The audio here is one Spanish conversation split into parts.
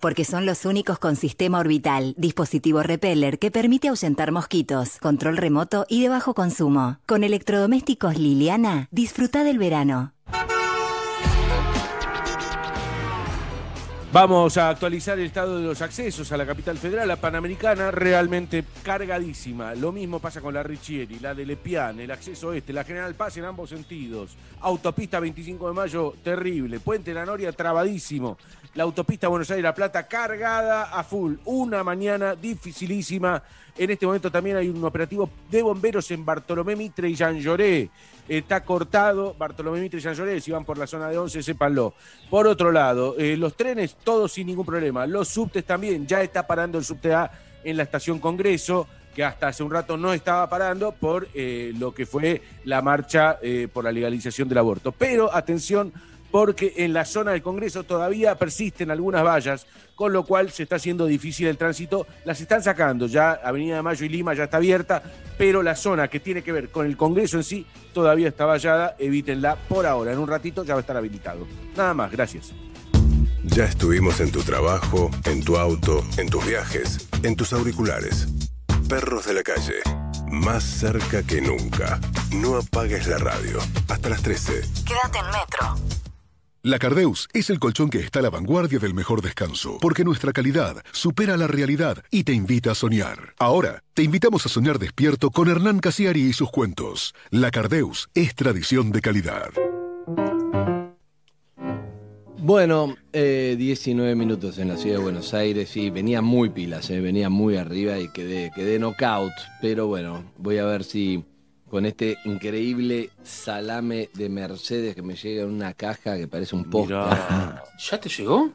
Porque son los únicos con sistema orbital, dispositivo repeller que permite ahuyentar mosquitos, control remoto y de bajo consumo. Con electrodomésticos Liliana, disfruta del verano. Vamos a actualizar el estado de los accesos a la capital federal, la panamericana, realmente cargadísima. Lo mismo pasa con la Richieri, la de Lepian, el acceso este, la General Paz en ambos sentidos. Autopista 25 de mayo, terrible. Puente La Noria, trabadísimo. La autopista Buenos Aires-La Plata, cargada a full. Una mañana dificilísima. En este momento también hay un operativo de bomberos en Bartolomé Mitre y Jean Lloré. Está cortado Bartolomé Mitre y Jean Lloré. Si van por la zona de 11, sépanlo. Por otro lado, eh, los trenes, todos sin ningún problema. Los subtes también. Ya está parando el subte A en la estación Congreso que hasta hace un rato no estaba parando por eh, lo que fue la marcha eh, por la legalización del aborto. Pero atención, porque en la zona del Congreso todavía persisten algunas vallas, con lo cual se está haciendo difícil el tránsito. Las están sacando, ya Avenida de Mayo y Lima ya está abierta, pero la zona que tiene que ver con el Congreso en sí todavía está vallada, evítenla por ahora. En un ratito ya va a estar habilitado. Nada más, gracias. Ya estuvimos en tu trabajo, en tu auto, en tus viajes, en tus auriculares. Perros de la calle. Más cerca que nunca. No apagues la radio. Hasta las 13. Quédate en metro. La Cardeus es el colchón que está a la vanguardia del mejor descanso, porque nuestra calidad supera la realidad y te invita a soñar. Ahora, te invitamos a soñar despierto con Hernán Casiari y sus cuentos. La Cardeus es tradición de calidad. Bueno, 19 minutos en la ciudad de Buenos Aires, sí, venía muy pilas, eh, venía muy arriba y quedé, quedé knockout, pero bueno, voy a ver si con este increíble salame de Mercedes que me llega en una caja que parece un póster. ¿Ya te llegó?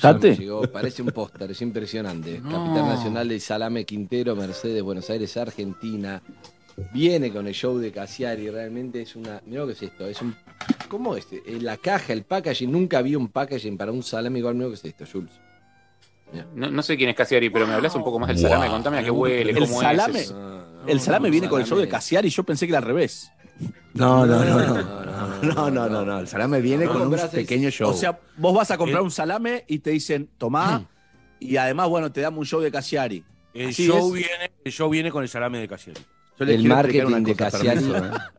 Ya te llegó, parece un póster, es impresionante. Capital Nacional de Salame Quintero, Mercedes, Buenos Aires, Argentina. Viene con el show de Casiari, realmente es una. Mirá lo que es esto, es un. ¿Cómo es? La caja, el packaging, nunca vi un packaging para un salame igual, mirá lo que es esto, Jules. No, no, sé quién es Casiari, pero me hablas un poco más del salame. Contame a qué huele, cómo el salame, es. El salame viene con el show de Casiari y yo pensé que era al revés. No, no, no, no. No, no, no, no. El salame viene con un pequeño show. O sea, vos vas a comprar un salame y te dicen, tomá, y además, bueno, te damos un show de Casiari. El show, viene, el show viene con el salame de Casiari. El marketing, de Casiari,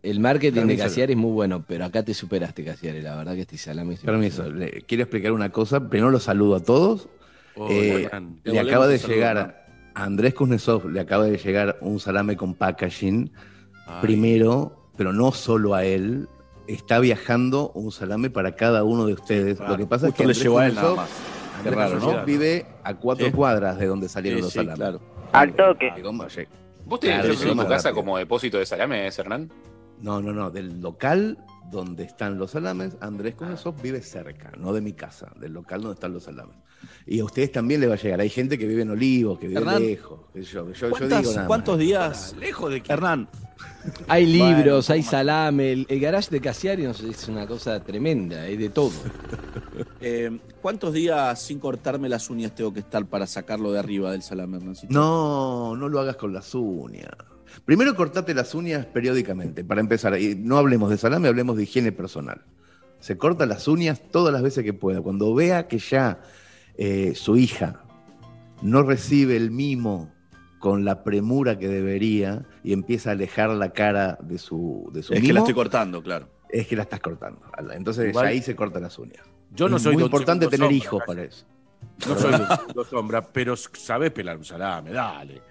el marketing de Casiari es muy bueno, pero acá te superaste, Casiari. La verdad que este salame es Permiso, le quiero explicar una cosa. Primero los saludo a todos. Eh, le acaba de llegar a Andrés Kuznetsov, le acaba de llegar un salame con packaging. Primero, pero no solo a él, está viajando un salame para cada uno de ustedes. Lo que pasa es que le Andrés llegó a él nada Kuznetsov- más. Qué Andrés raro, ¿no? Kuznetsov vive a cuatro Sí. cuadras de donde salieron Sí, los sí, salames. claro. Al toque. ¿Vos tenés Claro, tu casa rápido. como depósito de salames, Hernán? No, no, no, del local donde están los salames, Andrés Kuznetsov vive cerca, no de mi casa, del local donde están los salames. Y a ustedes también les va a llegar. Hay gente que vive en Olivos, que vive Hernán, lejos. qué sé yo, yo, yo ¿Cuántas- digo nada ¿Cuántos más. días? Lejos de Hernán, Hay Bueno, libros, hay salame, el, el garage de Casiari no sé, es una cosa tremenda, hay de todo. eh, ¿cuántos días sin cortarme las uñas tengo que estar para sacarlo de arriba del salame, Hernancito? No, no lo hagas con las uñas. Primero cortate las uñas periódicamente, para empezar. Y no hablemos de salame, hablemos de higiene personal. Se corta las uñas todas las veces que pueda. Cuando vea que ya eh, su hija no recibe el mimo con la premura que debería y empieza a alejar la cara de su, de su Es mimo, que la estoy cortando, claro. es que la estás cortando. Entonces Igual- ahí se cortan las uñas. Yo no Es soy muy importante tener Sombra, hijos casi. para eso. No soy Segundo sombra, pero sabés pelar un salame, dale.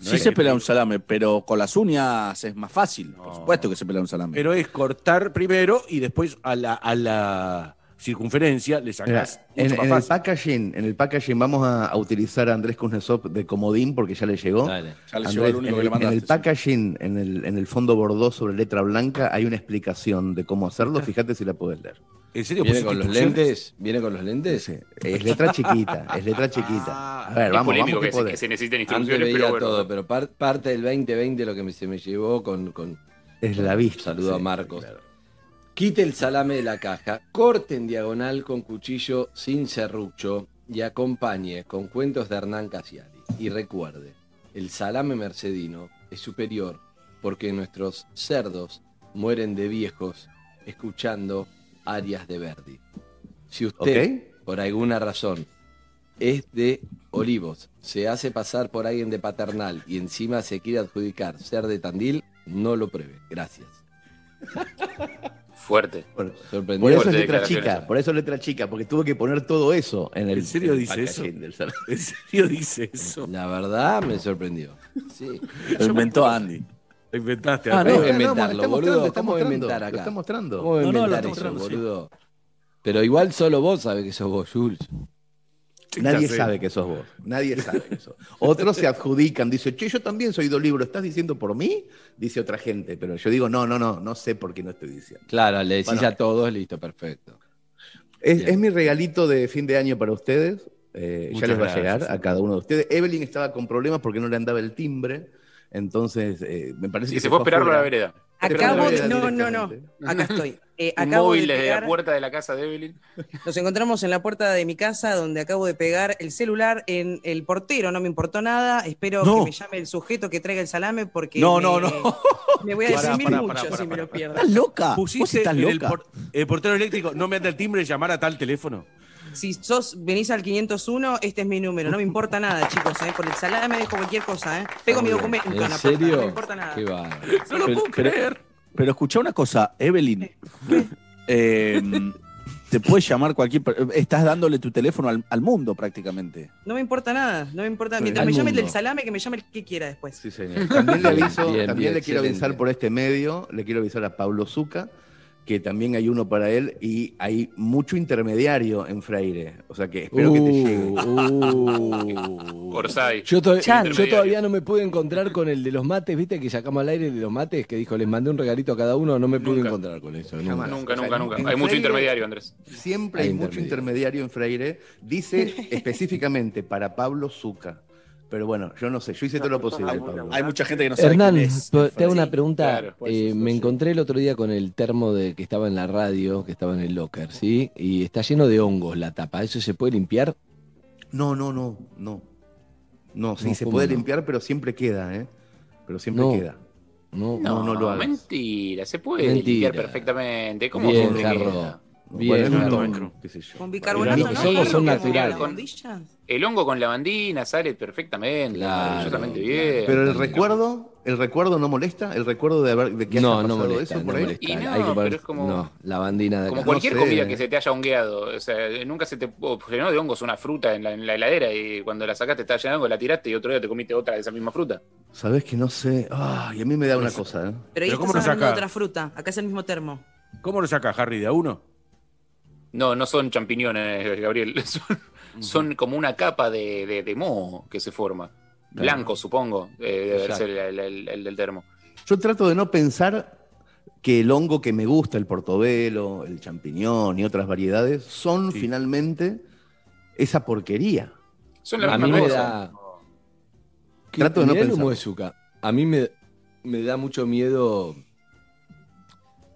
No Sí se que- pelea un salame, pero con las uñas es más fácil. Por supuesto que se pelea un salame. Pero es cortar primero y después a la, a la circunferencia le Mira, sacás en, mucho más en el packaging, en el packaging vamos a, a utilizar a Andrés Kuznetsov de comodín porque ya le llegó. Dale. ya le Andrés, llegó el único en, que el, le mandaste. en el sí. packaging, en el, en el fondo bordó sobre letra blanca, hay una explicación de cómo hacerlo. Fíjate si la puedes leer. ¿En serio ¿Viene con los lentes? ¿Viene con los lentes? Sí, Es letra chiquita, es letra chiquita. A ver, es vamos, polémico vamos que que, se, que se necesiten Antes instrucciones, veía pero bueno. todo, pero par- parte del 2020 lo que me- se me llevó con, con Es la vista. Saludo a sí, Marcos. claro. Quite el salame de la caja, corte en diagonal con cuchillo sin serrucho y acompañe con cuentos de Hernán Casiari. Y recuerde, el salame mercedino es superior porque nuestros cerdos mueren de viejos escuchando arias de Verdi. Si usted, por alguna razón, es de Olivos. Se hace pasar por alguien de Paternal y encima se quiere adjudicar ser de Tandil, no lo pruebe. Gracias. Fuerte. Por, Sorprendido. por eso es letra chica, por eso es letra chica, porque tuvo que poner todo eso en el ¿En serio el dice eso? del. ¿En serio dice eso? La verdad me sorprendió. Sí. Lo inventó Andy. Lo inventaste. Ah, no, no, inventarlo, lo está boludo. mostrando, está ¿Cómo voy a mostrando, inventar lo acá? está mostrando. ¿Cómo No, no, lo está eso, mostrando, sí. boludo? Pero igual solo vos sabés que sos vos, Jules. Nadie sabe que sos vos. Nadie sabe que sos. Otros se adjudican, dice, che, yo también soy libro, ¿estás diciendo por mí? Dice otra gente, pero yo digo, no, no, no, no sé por qué no estoy diciendo. Claro, le decís Bueno. a todos, listo, perfecto. Es, mi regalito de fin de año para ustedes. eh, ya les va a llegar a cada uno de ustedes. Evelyn estaba con problemas porque no le andaba el timbre. Entonces, eh, me parece Y que se fue a esperarlo a la vereda. Acabo la de. vereda No, no, no. Acá estoy. Eh, acabo móvil de desde la pegar- puerta de la casa de Evelyn. Nos encontramos en la puerta de mi casa donde acabo de pegar el celular en el portero. No me importó nada. Espero No. que me llame el sujeto que traiga el salame porque. No, me, no, no. Me voy a pará, mucho pará, si pará, me lo pierdo. ¿Estás loca? ¿Vos ¿Pusiste estás en el, loca? por- el portero eléctrico, no me anda el timbre, llamar a tal teléfono? Si sos, venís al 501, este es mi número. No me importa nada, chicos. ¿eh? Por el salame dejo cualquier cosa. ¿eh? Pego mi documento en ¿En la puerta. No me importa nada. Qué va. No lo Pero- puedo pero- creer. Pero escucha una cosa, Evelyn. eh, te puedes llamar cualquier. Estás dándole tu teléfono al, al mundo prácticamente. No me importa nada. No me importa. Mientras Al me llame el mundo. del salame, que me llame el que quiera después. Sí, señor. También le aviso, Bien, también bien, le quiero avisar por este medio, le quiero avisar a Pablo Zuca, que también hay uno para él y hay mucho intermediario en Freire. O sea que espero que te llegue. Uh, uh. Orsay. Yo, to- Chan. yo todavía no me pude encontrar con el de los mates, viste que sacamos al aire de los mates, que dijo, les mandé un regalito a cada uno, no me pude Nunca. encontrar con eso. Jamás. nunca. Nunca, O sea, nunca, en- nunca. en Hay mucho Freire- intermediario, Andrés. Siempre Hay hay mucho intermediario en Freire. Dice específicamente para Pablo Zuca. Pero bueno, yo no sé, yo hice todo lo posible, Pablo. Hay mucha gente que no sabe Hernán, quién es. po- te hago una Sí, pregunta. claro, por eso Eh, me encontré el otro día con el termo de que estaba en la radio, que estaba en el locker, ¿sí? Y está lleno de hongos la tapa. ¿Eso se puede limpiar? No, no, no, no. No, sí, No, se ¿cómo puede no? limpiar, pero siempre queda, ¿eh? Pero siempre No. queda. No. No, no lo hagas. Mentira, se puede Mentira. limpiar perfectamente. ¿Cómo Bien, siempre Jarro. queda? Bien, Bueno. Con bicarbonato, Los ¿no? hongos son naturales. bombilla. El hongo con lavandina sale perfectamente, Claro, maravillosamente bien. Pero el recuerdo, el recuerdo no molesta, el recuerdo de haber de que No, haya no pasado molesta, eso no por ahí. molesta. Y no, Hay que poner- pero es como- No, la bandina de Como acá. cualquier No sé. comida que se te haya hongueado. O sea, nunca se te llenó de hongos una fruta en la, en la heladera y cuando la sacaste estaba llena de la tiraste y otro día te comiste otra de esa misma fruta. Sabes que no sé. Ay, a mí me da una cosa, ¿eh? Pero ahí Pero ¿cómo lo saca? otra fruta. Acá es el mismo termo. ¿Cómo lo sacas, Harry? ¿De a uno? No, no son champiñones, Gabriel. Son, son como una capa de, de, de moho que se forma. Blanco, supongo, eh, debe Exacto. ser el, el- el del termo. Yo trato de no pensar que el hongo que me gusta, el portobelo, el champiñón y otras variedades, son Sí. finalmente esa porquería. Son la A mí misma me cosa. da. ¿Qué- Trato de no el pensar. humo de Zucca. A mí me, me da mucho miedo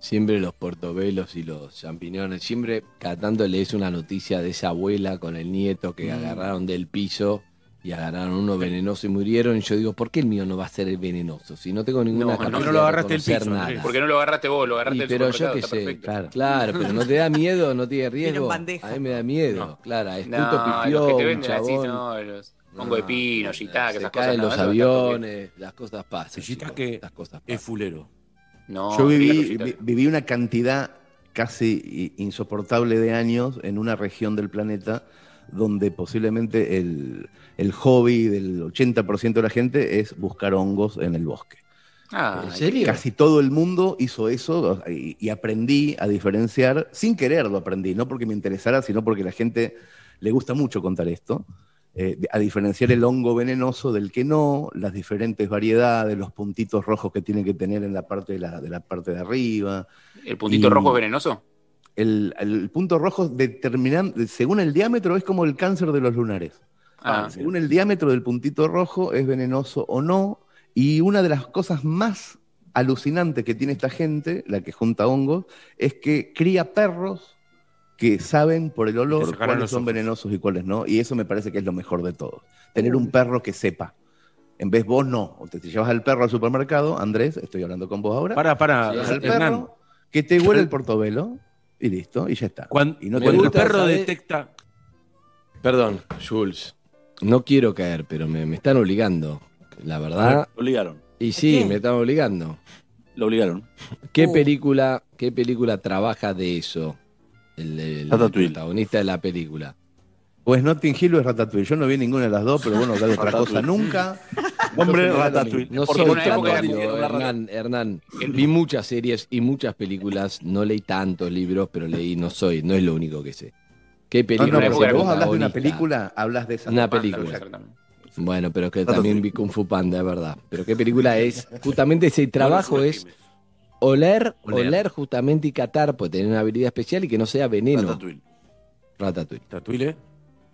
siempre los portobelos y los champiñones. Siempre cada tanto lees una noticia de esa abuela con el nieto que Mm. agarraron del piso y agarraron uno venenoso y murieron. Y yo digo, ¿por qué el mío no va a ser venenoso? Si no tengo ninguna No, no, capacidad no lo de agarraste reconocer piso, nada. Andrés. ¿Por qué no lo agarraste vos? Lo agarraste Y del pero yo qué sé, perfecto. Claro. Claro, pero no te da miedo, no tiene riesgo. A mí me da miedo, No. claro. Escuto No, pifió, los que te un venden así, no, los hongo de pino, shiitake, se esas cosas. caen no, los aviones, las cosas pasan. El shiitake Es fulero. No, Yo viví, vi- una cantidad casi insoportable de años en una región del planeta donde posiblemente el, el hobby del 80% de la gente es buscar hongos en el bosque. Ah, ¿En serio? Casi todo el mundo hizo eso y, y aprendí a diferenciar, sin querer lo aprendí, no porque me interesara, sino porque la gente le gusta mucho contar esto, eh, a diferenciar el hongo venenoso del que no, las diferentes variedades, los puntitos rojos que tiene que tener en la parte de la, de la parte de arriba. ¿El puntito y- rojo es venenoso? El, el punto rojo, determinan, según el diámetro, es como el cáncer de los lunares. Ah, Según el diámetro del puntito rojo, es venenoso o no. Y una de las cosas más alucinantes que tiene esta gente, la que junta hongos, es que cría perros que saben por el olor cuáles son venenosos y cuáles no. Y eso me parece que es lo mejor de todo. Tener un perro que sepa. En vez vos no. O te, te llevas al perro al supermercado, Andrés, estoy hablando con vos ahora. Para, para, al Hernán. perro, que te huele el portobelo y listo, y ya está. Cuando, Y no te cuando el perro detecta. Perdón, Jules. No quiero caer, pero me, me están obligando. La verdad. Lo obligaron. Y sí, qué? me están obligando. Lo obligaron. ¿Qué Uh. película, qué película trabaja de eso? El, protagonista de la película. Pues Notting Hill o es Ratatouille. Yo no vi ninguna de las dos, pero bueno, cada otra cosa nunca. Hombre, Ratatouille. No soy una tan época era válido, como que era Hernán, Hernán. Vi muchas series y muchas películas. No leí tantos libros, pero leí, no soy, no es lo único que sé. ¿Qué película? no, es porque vos hablas de una película, hablas de esa. Una película. Exactamente. Bueno, pero que Ratatouille. también vi Kung Fu Panda, es verdad. Pero ¿qué película es? Justamente ese trabajo es oler, Oler. oler justamente y catar, pues tener una habilidad especial y que no sea veneno. Ratatouille. Ratatouille. Tatuile.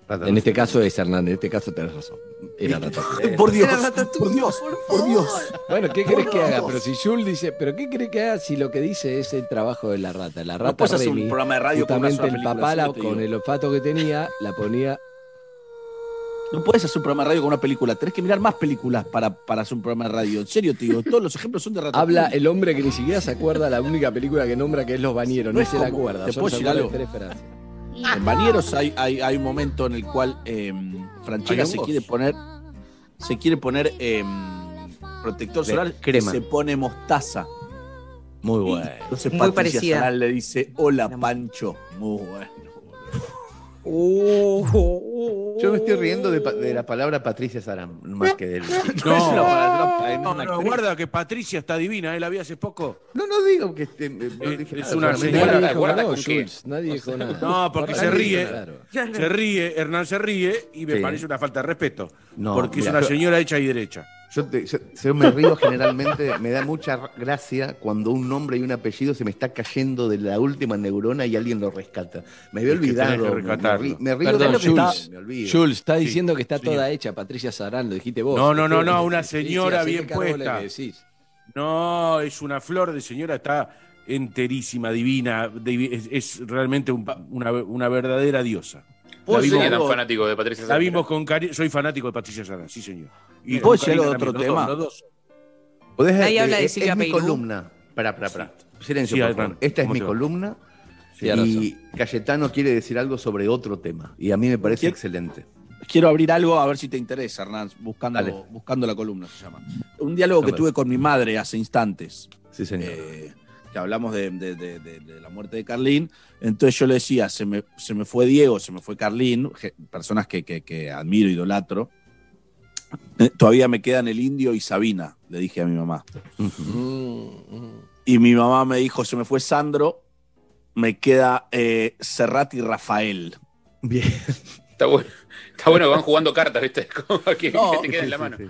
Ratatouille. En este caso es Hernán, en este caso tenés razón. Era Ratatouille. Por Dios, Era Ratatouille, por Dios, por Dios. Bueno, ¿qué crees que haga? Pero si Jules dice, ¿pero qué crees que haga si lo que dice es el trabajo de la rata? La No rata puedes hacer un Remy, programa de radio justamente el papá, con el olfato que tenía, la ponía No puedes hacer un programa de radio con una película. Tenés que mirar más películas para, para hacer un programa de radio. En serio, digo. Todos los ejemplos son de Ratatouille. Habla el hombre que ni siquiera se acuerda la única película que nombra que es Los Bañeros, no, se la acuerda. ¿te puedo decir algo? En Bañeros hay, hay, hay un momento en el cual eh, Franchella ¿Hay se quiere poner se quiere poner eh, protector De solar crema. y se pone mostaza. Muy bueno. Entonces Muy Patricia parecida. Le dice, hola Pancho. Muy bueno. Yo me estoy riendo de, la palabra Patricia Saram, más que del. No, no, actriz. guarda que Patricia está divina, ¿eh? La vi hace poco. No, no digo que esté. no dije es una señora- Nadie dijo guarda con. Jules, nadie dijo nada. No, porque se ríe. Se ríe, Hernán se ríe y me Sí. parece una falta de respeto. No, porque mira, es una señora hecha y derecha. Yo, te- yo- yo me río generalmente, me da mucha gracia cuando un nombre y un apellido se me está cayendo de la última neurona y alguien lo rescata. Me había Es que tenés olvidado. que me- río Perdón, de lo que Jules. está- me olvido. Jules, está Sí, diciendo que está señor. toda hecha Patricia Sarán, lo dijiste vos. No, no, no, no, Sí, una señora bien puesta. No, es una flor de señora, está enterísima, divina. divi- Es, es realmente un- una, una verdadera diosa. ¿Puedo La Era tan algo? fanático de Patricia La Saral. vimos con cariño. Soy fanático de Patricia Sara, sí, señor. ¿Y puedo decir algo Karina de otro tema? eh, habla de Silvia es mi Peirú. columna. Pará, pará, pará. Silencio, Sí, por favor. Esta es ¿cómo mi columna. Y Cayetano quiere decir algo sobre otro tema. Y a mí me parece excelente. Quiero abrir algo a ver si te interesa, Hernán, Dale. buscando, buscando la columna se llama. Un diálogo A que tuve con mi madre hace instantes. Sí, señor. eh, que hablamos de, de- de- de- de la muerte de Carlín. Entonces yo le decía, se me, se me fue Diego, se me fue Carlín, personas que, que- que admiro, idolatro. Eh, todavía me quedan el indio y Sabina, le dije a mi mamá. Mm, mm. Y mi mamá me dijo, se me fue Sandro, me queda eh, Serrat y Rafael. Bien. Está bueno. Está bueno que van jugando cartas, ¿viste? Como que, No, que te queda Sí, en la sí, mano. sí.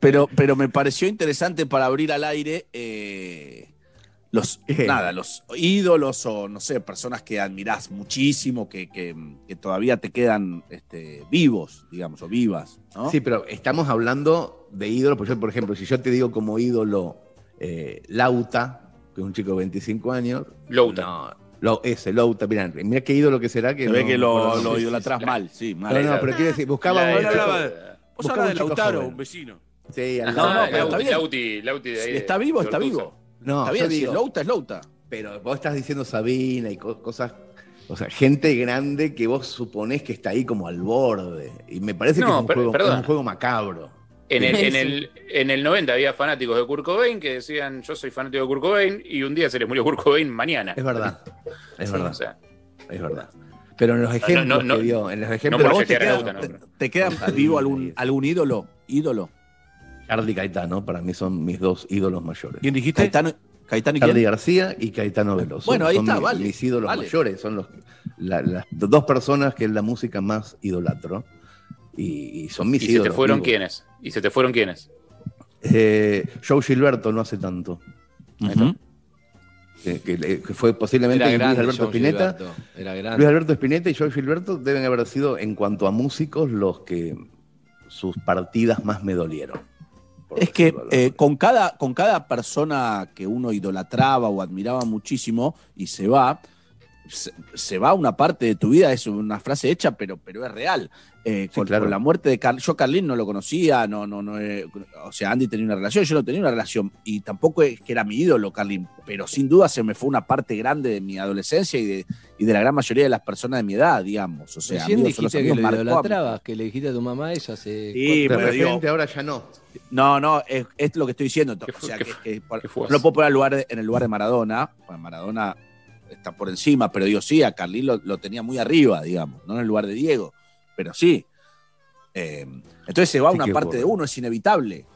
Pero, pero me pareció interesante para abrir al aire eh, los, nada, los ídolos o, no sé, personas que admirás muchísimo, que, que- que todavía te quedan este, vivos, digamos, o vivas. ¿no? Sí, pero estamos hablando de ídolos. Pues yo, por ejemplo, si yo te digo como ídolo eh, Lauta, que es un chico de 25 años. Louta. No, lo, ese, Lauta. Mirá, mirá qué ídolo que será. Que Se ve no- que no lo, lo sí. mal, sí, mal. No, no, pero quiero decir, buscaba La- la- Vos hablás un de Lautaro, joven. un vecino. Sí, al lado, no, pero pero- está bien. Lauti, Lauti de ahí. Está vivo, está vivo. No, está yo bien, si es Louta, es Louta. Pero vos estás diciendo Sabina y co- cosas, o sea, gente grande que vos suponés que está ahí como al borde. Y me parece que es, un per- juego, es un juego macabro. En el, en, Sí. el, en el 90 había fanáticos de Kurt Cobain que decían yo soy fanático de Kurt Cobain y un día se les murió Kurt Cobain mañana. Es verdad. Es Sí, verdad. o sea, Es verdad. Pero en los ejemplos no, no. que dio, en los No ejemplos vos te queda, Lauta, no, te, te queda vivo algún ídolo, ídolo. Carly Caetano, para mí son mis dos ídolos mayores. ¿Quién dijiste? Caetano, Caetano y Carly quién? García y Caetano Veloso. Bueno, ahí son está, mis, vale, mis ídolos vale. mayores, son los, la- las dos personas que en la música más idolatro. Y, y son mis ¿Y se ídolos. te fueron quiénes? ¿Y se te fueron quiénes? Eh, Joe Gilberto no hace tanto. Ujú. Que, que le- que fue posiblemente Era Luis Alberto Spinetta. Gilberto, Era grande. Luis Alberto Spinetta y Joe Gilberto deben haber sido, en cuanto a músicos, los que sus partidas más me dolieron. Es que de eh, con, cada, con cada persona que uno idolatraba o admiraba muchísimo y se va, se, se va una parte de tu vida, es una frase hecha, pero, pero es real. Eh, con, claro. con la muerte de Carl, yo Carlín no lo conocía, no, no, no, eh, o sea, Andy tenía una relación, yo no tenía una relación, y tampoco es que era mi ídolo Carlín, pero sin duda se me fue una parte grande de mi adolescencia y de, y de la gran mayoría de las personas de mi edad, digamos. O sea, amigos los que lo idolatrabas, que le dijiste a tu mamá eso hace... Sí, De pero digo, repente ahora ya no. No, no, es, es lo que estoy diciendo. ¿Qué o sea, que, por- no puedo poner lugar de- en el lugar de Maradona. Bueno, Maradona está por encima, pero digo, sí, a Carlín lo, lo tenía muy arriba, digamos, no en el lugar de Diego, pero sí. Eh, entonces se va Sí una parte ocurre. de uno, es inevitable.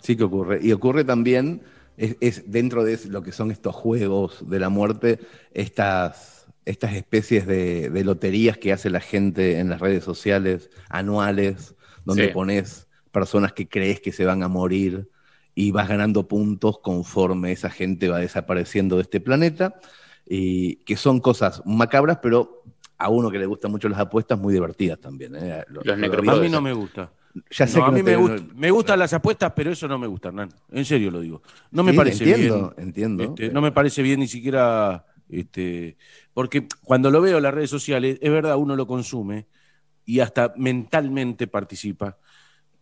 Sí que ocurre. Y ocurre también, es, es dentro de lo que son estos juegos de la muerte, estas, estas especies de, de loterías que hace la gente en las redes sociales anuales, donde Sí. pones personas que crees que se van a morir y vas ganando puntos conforme esa gente va desapareciendo de este planeta, y que son cosas macabras, pero a uno que le gustan mucho las apuestas, muy divertidas también. ¿eh? Lo- Los lo- A mí no me gusta. Ya sé No, que a mí no me, me gustan las apuestas, pero eso no me gusta, Hernán. En serio lo digo. No me Sí, parece entiendo, bien. entiendo. Este, no me parece bien ni siquiera, este, porque cuando lo veo en las redes sociales, es verdad, uno lo consume y hasta mentalmente participa,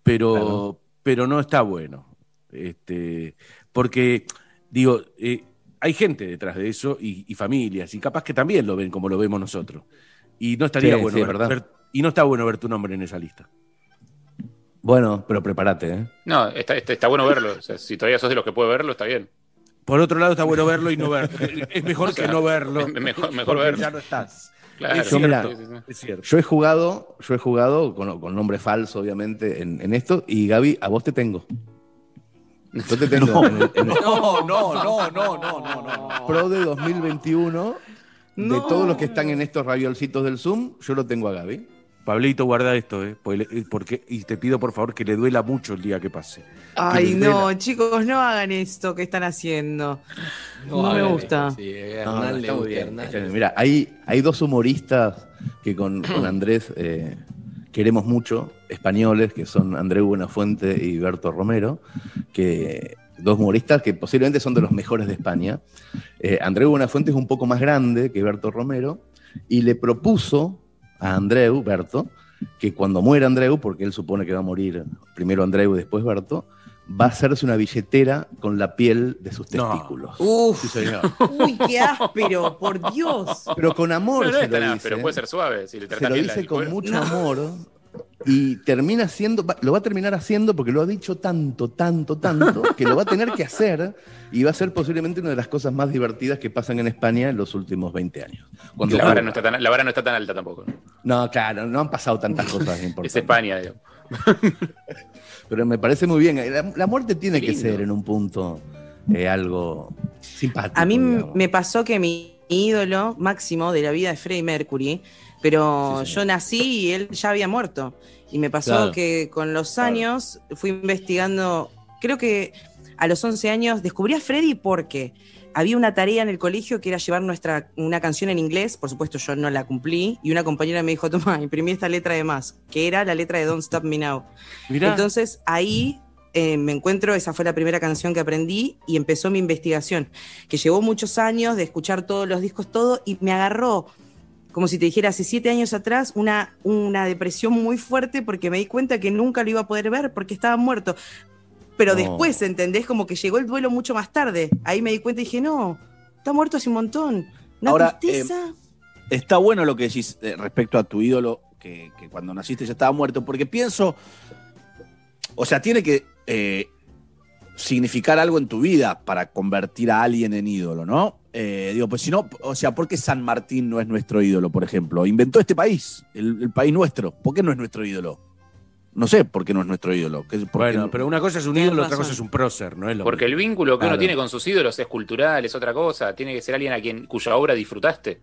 pero, Claro. pero no está bueno. Este, porque, digo, eh, hay gente detrás de eso y, y familias, y capaz que también lo ven como lo vemos nosotros. Y no estaría Sí, bueno sí, ver- verdad. ver- y no está bueno ver tu nombre en esa lista. Bueno, pero prepárate, ¿eh? No, está, está, está bueno verlo. O sea, si todavía sos de los que puede verlo, está bien. Por otro lado, está bueno verlo y no verlo. Es mejor O sea, que no verlo. mejor- mejor verlo. Ya no estás. Claro. Es Yo, cierto, mira, Sí, sí, sí. es cierto. Yo he jugado, yo he jugado con, con nombre falso, obviamente, en, en esto, y Gaby, a vos te tengo. Yo te tengo en el, en el No, no, no, no, no, no, no. Pro de 2021, de No. todos los que están en estos raviolcitos del Zoom, yo lo tengo a Gaby. Pablito, guarda esto, ¿eh? Porque, le- porque- y te pido por favor que le duela mucho el día que pase. Ay, no, duela. chicos, no hagan esto que están haciendo. No, me gusta. Sí, No, está muy gusta, bien. Mira, hay, hay dos humoristas que con, con Andrés eh, queremos mucho, españoles, que son Andreu Buenafuente y Berto Romero, que dos humoristas que posiblemente son de los mejores de España. Eh, Andreu Buenafuente es un poco más grande que Berto Romero y le propuso a Andreu, Berto, que cuando muera Andreu, porque él supone que va a morir primero Andreu y después Berto, va a hacerse una billetera con la piel de sus No. testículos. Uf, Sí, señor. uy, qué áspero, por Dios. Pero con amor No, no se es lo tan dice. áspero, puede ser suave. Si le se lo dice con cuero. mucho No. amor y termina haciendo, lo va a terminar haciendo porque lo ha dicho tanto, tanto, tanto, que lo va a tener que hacer y va a ser posiblemente una de las cosas más divertidas que pasan en España en los últimos 20 años. Cuando La vara, no está tan, la vara no está tan alta tampoco. ¿no? No, claro, no han pasado tantas cosas Es importantes. España, digamos. Pero me parece muy bien. La, la muerte tiene que ser en un punto eh, algo simpático. A mí digamos. me pasó que mi ídolo máximo de la vida es Freddie Mercury, pero Sí, yo nací y él ya había muerto. Y me pasó Claro. que con los Claro. años fui investigando, creo que a los 11 años descubrí a Freddie porque había una tarea en el colegio que era llevar nuestra, una canción en inglés, por supuesto yo no la cumplí, y una compañera me dijo, toma, imprimí esta letra de más, que era la letra de Don't Stop Me Now. Mirá, Entonces ahí eh, me encuentro, esa fue la primera canción que aprendí y empezó mi investigación, que llevó muchos años de escuchar todos los discos, todo, y me agarró, como si te dijera, hace siete años atrás, una, una depresión muy fuerte porque me di cuenta que nunca lo iba a poder ver porque estaba muerto. Pero No. después, ¿entendés? Como que llegó el duelo mucho más tarde. Ahí me di cuenta y dije, no, está muerto hace un montón. Una Ahora, tristeza. Está bueno lo que decís eh, respecto a tu ídolo, que, que cuando naciste ya estaba muerto, porque pienso, o sea, tiene que eh, significar algo en tu vida para convertir a alguien en ídolo, ¿no? Eh, digo, pues si no, o sea, ¿por qué San Martín no es nuestro ídolo, por ejemplo? Inventó este país, el, país nuestro. ¿Por qué no es nuestro ídolo? No sé por qué no es nuestro ídolo. Bueno, pero una cosa es un ídolo, otra cosa es un prócer, ¿no es lo Porque el vínculo que uno tiene con sus ídolos es cultural, es otra cosa. Tiene que ser alguien a quien cuya obra disfrutaste.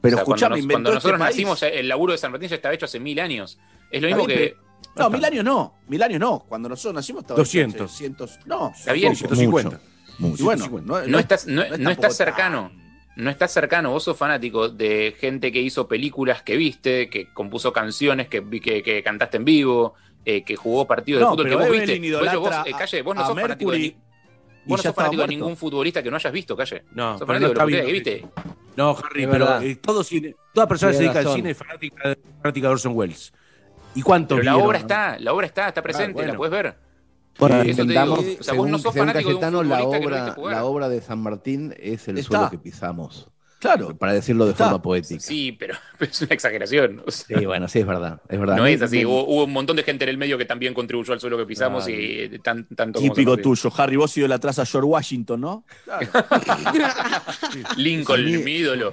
Pero o cuando, este nosotros nacimos, el laburo de San Martín ya estaba hecho hace mil años. Es lo mismo que. No, mil años no. Mil años no. Cuando nosotros nacimos estaba 200. 600, no, está bien. 150. Y bueno, no, estás, no, no estás cercano. No estás cercano, vos sos fanático de gente que hizo películas que viste, que compuso canciones que, que, cantaste en vivo, eh, que jugó partidos de fútbol que vos viste. Vos, vos, eh, calle, vos no sos fanático de ningún futbolista que no hayas visto, calle. No, sos fanático de lo que viste. No, Harry, pero eh, todo cine, toda persona que se dedica al cine es fanática, fanática de Orson Welles. ¿Y cuánto pero la obra está, la obra está, está presente, la puedes ver. Bueno, Eso te digo. inventamos, O sea, vos según, no sos según fanático de un Cayetano, la futbolista que no obra, la obra de San Martín es el Está. suelo que pisamos. Claro. Para decirlo de Está. forma poética. Sí, pero, pero es una exageración. o sea, Sí, bueno, sí, es verdad. Es verdad. no es así. Hubo, hubo un montón de gente en el medio que también contribuyó al suelo que pisamos Claro. y eh, tan, tanto Típico tuyo, Harry. Vos idolatrás a George Washington, ¿no? Lincoln, A mí- mi ídolo.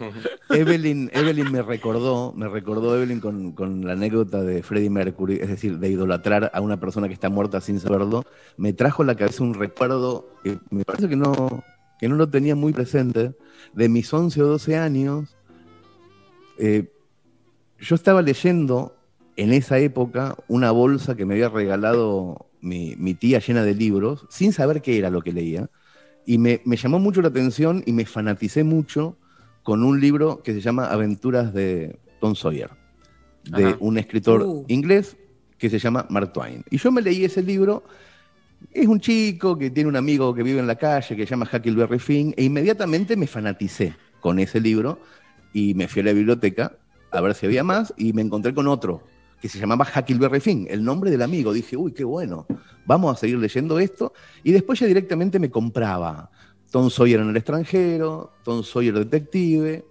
Evelyn, Evelyn me recordó, me recordó Evelyn con, con la anécdota de Freddie Mercury, es decir, de idolatrar a una persona que está muerta sin saberlo. Me trajo a la cabeza un recuerdo que me parece que no, que no lo tenía muy presente, de mis 11 o 12 años. Eh, yo estaba leyendo en esa época una bolsa que me había regalado mi, mi tía llena de libros, sin saber qué era lo que leía. Y me, me llamó mucho la atención y me fanaticé mucho con un libro que se llama Aventuras de Tom Sawyer, de Ajá. un escritor Uh. inglés que se llama Mark Twain. Y yo me leí ese libro. Es un chico que tiene un amigo que vive en la calle que se llama Huckleberry Finn e inmediatamente me fanaticé con ese libro y me fui a la biblioteca a ver si había más y me encontré con otro que se llamaba Huckleberry Finn, el nombre del amigo. Dije, uy, qué bueno, vamos a seguir leyendo esto. Y después ya directamente me compraba Tom Sawyer en el extranjero, Tom Sawyer detective.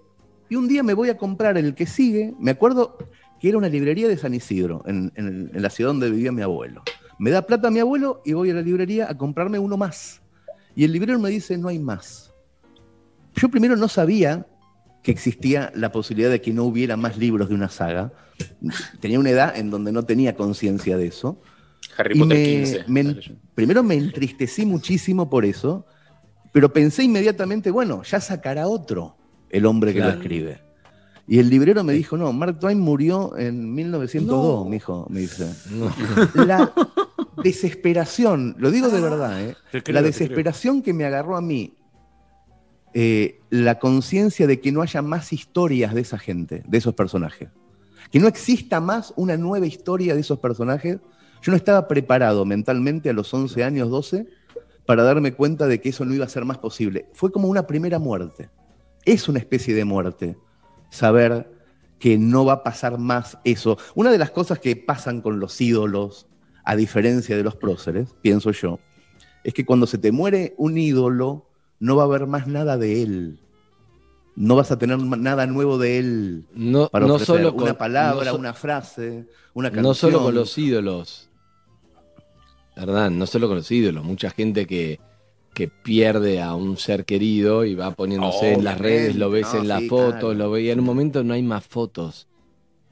Y un día me voy a comprar el que sigue. Me acuerdo que era una librería de San Isidro, en, en- en la ciudad donde vivía mi abuelo. Me da plata mi abuelo y voy a la librería a comprarme uno más. Y el librero me dice, no hay más. Yo primero no sabía que existía la posibilidad de que no hubiera más libros de una saga. Tenía una edad en donde no tenía conciencia de eso. Harry Y Potter me- 15. me- estaba leyendo. primero me entristecí muchísimo por eso, pero pensé inmediatamente, bueno, ya sacará otro el hombre que lo escribe. Y el librero me dijo, no, Mark Twain murió en 1902, No. me dijo, me dice. No. La desesperación, lo digo de verdad, ¿eh? Creo, la desesperación que me agarró a mí, eh, la conciencia de que no haya más historias de esa gente, de esos personajes. Que no exista más una nueva historia de esos personajes. Yo no estaba preparado mentalmente a los 11 años, 12, para darme cuenta de que eso no iba a ser más posible. Fue como una primera muerte. Es una especie de muerte saber que no va a pasar más eso. Una de las cosas que pasan con los ídolos, a diferencia de los próceres, pienso yo, es que cuando se te muere un ídolo, no va a haber más nada de él. No vas a tener nada nuevo de él No, para no solo una con, palabra, no so- una frase, una canción. no solo con los ídolos. ¿Verdad? No solo con los ídolos. Mucha gente que, que pierde a un ser querido y va poniéndose en las redes, lo ves no, en las sí, fotos, claro. lo veía. En un momento no hay más fotos.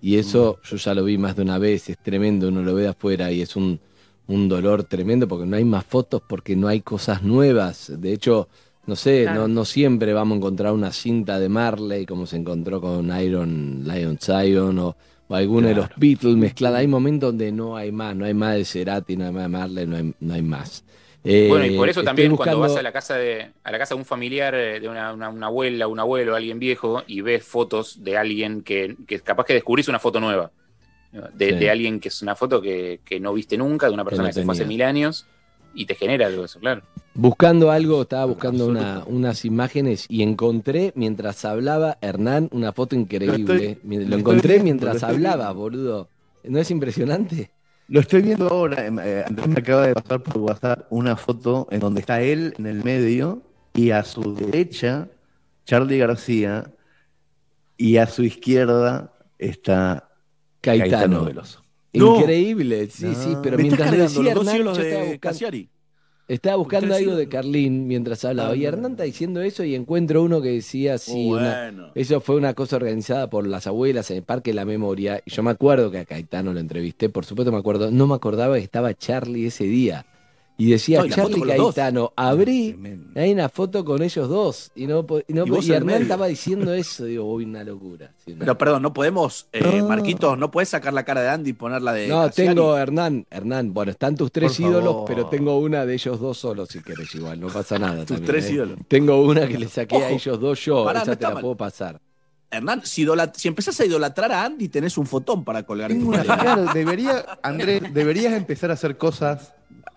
Y eso yo ya lo vi más de una vez, es tremendo, uno lo ve de afuera y es un, un dolor tremendo porque no hay más fotos, porque no hay cosas nuevas. De hecho, no sé, Claro. no, no siempre vamos a encontrar una cinta de Marley como se encontró con Iron Lion Zion o, o alguno de los Beatles mezclada. Hay momentos donde no hay más, no hay más de Cerati, no hay más de Marley, no hay, no hay más. Eh, Bueno, y por eso también cuando vas a la casa de a la casa de un familiar, eh, de una, una- una abuela, un abuelo, alguien viejo, y ves fotos de alguien que, que capaz que descubrís una foto nueva. De, Sí. de alguien que es una foto que, que no viste nunca, de una persona no que, se fue hace mil años, y te genera algo eso, claro. Buscando algo, estaba buscando una- unas imágenes y encontré mientras hablaba Hernán una foto increíble. Lo estoy- Mi- lo lo estoy encontré mientras lo hablaba, boludo. ¿No es impresionante? Lo estoy viendo ahora. em, eh, Andrés me acaba de pasar por WhatsApp una foto en donde está él en el medio y a su derecha Charlie García y a su izquierda está Caetano, Caetano. Veloso. Increíble, sí, No. sí, pero Me mientras decía Hernán, cielos yo estaba de buscando. Estaba buscando algo de. Carlín mientras hablaba. Y Ah, Hernán está diciendo eso y encuentro uno que decía sí, una- bueno. Eso fue una cosa organizada por las abuelas en el Parque de la Memoria. Y yo me acuerdo que a Caetano lo entrevisté, por supuesto me acuerdo. No me acordaba que estaba Charlie ese día. Y decía, No, y Charlie. Caetano, abrí, Tremendo. hay una foto con ellos dos. Y, no, y, no Y Hernán medio. estaba diciendo eso. Digo, uy, una locura. Sí, una- Pero perdón, no podemos, eh, No. Marquitos, no puedes sacar la cara de Andy y ponerla de. no, tengo Hernán, Hernán, bueno, están tus tres Por ídolos, favor. pero tengo una de ellos dos solos si querés igual, no pasa nada. Tus también, tres ¿eh? ídolos. Tengo una que le saqué a ellos dos yo, Pará, esa no te la mal. puedo pasar. Hernán, si, si empezás a idolatrar a Andy, tenés un fotón para colgar en una- claro, debería, Andrés, deberías empezar a hacer cosas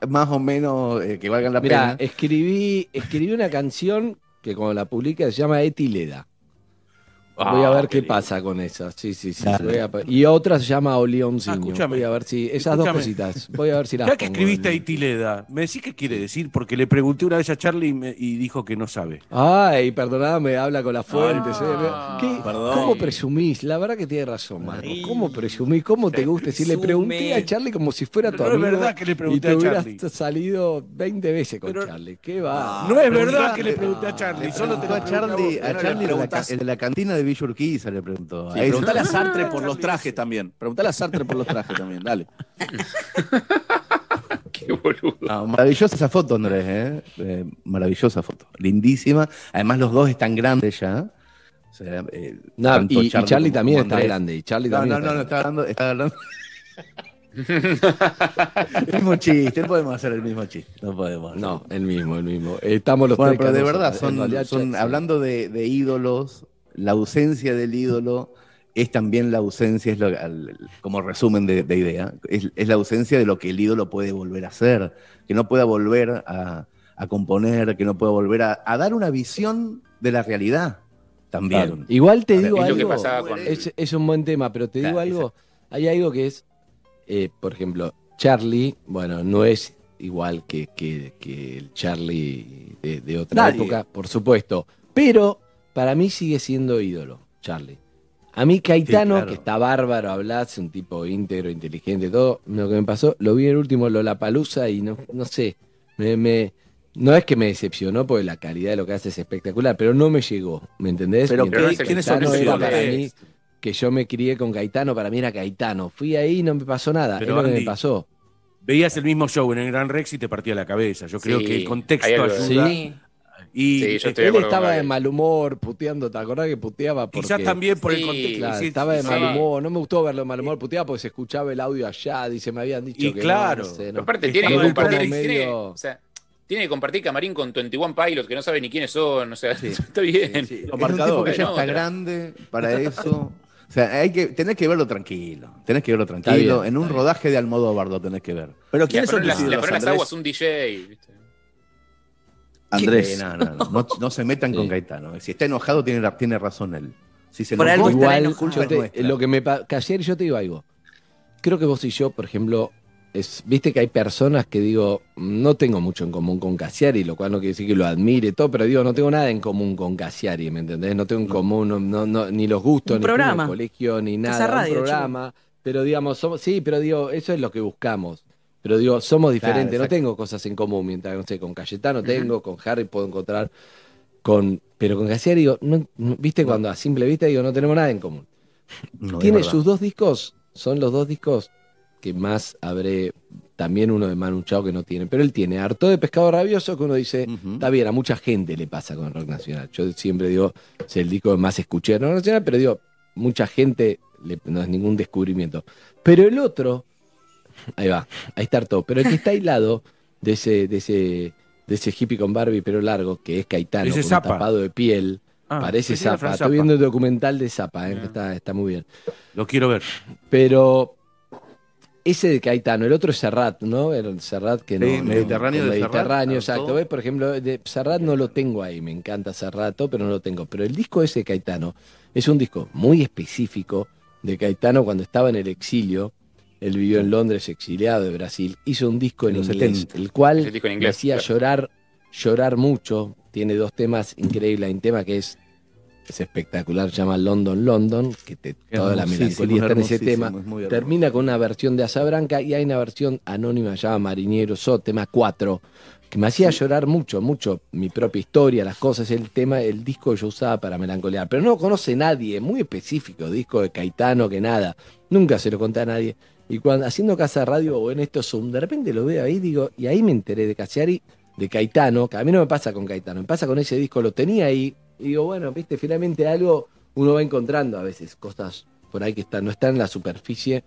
más o menos eh, que valgan la pena. escribí, escribí una canción que cuando la publica se llama Etileda. Voy a Ah, ver qué pasa con esa. Sí, sí, sí. Dale. voy a- y otra se llama Olioncinho. Ah, escúchame. voy a ver si. Esas dos cositas. Voy a ver si las. Ya que escribiste ahí Tileda, ¿me decís qué quiere decir? Porque le pregunté una vez a Charlie y, me- y dijo que no sabe. Ay, perdoname, habla con la fuente. Ah, ¿Qué- perdón. ¿Cómo presumís? La verdad que tiene razón, Marco. ¿Cómo presumís? ¿Cómo te gusta? Si le pregunté a Charlie como si fuera tu No es amigo verdad que le y pregunté te a hubieras Charlie. salido 20 veces con Pero- Charlie. ¿Qué va? no es verdad que le pregunté a Charlie, solo te a Charlie, a Charlie de la cantina de Villa Urquiza le preguntó. Sí, Ahí preguntale a sí. Sartre por los trajes también. Preguntale a Sartre por los trajes también, dale. Qué boludo. No, maravillosa esa foto, Andrés, ¿eh? Eh, maravillosa foto. Lindísima. Además, los dos están grandes ya. O sea, eh, y, y Charlie, como- también como está grande. Y Charlie No, también no, no, no, está está hablando. Está hablando. el mismo chiste, no podemos hacer el mismo chiste. No podemos. hacer. No, el mismo, el mismo. Estamos los Bueno, tres pero de verdad, son, hablando de, de ídolos, la ausencia del ídolo es también la ausencia, es lo- al- como resumen de, de idea, es, es la ausencia de lo que el ídolo puede volver a hacer, que no pueda volver a, a componer, que no pueda volver a, a dar una visión de la realidad también. Claro. Igual te digo es lo algo. que pasaba con- es, es un buen tema, pero te digo algo. Hay algo que es, eh, por ejemplo, Charlie, bueno, no es igual que, que- que el Charlie de, de otra Nadie. época, por supuesto. Pero para mí sigue siendo ídolo, Charlie. A mí Caetano, claro. que está bárbaro, hablas, un tipo íntegro, inteligente, todo, lo que me pasó, lo vi en el último Lollapalooza y no, no sé, me, me- no es que me decepcionó porque la calidad de lo que hace es espectacular, pero no me llegó, ¿me entendés? Pero Mientras ¿qué- quiénes son para mí, que yo me crié con Caetano, para mí era Caetano. Fui ahí y no me pasó nada, Pero, es lo que me pasó. Veías el mismo show en el Gran Rex y te partía la cabeza. Yo creo Sí, que el contexto ayuda. Sí. Y Sí, yo estoy de Él estaba de mal humor, puteando, ¿te acordás que puteaba? Porque, quizás también por el Sí, contexto. Claro, sí, estaba de sí, mal sí. humor, no me gustó verlo de mal humor, puteaba porque se escuchaba el audio allá, dice, me habían dicho Y que claro. no, no sé, Pero no. aparte, tiene que compartir. medio- o sea, tiene que compartir camarín con 21 Pilots, que no sabe ni quiénes son. O sea, está bien. Los Es un tipo que ya no, está otra. grande para eso. O sea, hay que, tenés que verlo tranquilo. Tenés que verlo tranquilo. bien, en un rodaje de Almodóvar lo tenés que ver. Pero Le ¿quiénes son tus le ponen las aguas un DJ. ¿viste? Andrés. No, no, no, no, no se metan Sí. con Caetano. Si está enojado, tiene, tiene razón él. Si se Por algo Igual, yo te- lo que me que ayer yo te digo algo. Creo que vos y yo, por ejemplo, es, viste que hay personas que digo, no tengo mucho en común con Cassiari, lo cual no quiere decir que lo admire todo, pero digo, no tengo nada en común con Cassiari, ¿me entendés? No tengo en común no, no- no- ni los gustos, Un ni al colegio, ni nada, radio, un programa. Pero digamos, somos, sí, pero digo, eso es lo que buscamos. Pero digo, somos diferentes, no tengo cosas en común, mientras, no sé, con Cayetano tengo, con Harry puedo encontrar, con, pero con Cassiari digo, no, no- viste, cuando a simple vista digo, no tenemos nada en común. No, Tiene sus dos discos, son los dos discos que más habré, también uno de Manu Chao que no tiene, pero él tiene harto de pescado rabioso que uno dice, está bien, a mucha gente le pasa con rock nacional. Yo siempre digo, es el disco que más escuché de rock nacional, pero digo, mucha gente le- no es ningún descubrimiento. Pero el otro, ahí va, ahí está todo, pero el que está aislado de ese, de ese, de ese hippie con Barbie pero largo, que es Caetano, con un Zappa. tapado de piel. Ah, Parece. Frank Estoy viendo el documental de Zappa, eh, que está, está muy bien. Lo quiero ver. Pero ese de Caetano, el otro es Serrat, ¿no? El Serrat que no. Sí, no- Mediterráneo de Mediterráneo, Serrat, exacto. todo. ¿ves? Por ejemplo, de Serrat no lo tengo ahí, me encanta Serrat, pero no lo tengo. Pero el disco ese de Caetano es un disco muy específico de Caetano cuando estaba en el exilio. Él vivió en Londres, exiliado de Brasil. Hizo un disco en En los inglés, 70. el cual disco en me inglés, hacía claro. llorar, llorar mucho. Tiene dos temas increíbles. Hay un tema que es, es espectacular, se llama London, London, que te, toda la melancolía está en ese tema. es. Termina con una versión de Asa Branca y hay una versión anónima llamada Marinero So, tema 4, que me hacía llorar mucho, mucho mi propia historia, las cosas, el tema, el disco que yo usaba para melancolear. Pero no lo conoce nadie, muy específico, disco de Caetano, que nada, nunca se lo conté a nadie. Y cuando haciendo casa de radio o en esto Zoom, de repente lo veo ahí, digo, y ahí me enteré de Casiari, de Caetano, que a mí no me pasa con Caetano, me pasa con ese disco, lo tenía ahí, y digo, bueno, viste, finalmente algo uno va encontrando a veces, cosas por ahí que están, no están en la superficie,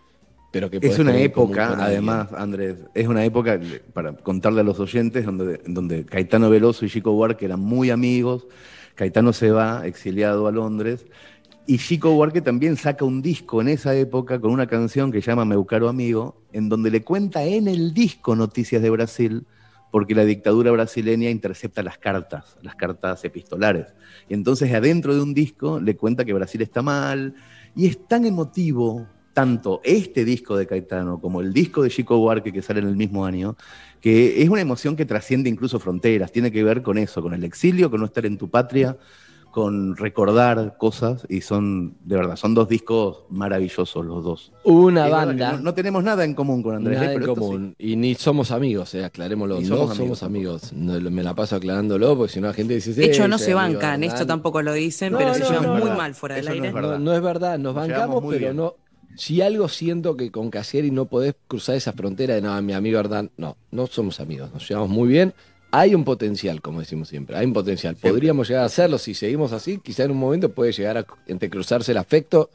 pero que Es una época, además, Andrés, es una época, para contarle a los oyentes, donde, donde Caetano Veloso y Chico Buarque eran muy amigos. Caetano se va exiliado a Londres. Y Chico Buarque también saca un disco en esa época con una canción que se llama Meu Caro Amigo, en donde le cuenta en el disco Noticias de Brasil porque la dictadura brasileña intercepta las cartas, las cartas epistolares. Y entonces adentro de un disco le cuenta que Brasil está mal, y es tan emotivo, tanto este disco de Caetano como el disco de Chico Buarque que sale en el mismo año, que es una emoción que trasciende incluso fronteras, tiene que ver con eso, con el exilio, con no estar en tu patria, con recordar cosas, y son, de verdad, son dos discos maravillosos los dos. Una Es banda. No, no tenemos nada en común con Andrés, Nada ¿eh? en pero esto sí. común. Y ni somos amigos, eh, aclarémoslo. Ni no somos somos amigos amigos. No, me la paso aclarándolo porque si no la gente dice. De hecho, "Sí, no se amigo bancan, esto Hernán". tampoco lo dicen, No, pero se no, llevan no, muy mal fuera del Eso no aire. es No, verdad. no es verdad, nos Nos bancamos, pero bien. no. Si algo siento que con Casieri no podés cruzar esa frontera de no, mi amigo Hernán, no, no somos amigos, nos llevamos muy bien. Hay un potencial, como decimos siempre, hay un potencial. Podríamos llegar a hacerlo si seguimos así, quizá en un momento puede llegar a entrecruzarse el afecto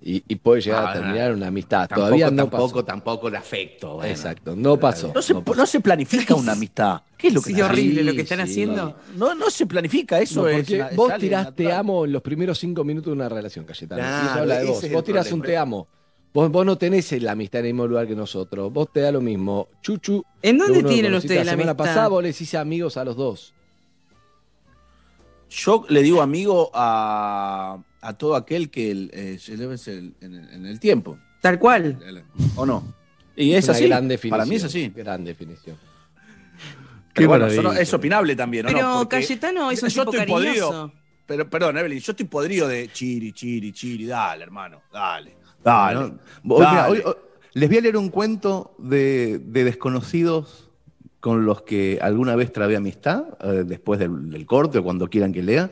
y, y puede llegar Ah, a terminar una amistad. Tampoco, Todavía no tampoco, pasó. tampoco el afecto. bueno. Exacto, no pasó. No se, no pasó. no se planifica una amistad. ¿Qué es lo que Sí, horrible lo que están sí. haciendo. No, no se planifica, eso No, es. una- vos tirás te amo en los primeros cinco minutos de una relación, Cayetano. habla de vos. Vos tirás un te amo. Vos, vos no tenés la amistad en el mismo lugar que nosotros. Vos te da lo mismo. Chuchu. ¿En dónde tienen ustedes la semana amistad? pasada vos le decís amigos a los dos. Yo le digo amigo a, a todo aquel que el- eh, se eleve el- en, el- en el tiempo. Tal cual. ¿O no? Y es una así. gran definición. Para mí es así. Gran definición. Pero bueno, maravilla. eso no- es opinable también, ¿o Pero no? Cayetano es un yo tipo estoy podrido. Pero, perdón, Evelyn, yo estoy podrido de chiri, chiri, chiri. Dale, hermano, dale, dale. ¿no? Hoy, mira, dale. hoy- hoy- les voy a leer un cuento de, de desconocidos con los que alguna vez trabé amistad, eh, después del, del corte o cuando quieran que lea.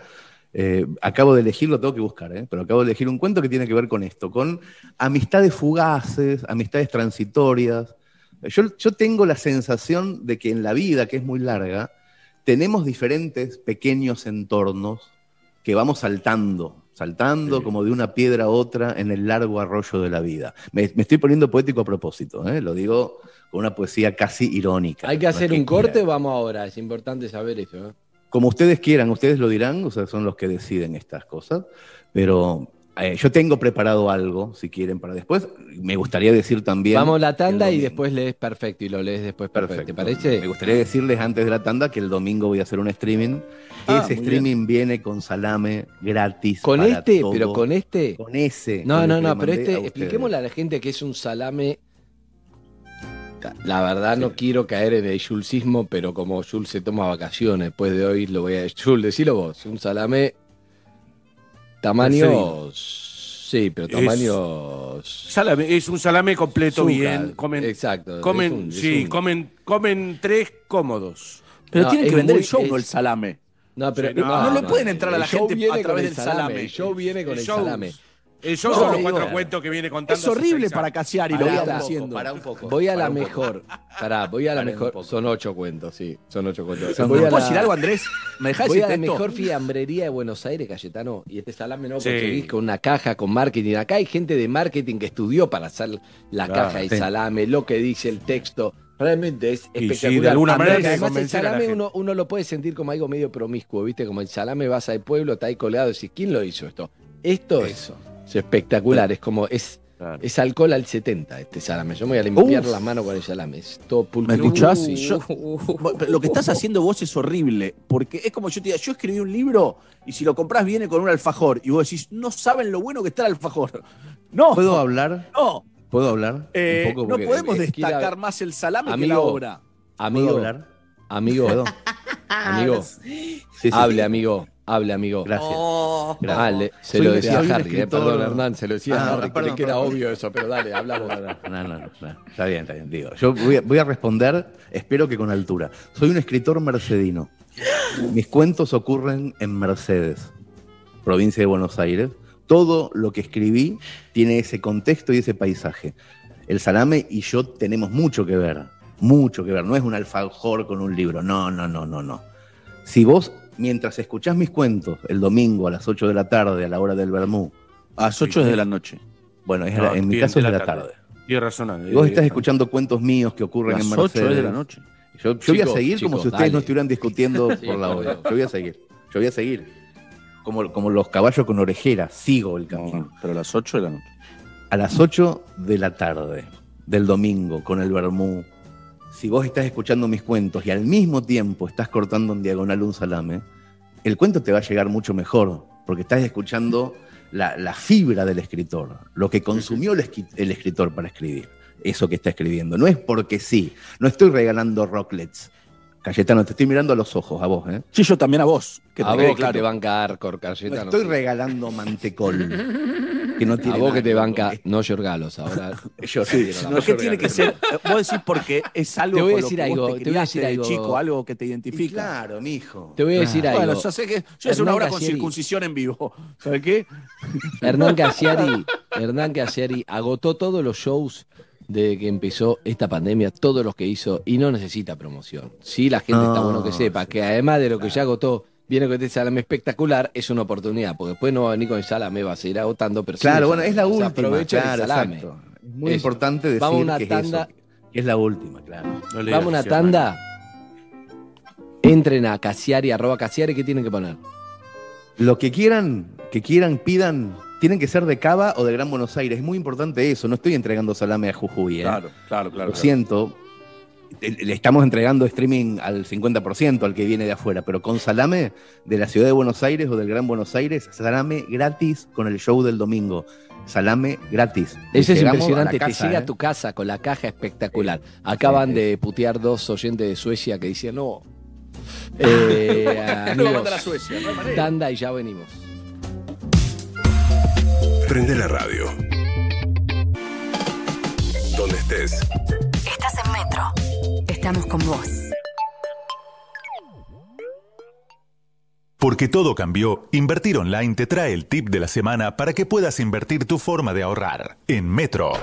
Eh, acabo de elegir, lo tengo que buscar, eh, pero acabo de elegir un cuento que tiene que ver con esto, con amistades fugaces, amistades transitorias. Yo, yo tengo la sensación de que en la vida, que es muy larga, tenemos diferentes pequeños entornos que vamos saltando, saltando como de una piedra a otra en el largo arroyo de la vida. Me, me estoy poniendo poético a propósito, ¿eh? lo digo con una poesía casi irónica. ¿Hay que hacer un corte o vamos ahora? Es importante saber eso. ¿eh? Como ustedes quieran, ustedes lo dirán, o sea, son los que deciden estas cosas, pero eh, yo tengo preparado algo, si quieren, para después. Me gustaría decir también... Vamos a la tanda y después lees perfecto y lo lees después perfecto. ¿Te parece? Me gustaría decirles antes de la tanda que el domingo voy a hacer un streaming. Ah, Ese streaming viene con salame gratis. Con para este, todo. pero con este. Con ese. No, con no, no, pero este, expliquémosle a la gente que es un salame. La verdad no quiero caer en el julesismo, pero como Jules se toma vacaciones, después de hoy lo voy a... Jules, decilo vos, un salame tamaño... Sí, pero tamaño... Salame, es un salame completo Zucca, bien. Comen, exacto, comen, es un- es sí, un- comen, comen tres cómodos. Pero No, tienen es que vender muy- el show, no es- el salame. No, pero Sí, no, no le pueden entrar a la el gente a través el del salame. El show viene con el, show- salame. Show No, son los digo- cuatro cuentos que viene contando. Es horrible para. Casiari lo que haciendo. pará un poco. Voy a la mejor. Pará, voy a la mejor. Son ocho cuentos, sí. Son ocho cuentos. ¿Me Voy a decir algo, Andrés? ¿Me dejás Voy a la mejor fiambrería de Buenos Aires, Cayetano, y este salame no Sí. conseguís con una caja con marketing. Acá hay gente de marketing que estudió para hacer la caja de sí. salame, lo que dice el texto. Realmente es Y sí, espectacular. de alguna manera además el salame uno, uno lo puede sentir como algo medio promiscuo, ¿viste? Como el salame vas al pueblo, está ahí colgado, y decís, ¿quién lo hizo esto? Esto es, Eso. es espectacular, es como, es, Claro. es alcohol al 70 este salame. Yo me voy a limpiar Uf. las manos con el salame. Es todo ¿Me pulcro. escuchás? Sí. Yo- Lo que estás haciendo vos es horrible, porque es como yo te diga, yo escribí un libro y si lo comprás viene con un alfajor y vos decís, no saben lo bueno que está el alfajor. No, ¿Puedo hablar? no. ¿Puedo hablar? Eh, un poco no podemos es que destacar la- más el salame que Amigo, la obra. ¿Puedo Amigo, hablar? amigo, ¿Puedo? amigo, Sí, sí, hable, amigo, hable, amigo. Gracias. Oh. Gracias. Ah, le- se Soy lo decía Harry, eh, perdón, Hernán, se lo decía Ah, a Harry, perdón, que era perdón. obvio eso, pero dale, hablamos. No, no, no, no. Está bien, está bien. Digo, yo voy a, voy a responder, espero que con altura. Soy un escritor mercedino. Mis cuentos ocurren en Mercedes, provincia de Buenos Aires. Todo lo que escribí tiene ese contexto y ese paisaje. El salame y yo tenemos mucho que ver, mucho que ver. No es un alfajor con un libro, no, no, no, no, no. Si vos, mientras escuchás mis cuentos el domingo a las 8 de la tarde, a la hora del Bermú, A las 8 de la noche. bueno, es No, la- en mi caso es de la la tarde. Tienes razón, Andrés. Y vos estás escuchando cuentos míos que ocurren Las en 8 Mercedes. de la noche. Yo, yo voy a Chicos, seguir como si ustedes no estuvieran discutiendo Sí, por la hora. Yo voy a seguir. Yo voy a seguir. Como, como los caballos con orejeras, sigo el camino. No, pero a las 8 de la noche. A las 8 de la tarde del domingo, con el Bermú, si vos estás escuchando mis cuentos y al mismo tiempo estás cortando en diagonal un salame, el cuento te va a llegar mucho mejor, porque estás escuchando la, fibra del escritor, lo que consumió el, el escritor para escribir, eso que está escribiendo. No es porque sí, no estoy regalando rocklets. Cayetano, te estoy mirando a los ojos, a vos, ¿eh? Sí, yo también a vos. Que a te vos que claro. te banca Arcor, No Cayetano. estoy regalando mantecol. Que no A vos que te banca, con no Yorgalos. Ahora Yo Sí, no, ¿Qué tiene que ser? Vos decís porque es algo Te voy a decir que vos algo, te te voy a decir de algo. chico, algo que te Y identifica. claro, mijo. te voy a decir algo. Bueno, yo sé que yo hice una Hernán obra con circuncisión en vivo. ¿Sabes qué? Hernán Casiari, Hernán Casiari agotó todos los shows de que empezó esta pandemia, todos los que hizo, y no necesita promoción. Sí, la gente está No, bueno que sepa que además de lo que ya agotó, viene con este salame espectacular, es una oportunidad, porque después no va a venir con el salame, va a seguir agotando, pero Claro, bueno, es la última. aprovecha claro, el salame. exacto. Es muy Eso. importante decir Vamos una que es tanda. eso, que es la última, claro. No Vamos a una tanda. Entren a Casiari, arroba Casiari, ¿qué tienen que poner? Lo que quieran, que quieran, pidan, tienen que ser de Cava o de Gran Buenos Aires. Es muy importante eso. No estoy entregando salame a Jujuy, ¿eh? Claro, claro, claro. Lo siento. Le le estamos entregando streaming al 50% al que viene de afuera, pero con salame de la ciudad de Buenos Aires o del Gran Buenos Aires, salame gratis con el show del domingo. Salame gratis. Eso es impresionante, te casa, llega ¿eh? a tu casa con la caja espectacular. Acaban de putear dos oyentes de Suecia que decían, no. Eh, No va a amigos, a Suecia, no tanda y ya venimos. Prende la radio. Donde estés. Estás en Metro. Estamos con vos. Porque todo cambió, Invertir Online te trae el tip de la semana para que puedas invertir tu forma de ahorrar. En Metro.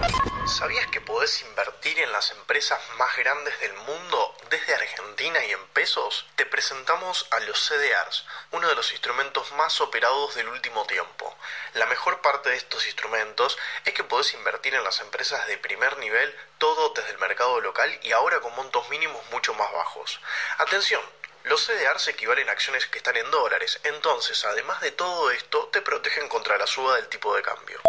¿Sabías que podés invertir en las empresas más grandes del mundo desde Argentina y en pesos? Te presentamos a los CDRs, uno de los instrumentos más operados del último tiempo. La mejor parte de estos instrumentos es que podés invertir en las empresas de primer nivel, todo desde el mercado local y ahora con montos mínimos mucho más bajos. Atención, los CDRs equivalen a acciones que están en dólares, entonces además de todo esto te protegen contra la suba del tipo de cambio.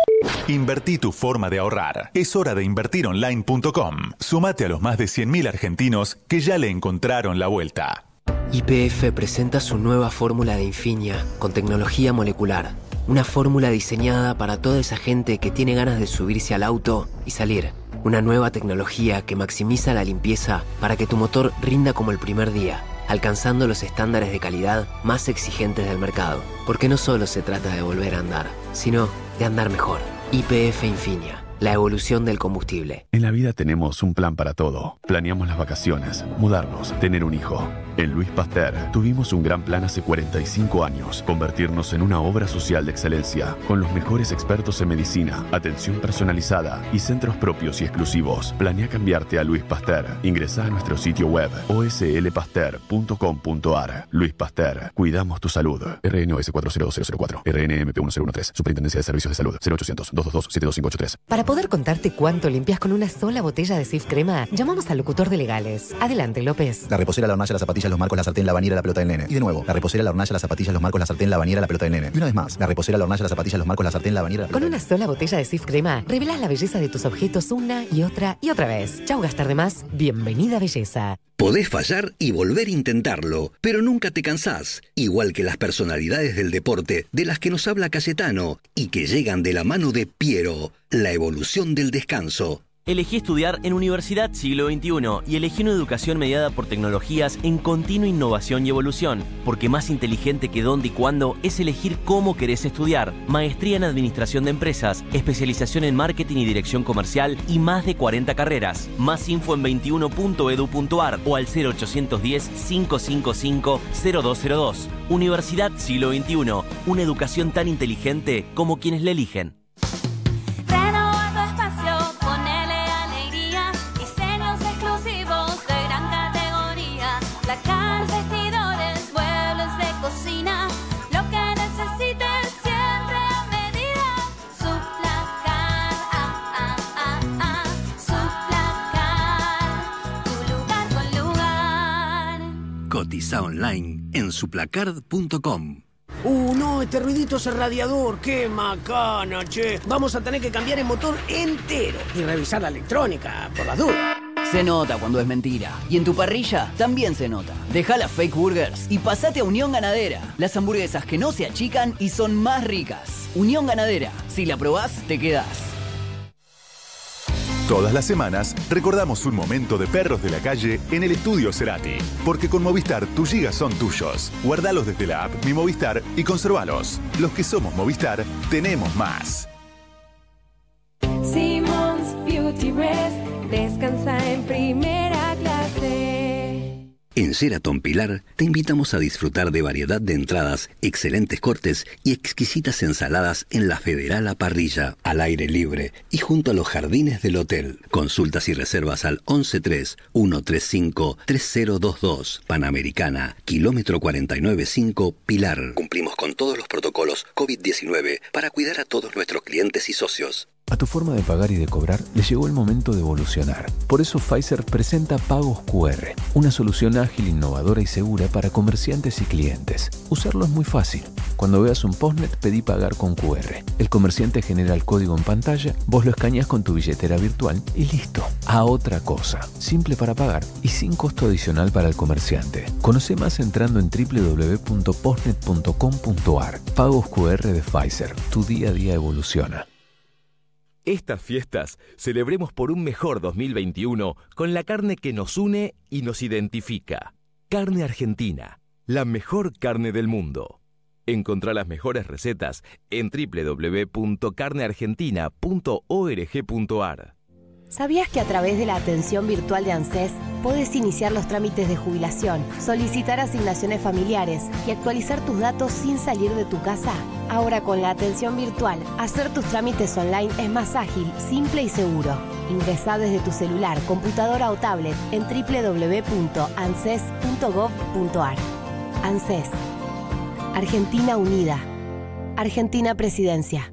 Invertí tu forma de ahorrar. Es hora de invertironline.com. Sumate a los más de 100.000 argentinos que ya le encontraron la vuelta. YPF presenta su nueva fórmula de Infinia con tecnología molecular. Una fórmula diseñada para toda esa gente que tiene ganas de subirse al auto y salir. Una nueva tecnología que maximiza la limpieza para que tu motor rinda como el primer día, alcanzando los estándares de calidad más exigentes del mercado. Porque no solo se trata de volver a andar, sino de andar mejor. YPF Infinia, la evolución del combustible. En la vida tenemos un plan para todo. Planeamos las vacaciones, mudarnos, tener un hijo. En Luis Pasteur tuvimos un gran plan hace 45 años, convertirnos en una obra social de excelencia, con los mejores expertos en medicina, atención personalizada y centros propios y exclusivos. Planea cambiarte a Luis Pasteur. Ingresa a nuestro sitio web oslpasteur.com.ar. Luis Pasteur, cuidamos tu salud. RNOS 402004, RNMP 1013, Superintendencia de Servicios de Salud, 0800 222 72583. Para poder contarte cuánto limpias con una sola botella de Sif Crema, llamamos al locutor de legales. Adelante, López. La reposera, la hornalla, las zapatillas, los marcos, la sartén, la bañera, la pelota del nene. Y de nuevo, la reposera, la hornalla, las zapatillas, los marcos, la sartén, la bañera, la pelota del nene. Y una vez más, la reposera, la hornalla, las zapatillas, los marcos, la sartén, la bañera, la Con una sola botella de Sif Crema, revelas la belleza de tus objetos una y otra y otra vez. Chau gastar de más, bienvenida belleza. Podés fallar y volver a intentarlo, pero nunca te cansás, igual que las personalidades del deporte de las que nos habla Cayetano y que llegan de la mano de Piero, la evolución del descanso. Elegí estudiar en Universidad Siglo XXI y elegí una educación mediada por tecnologías en continua innovación y evolución, porque más inteligente que dónde y cuándo es elegir cómo querés estudiar. Maestría en Administración de Empresas, especialización en Marketing y Dirección Comercial y más de 40 carreras. Más info en 21.edu.ar o al 0810-555-0202. Universidad Siglo XXI, una educación tan inteligente como quienes la eligen. Cotiza online en suplacard.com. Uh, no, este ruidito es el radiador. ¡Qué macana, che! Vamos a tener que cambiar el motor entero y revisar la electrónica, por las dudas. Se nota cuando es mentira. Y en tu parrilla también se nota. Deja las fake burgers y pasate a Unión Ganadera. Las hamburguesas que no se achican y son más ricas. Unión Ganadera. Si la probás, te quedás. Todas las semanas recordamos un momento de perros de la calle en el estudio Cerati. Porque con Movistar tus gigas son tuyos. Guardalos desde la app Mi Movistar y conservalos. Los que somos Movistar, tenemos más. Beauty Rest descansa en. En Sheraton Pilar te invitamos a disfrutar de variedad de entradas, excelentes cortes y exquisitas ensaladas en la Federal a Parrilla, al aire libre y junto a los jardines del hotel. Consultas y reservas al 113-135-3022. Panamericana, kilómetro 495 Pilar. Cumplimos con todos los protocolos COVID-19 para cuidar a todos nuestros clientes y socios. A tu forma de pagar y de cobrar le llegó el momento de evolucionar. Por eso Pfizer presenta Pagos QR, una solución ágil, innovadora y segura para comerciantes y clientes. Usarlo es muy fácil. Cuando veas un postnet, pedí pagar con QR. El comerciante genera el código en pantalla, vos lo escaneas con tu billetera virtual y listo. A otra cosa. Simple para pagar y sin costo adicional para el comerciante. Conoce más entrando en www.postnet.com.ar. Pagos QR de Pfizer. Tu día a día evoluciona. Estas fiestas celebremos por un mejor 2021 con la carne que nos une y nos identifica. Carne Argentina, la mejor carne del mundo. Encontrá las mejores recetas en www.carneargentina.org.ar. ¿Sabías que a través de la atención virtual de ANSES puedes iniciar los trámites de jubilación, solicitar asignaciones familiares y actualizar tus datos sin salir de tu casa? Ahora con la atención virtual, hacer tus trámites online es más ágil, simple y seguro. Ingresá desde tu celular, computadora o tablet en www.anses.gov.ar. ANSES. Argentina Unida. Argentina Presidencia.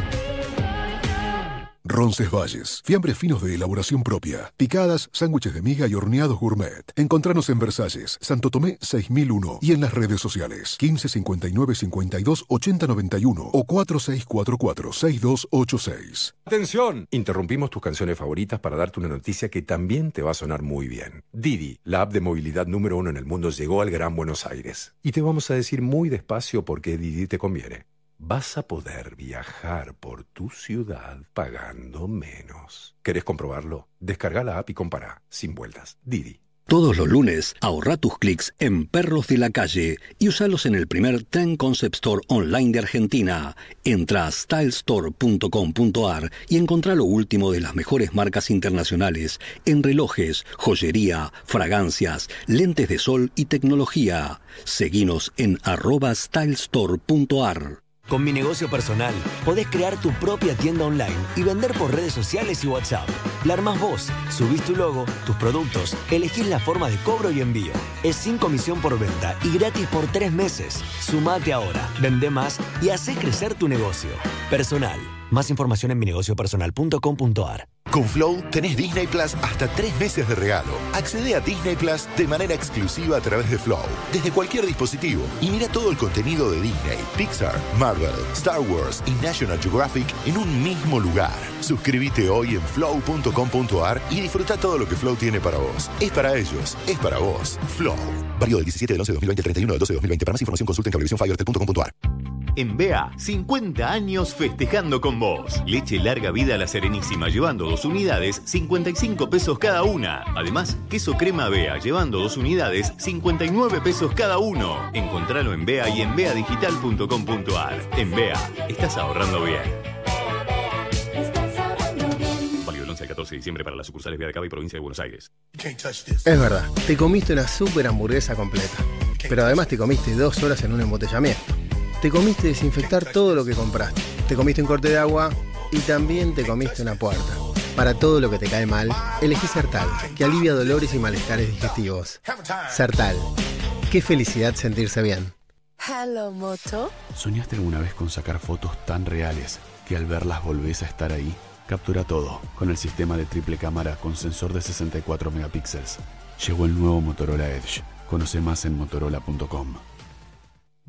Roncesvalles. Fiambres finos de elaboración propia. Picadas, sándwiches de miga y horneados gourmet. Encontranos en Versalles, Santo Tomé 6001 y en las redes sociales 15 59 52 80 91 o 4644 6286. Atención, interrumpimos tus canciones favoritas para darte una noticia que también te va a sonar muy bien. Didi, la app de movilidad número uno en el mundo, llegó al Gran Buenos Aires. Y te vamos a decir muy despacio por qué Didi te conviene. Vas a poder viajar por tu ciudad pagando menos. ¿Querés comprobarlo? Descarga la app y compara, sin vueltas. Didi. Todos los lunes, ahorra tus clics en Perros de la Calle y usalos en el primer Ten Concept Store online de Argentina. Entra a stylestore.com.ar y encontrá lo último de las mejores marcas internacionales en relojes, joyería, fragancias, lentes de sol y tecnología. Seguinos en arroba stylestore.ar. Con mi negocio personal, podés crear tu propia tienda online y vender por redes sociales y WhatsApp. La armás vos, subís tu logo, tus productos, elegís la forma de cobro y envío. Es sin comisión por venta y gratis por tres meses. Sumate ahora, vende más y hacé crecer tu negocio. Personal. Más información en minegociopersonal.com.ar. Con Flow tenés Disney Plus hasta tres meses de regalo. Accede a Disney Plus de manera exclusiva a través de Flow, desde cualquier dispositivo. Y mira todo el contenido de Disney, Pixar, Marvel, Star Wars y National Geographic en un mismo lugar. Suscríbete hoy en flow.com.ar y disfruta todo lo que Flow tiene para vos. Es para ellos, es para vos. Flow. Válido del 17 del 11 de 2020 al 31 del 12 de 2020. Para más información consulta en cablevisiónfibertel.com.ar. En BEA, 50 años festejando con vos. Leche larga vida a la Serenísima, llevando dos unidades, 55 pesos cada una. Además, queso crema BEA, llevando dos unidades, 59 pesos cada uno. Encontralo en BEA y en beadigital.com.ar. En BEA, estás ahorrando bien. Válido del 11 al 14 de diciembre para las sucursales BEA de Cava y Provincia de Buenos Aires. Es verdad, te comiste una super hamburguesa completa. Pero además te comiste dos horas en un embotellamiento. Te comiste desinfectar todo lo que compraste. Te comiste un corte de agua y también te comiste una puerta. Para todo lo que te cae mal, elegí Sertal, que alivia dolores y malestares digestivos. Sertal. Qué felicidad sentirse bien. Hello, Moto. ¿Soñaste alguna vez con sacar fotos tan reales que al verlas volvés a estar ahí? Captura todo con el sistema de triple cámara con sensor de 64 megapíxeles. Llegó el nuevo Motorola Edge. Conoce más en motorola.com.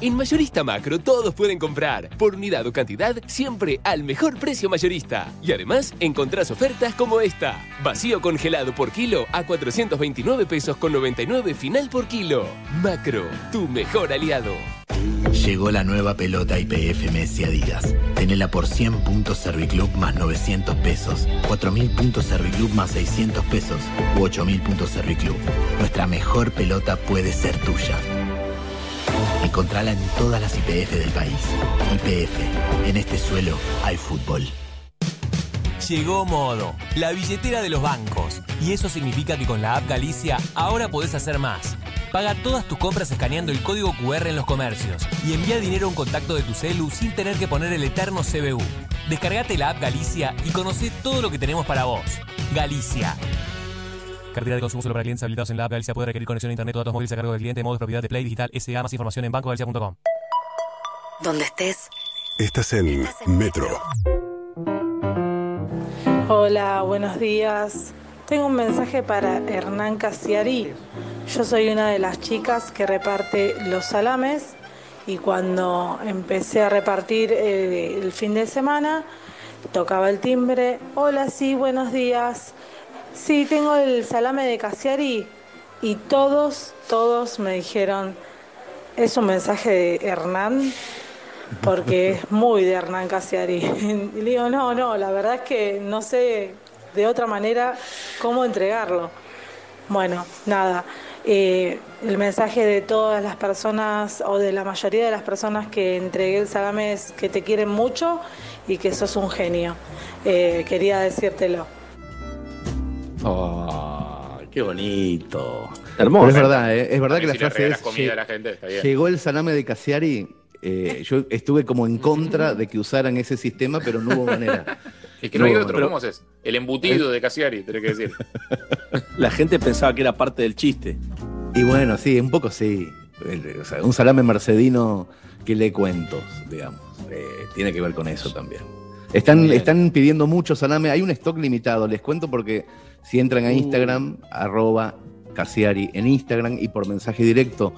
En Mayorista Macro todos pueden comprar. Por unidad o cantidad, siempre al mejor precio mayorista. Y además, encontrás ofertas como esta. Vacío congelado por kilo a 429 pesos con 99 final por kilo. Macro, tu mejor aliado. Llegó la nueva pelota IPF Messi Adidas. Tenela por 100 puntos Serviclub más 900 pesos, 4000 puntos Serviclub más 600 pesos u 8000 puntos Serviclub. Nuestra mejor pelota puede ser tuya. Encontrala en todas las IPF del país. IPF, en este suelo hay fútbol. Llegó Modo, la billetera de los bancos. Y eso significa que con la app Galicia ahora podés hacer más. Paga todas tus compras escaneando el código QR en los comercios y envía dinero a un contacto de tu celu sin tener que poner el eterno CBU. Descargate la app Galicia y conoce todo lo que tenemos para vos. Galicia. Cartera de consumo solo para clientes habilitados en la app Galicia puede requerir conexión a internet o datos móviles a cargo del cliente. Modos propiedad de Play Digital SA. Más información en bancogalicia.com. Donde estés. Estás en Metro. Hola, buenos días. Tengo un mensaje para Hernán Casiari. Yo soy una de las chicas que reparte los salames y cuando empecé a repartir eh, el fin de semana, tocaba el timbre. Hola, sí, buenos días. Sí, tengo el salame de Casiari y todos, todos me dijeron, es un mensaje de Hernán porque es muy de Hernán Casiari. Y le digo, no, no, la verdad es que no sé de otra manera cómo entregarlo. Bueno, nada, eh, el mensaje de todas las personas o de la mayoría de las personas que entregué el salame es que te quieren mucho y que sos un genio. Eh, quería decírtelo. Oh, qué bonito. Pero es verdad, ¿eh? es verdad que la También sirve frase regalar es comida "Lle- a la gente, está bien". llegó el salame de Casiari. eh, yo estuve como en contra de que usaran ese sistema, pero no hubo manera. Es que no hay hubo otro. ¿cómo haces? El embutido de Casiari, tenés que decir. La gente pensaba que era parte del chiste. Y bueno, sí, un poco sí. El- o sea, un salame mercedino que lee cuentos, digamos. Eh, tiene que ver con eso también. Están, Bien. están pidiendo mucho salame. Hay un stock limitado, les cuento porque si entran a Instagram, arroba Casiari en Instagram y por mensaje directo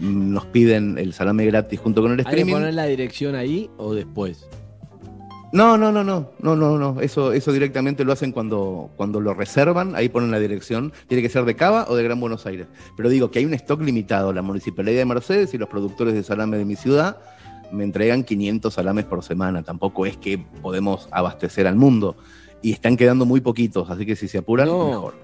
mm, nos piden el salame gratis junto con el ¿Hay que streaming. poner la dirección ahí o después? No, no, no, no, no, no, no. Eso, eso directamente lo hacen cuando, cuando lo reservan, ahí ponen la dirección. Tiene que ser de Cava o de Gran Buenos Aires. Pero digo que hay un stock limitado. La Municipalidad de Mercedes y los productores de salame de mi ciudad me entregan 500 salames por semana. Tampoco es que podemos abastecer al mundo. Y están quedando muy poquitos, así que si se apuran, No. mejor.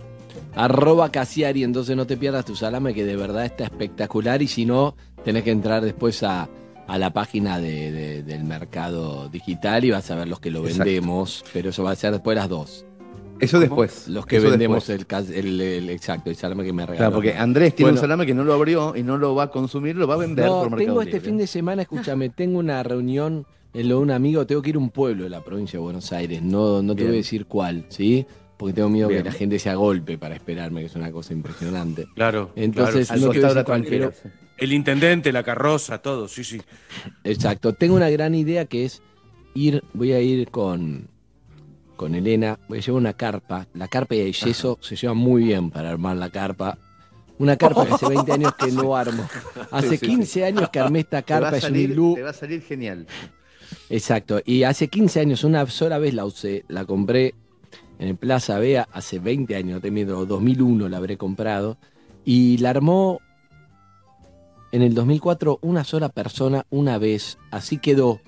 Arroba Casiari, entonces no te pierdas tu salame que de verdad está espectacular y si no, tenés que entrar después a, a la página de- de- del mercado digital y vas a ver los que lo Exacto. vendemos, pero eso va a ser después de las dos. Eso después. Los que eso vendemos el, el, el- exacto, el salame que me regaló. Claro, porque Andrés tiene Bueno, un salame que no lo abrió y no lo va a consumir, lo va a vender No, por Mercado tengo este Libre. fin de semana, escúchame, tengo una reunión en lo de un amigo, tengo que ir a un pueblo de la provincia de Buenos Aires, no, no te voy a decir cuál, ¿sí? Porque tengo miedo Bien. que la gente se agolpe para esperarme, que es una cosa impresionante. Claro. Entonces, claro. no quiero decir cuál, pero El intendente, la carroza, todo, sí, sí. Exacto. Tengo una gran idea que es ir, voy a ir con, con Elena, voy a llevar una carpa. La carpa y el yeso se llevan muy bien para armar la carpa. Una carpa que hace 20 años que no armo. Hace Sí, sí, 15 sí. años que armé esta carpa, es salir-. Te va a salir genial. Exacto. Y hace 15 años, una sola vez la usé, la compré en el Plaza Vea, hace 20 años, no te miento, 2001 la habré comprado. Y la armó en el 2004 una sola persona una vez. Así quedó.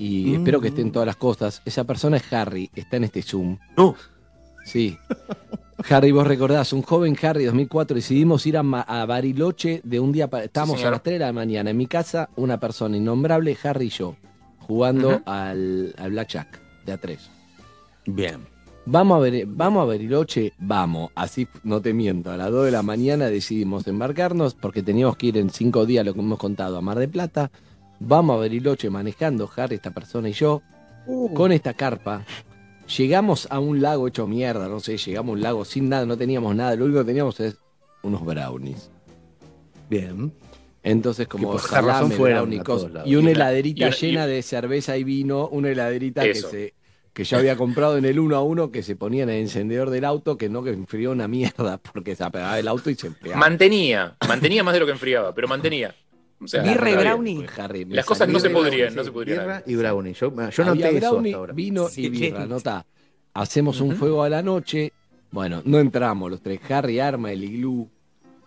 Y Mm. espero que esté en todas las cosas. Esa persona es Harry, está en este Zoom. No. Sí. Harry, vos recordás, un joven Harry 2004, decidimos ir a, Ma- a Bariloche de un día para... Estábamos a las 3 de la mañana en mi casa, una persona innombrable, Harry y yo, jugando al, al Blackjack de A3. Bien. Vamos a ver, vamos a Bariloche, vamos, así no te miento, a las 2 de la mañana decidimos embarcarnos porque teníamos que ir en cinco días, lo que hemos contado, a Mar de Plata. Vamos a Bariloche manejando, Harry, esta persona y yo, con esta carpa. Llegamos a un lago hecho mierda, no sé, llegamos a un lago sin nada, no teníamos nada, lo único que teníamos es unos brownies. Bien. Entonces, como Que por esa razón salame, fueron brownie, a cosas. todos lados. y una heladerita y una- llena y- de cerveza y vino, una heladerita que se que yo había comprado en el 1 a 1 que se ponía en el encendedor del auto, que no que enfrió una mierda porque se apagaba el auto y se enfriaba. Mantenía, mantenía más de lo que enfriaba, pero mantenía. O sea, Birra y bien. brownie. Harry, Las cosas no se podrían, no se podrían. Birra y brownie. Yo, yo Había noté eso brownie, hasta ahora. vino Sí. y birra, nota. Hacemos un fuego a la noche. Bueno, no entramos los tres. Harry arma el iglú.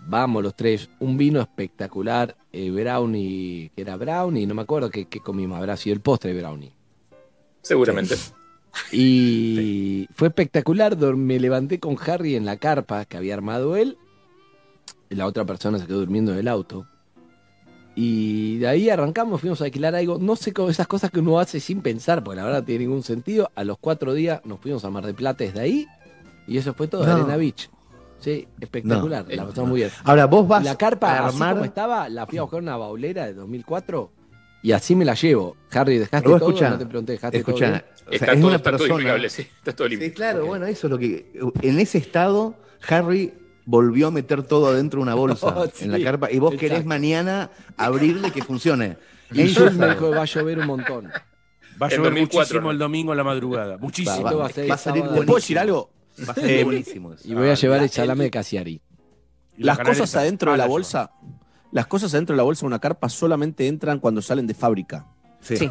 Vamos los tres. Un vino espectacular. eh, brownie, que era brownie, no me acuerdo qué, qué comimos. Habrá sido el postre de brownie. Seguramente. Y fue espectacular. Me levanté con Harry en la carpa que había armado él. La otra persona se quedó durmiendo en el auto. Y de ahí arrancamos, fuimos a alquilar algo. No sé cómo esas cosas que uno hace sin pensar, porque la verdad no tiene ningún sentido. A los cuatro días nos fuimos a Mar de Plata desde ahí. Y eso fue todo, No. Arena Beach. Sí, espectacular, No. la pasamos muy bien. Ahora, vos vas La carpa, a así armar- como estaba, la fui a buscar una baulera de 2004 y así me la llevo. Harry, ¿dejaste todo? escuchá, no te pregunté, ¿dejaste escuchá, todo? bien? o sea, Está es todo- una está todo impecable, sí, está todo limpio. Sí, claro, bueno, eso es lo que. En ese estado, Harry volvió a meter todo adentro de una bolsa Oh, sí, en la carpa y vos querés mañana abrirle que funcione. Me dijo que va a llover un montón. Va a llover 2004, muchísimo ¿no? el domingo a la madrugada. Muchísimo. Va a ser va a salir. ¿Te puedo decir algo? Va a ser Eh, buenísimo eso. Y voy a Ah, llevar el salame de Casiari. Las cosas adentro de Ah, la la bolsa, las cosas adentro de la bolsa de una carpa solamente entran cuando salen de fábrica. Sí. Eh,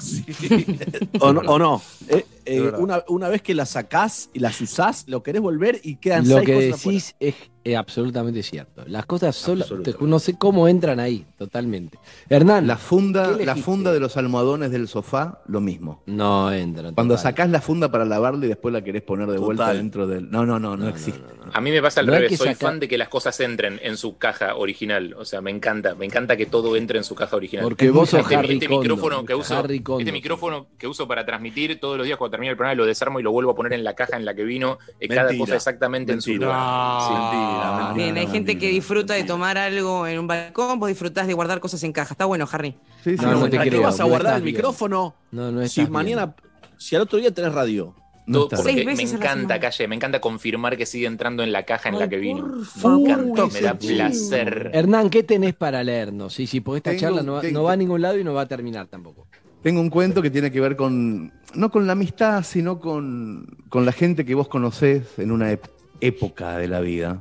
Sí. ¿O no? o no? Eh, eh, una, una vez que las sacás y las usás, lo querés volver y quedan Lo seis que cosas afuera. decís es, eh, absolutamente cierto. Las cosas solo, Absolutamente. no sé cómo entran ahí, totalmente. Hernán, La funda, ¿Qué la funda de los almohadones del sofá, lo mismo. no entran. Cuando total. sacás la funda para lavarla y después la querés poner de vuelta dentro del. No, no, no, no, existe. A mí me pasa al revés, soy sacar- fan de que las cosas entren en su caja original. O sea, me encanta, me encanta que todo entre en su caja original. Porque vos sos este, Harry este Kondo, micrófono que uso, Harry este micrófono que uso para transmitir todos los días cuando termina el programa lo desarmo y lo vuelvo a poner en la caja en la que vino, eh, cada cosa exactamente en su lugar. No, Sí. mentira, mentira. Bien, hay gente que disfruta de tomar algo en un balcón, vos disfrutás de guardar cosas en caja. Está bueno, Harry. Sí, sí, No, no te ¿Para qué vas a no guardar el bien. micrófono No, no si mañana, si al otro día tenés radio? No porque Seis me encanta. Calle, me encanta confirmar que sigue entrando en la caja en la que vino. por Me encanta, me da placer. Hernán, ¿qué tenés para leernos? Sí, sí, porque esta Tengo- charla no va, no va a ningún lado y no va a terminar tampoco. Tengo un cuento que tiene que ver con, no con la amistad, sino con, con la gente que vos conocés en una época de la vida.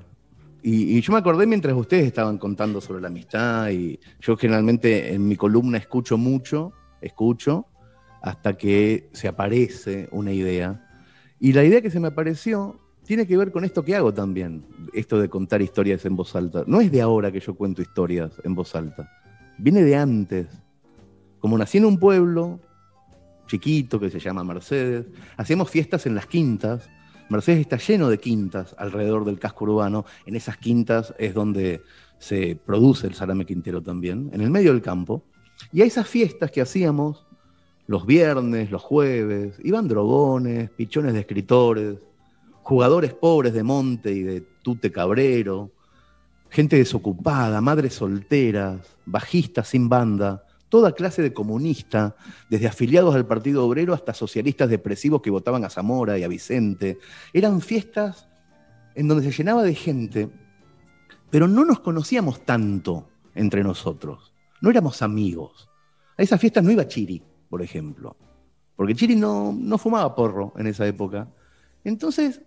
Y, y yo me acordé mientras ustedes estaban contando sobre la amistad y yo generalmente en mi columna escucho mucho, escucho, hasta que se aparece una idea. Y la idea que se me apareció tiene que ver con esto que hago también, esto de contar historias en voz alta. No es de ahora que yo cuento historias en voz alta, viene de antes. Como nací en un pueblo chiquito que se llama Mercedes, hacíamos fiestas en las quintas. Mercedes está lleno de quintas alrededor del casco urbano. En esas quintas es donde se produce el salame quintero también, en el medio del campo. Y a esas fiestas que hacíamos los viernes, los jueves, iban drogones, pichones de escritores, jugadores pobres de Monte y de Tute Cabrero, gente desocupada, madres solteras, bajistas sin banda, toda clase de comunista, desde afiliados al Partido Obrero hasta socialistas depresivos que votaban a Zamora y a Vicente. Eran fiestas en donde se llenaba de gente, pero no nos conocíamos tanto entre nosotros, no éramos amigos. A esas fiestas no iba Chiri, por ejemplo, porque Chiri no, no fumaba porro en esa época. Entonces,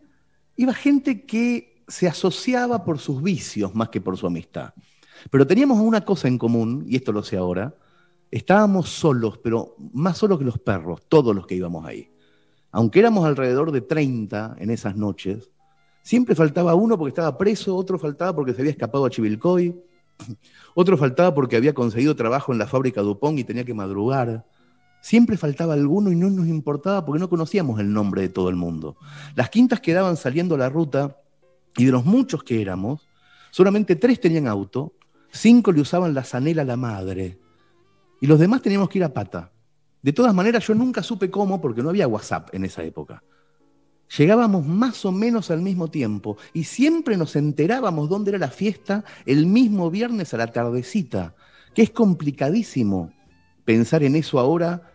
iba gente que se asociaba por sus vicios más que por su amistad. Pero teníamos una cosa en común, y esto lo sé ahora, estábamos solos, pero más solos que los perros, todos los que íbamos ahí. Aunque éramos alrededor de 30 en esas noches, siempre faltaba uno porque estaba preso, otro faltaba porque se había escapado a Chivilcoy, otro faltaba porque había conseguido trabajo en la fábrica Dupont y tenía que madrugar. Siempre faltaba alguno y no nos importaba porque no conocíamos el nombre de todo el mundo. Las quintas quedaban saliendo a la ruta y de los muchos que éramos, solamente tres tenían auto, cinco le usaban la zanela a la madre y los demás teníamos que ir a pata. De todas maneras, yo nunca supe cómo porque no había WhatsApp en esa época. Llegábamos más o menos al mismo tiempo y siempre nos enterábamos dónde era la fiesta el mismo viernes a la tardecita, que es complicadísimo pensar en eso ahora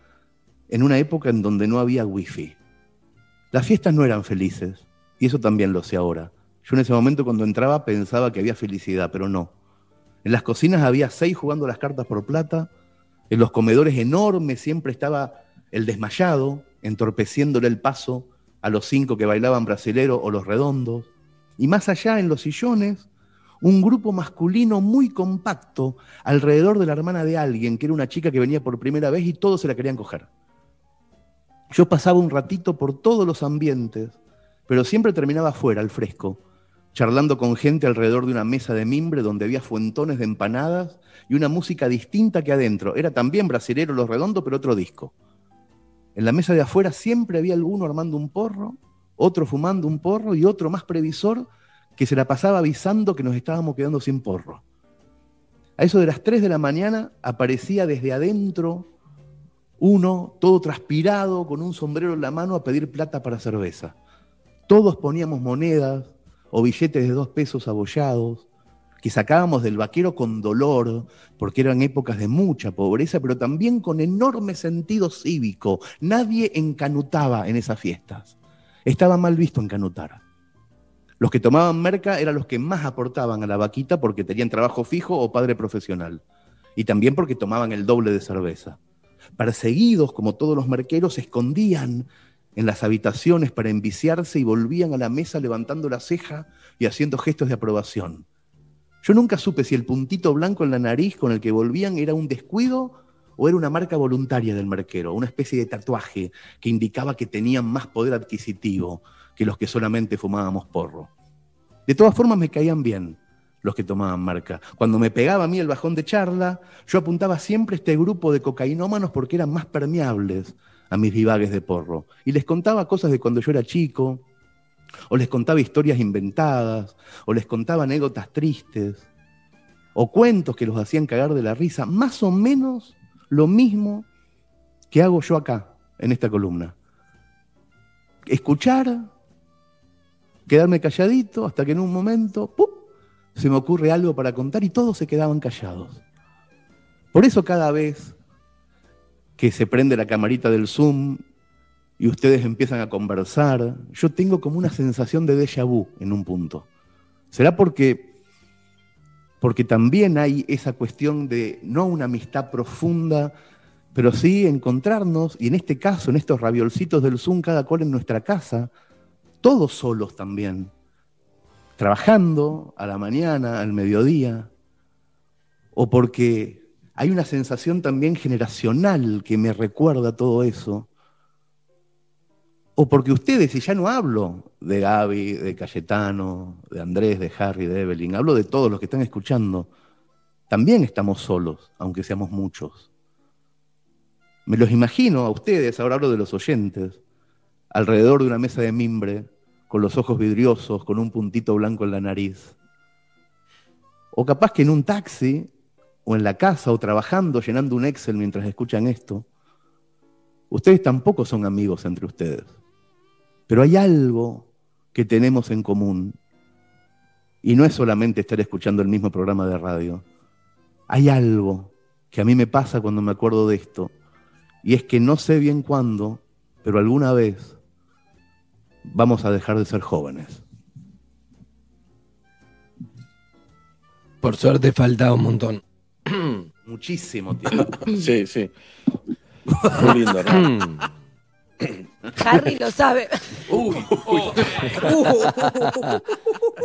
en una época en donde no había wifi. Las fiestas no eran felices y eso también lo sé ahora. Yo en ese momento cuando entraba pensaba que había felicidad, pero no. En las cocinas había seis jugando las cartas por plata, en los comedores enormes siempre estaba el desmayado, entorpeciéndole el paso a los cinco que bailaban brasilero o los redondos. Y más allá, en los sillones, un grupo masculino muy compacto alrededor de la hermana de alguien, que era una chica que venía por primera vez y todos se la querían coger. Yo pasaba un ratito por todos los ambientes, pero siempre terminaba afuera, al fresco, charlando con gente alrededor de una mesa de mimbre donde había fuentones de empanadas y una música distinta que adentro. Era también brasilero Los Redondos, pero otro disco. En la mesa de afuera siempre había alguno armando un porro, otro fumando un porro y otro más previsor que se la pasaba avisando que nos estábamos quedando sin porro. A eso de las 3 de la mañana aparecía desde adentro uno, todo transpirado, con un sombrero en la mano, a pedir plata para cerveza. Todos poníamos monedas o billetes de dos pesos abollados, que sacábamos del vaquero con dolor, porque eran épocas de mucha pobreza, pero también con enorme sentido cívico. Nadie encanutaba en esas fiestas. Estaba mal visto encanutar. Los que tomaban merca eran los que más aportaban a la vaquita porque tenían trabajo fijo o padre profesional. Y también porque tomaban el doble de cerveza. Perseguidos, como todos los merqueros, se escondían en las habitaciones para enviciarse y volvían a la mesa levantando la ceja y haciendo gestos de aprobación. Yo nunca supe si el puntito blanco en la nariz con el que volvían era un descuido o era una marca voluntaria del merquero, una especie de tatuaje que indicaba que tenían más poder adquisitivo que los que solamente fumábamos porro. De todas formas me caían bien los que tomaban marca. Cuando me pegaba a mí el bajón de charla, yo apuntaba siempre a este grupo de cocainómanos porque eran más permeables a mis divagues de porro. Y les contaba cosas de cuando yo era chico, o les contaba historias inventadas, o les contaba anécdotas tristes, o cuentos que los hacían cagar de la risa, más o menos lo mismo que hago yo acá, en esta columna. Escuchar, quedarme calladito hasta que en un momento ¡pum! se me ocurre algo para contar y todos se quedaban callados. Por eso cada vez que se prende la camarita del Zoom y ustedes empiezan a conversar, yo tengo como una sensación de déjà vu en un punto. ¿Será porque, porque también hay esa cuestión de no una amistad profunda, pero sí encontrarnos, y en este caso, en estos raviolcitos del Zoom, cada cual en nuestra casa, todos solos también, trabajando a la mañana, al mediodía, o porque hay una sensación también generacional que me recuerda todo eso, o porque ustedes, y ya no hablo de Gaby, de Cayetano, de Andrés, de Harry, de Evelyn, hablo de todos los que están escuchando, también estamos solos, aunque seamos muchos. Me los imagino a ustedes, ahora hablo de los oyentes, alrededor de una mesa de mimbre, con los ojos vidriosos, con un puntito blanco en la nariz. O capaz que en un taxi, o en la casa, o trabajando, llenando un Excel mientras escuchan esto. Ustedes tampoco son amigos entre ustedes. Pero hay algo que tenemos en común. Y no es solamente estar escuchando el mismo programa de radio. Hay algo que a mí me pasa cuando me acuerdo de esto. Y es que no sé bien cuándo, pero alguna vez vamos a dejar de ser jóvenes. Por suerte falta un montón. Muchísimo tiempo. Sí, sí. Muy lindo, ¿no? Harry lo sabe. Uy,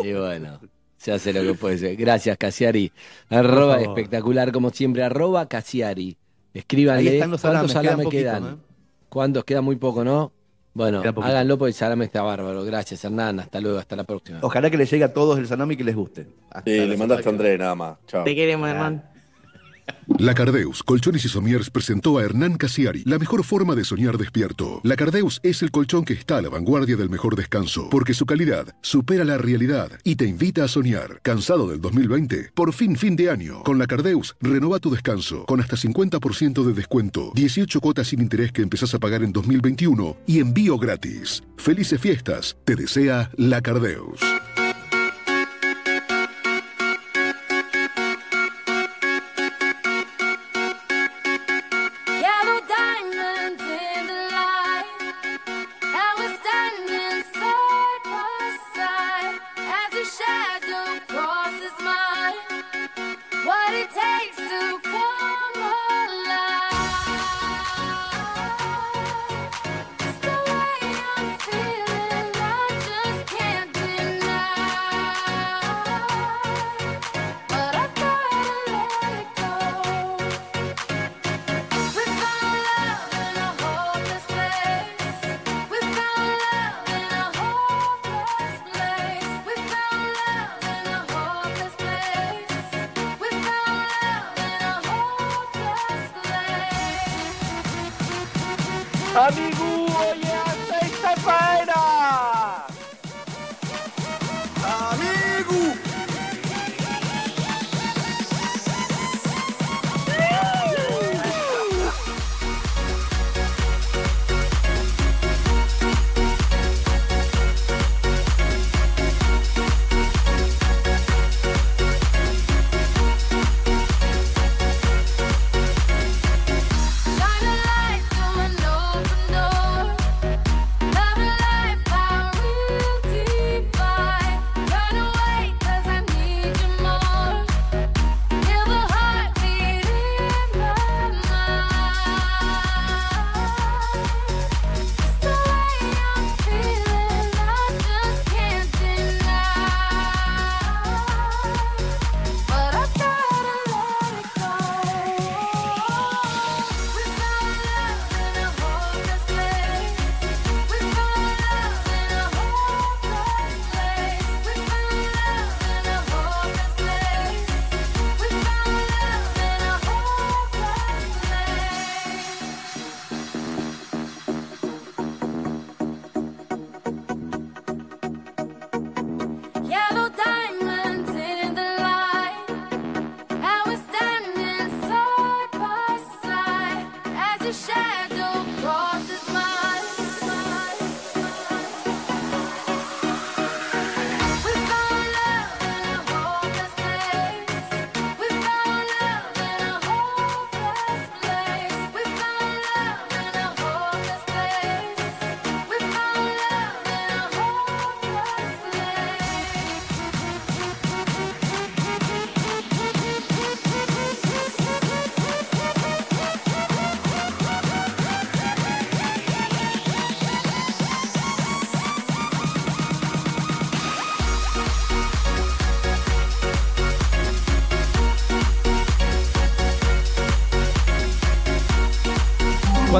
y bueno, se hace lo que puede ser. Gracias, Casiari. Arroba espectacular, como siempre. Arroba Casiari. Escríbanle Ahí están los cuántos salames, salames quedan ¿Cuántos? Queda muy poco, ¿no? Bueno, háganlo porque el salame está bárbaro. Gracias, Hernán. Hasta luego, hasta la próxima. Ojalá que les llegue a todos el salami que les guste. Hasta Sí, le mandaste a Andrés nada más. Chao. Te queremos, hermano. La Cardeus Colchones y Somiers presentó a Hernán Casiari, la mejor forma de soñar despierto. La Cardeus es el colchón que está a la vanguardia del mejor descanso, porque su calidad supera la realidad y te invita a soñar. ¿Cansado del 2020? Por fin fin de año. Con la Cardeus, renova tu descanso, con hasta 50% de descuento, 18 cuotas sin interés que empezás a pagar en 2021 y envío gratis. Felices fiestas, te desea la Cardeus.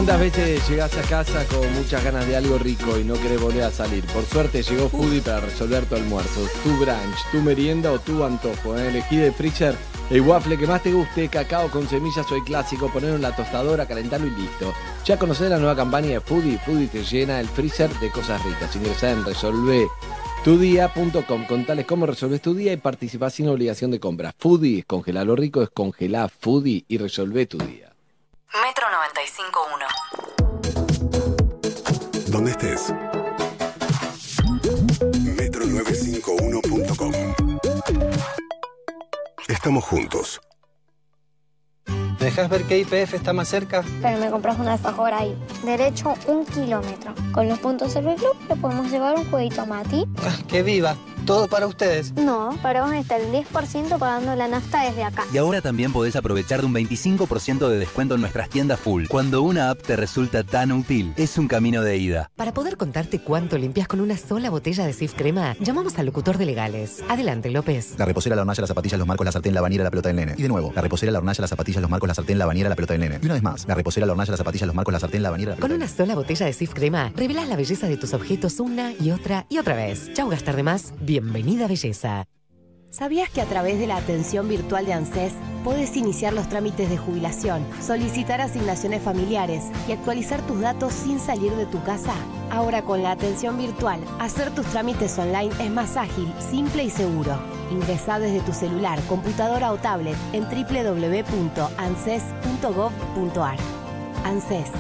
¿Cuántas veces llegás a casa con muchas ganas de algo rico y no querés volver a salir? Por suerte llegó Foodie para resolver tu almuerzo, tu brunch, tu merienda o tu antojo. ¿eh? Elegí de freezer el waffle que más te guste, cacao con semillas o el clásico, ponerlo en la tostadora, calentarlo y listo. Ya conocés la nueva campaña de Foodie. Foodie te llena el freezer de cosas ricas. Ingresá en resolve tudía.com, contales cómo resolves tu día y participás sin obligación de compra. Foodie es congelar lo rico, es congelar Foodie y resolvé tu día. Donde estés. Metro951.com. Estamos juntos. ¿Me dejas ver qué IPF está más cerca? Pero me compras un alfajor ahí, derecho un kilómetro. Con los puntos Serviclub le podemos llevar un jueguito a Mati. ¡Que viva! Todo para ustedes. No, para vos está el 10% pagando la nafta desde acá. Y ahora también podés aprovechar de un 25% de descuento en nuestras tiendas full. Cuando una app te resulta tan útil, es un camino de ida. Para poder contarte cuánto limpias con una sola botella de Sif Crema, llamamos al locutor de legales. Adelante, López. La reposera, la hornalla, las zapatillas, los marcos, la sartén, la bañera, la pelota del nene. Y de nuevo, la reposera, la hornalla, las zapatillas, los marcos, la sartén, la bañera, la pelota del nene. Y una vez más, la reposera, la hornalla, las zapatillas, los marcos, la sartén, la bañera, la pelota Con una sola botella de Sif Crema, revelás la belleza de tus objetos una y otra y otra vez. Chau gastar de más, bienvenida belleza. ¿Sabías que a través de la atención virtual de ANSES podés iniciar los trámites de jubilación, solicitar asignaciones familiares y actualizar tus datos sin salir de tu casa? Ahora con la atención virtual, hacer tus trámites online es más ágil, simple y seguro. Ingresa desde tu celular, computadora o tablet en www.anses.gov.ar. ANSES.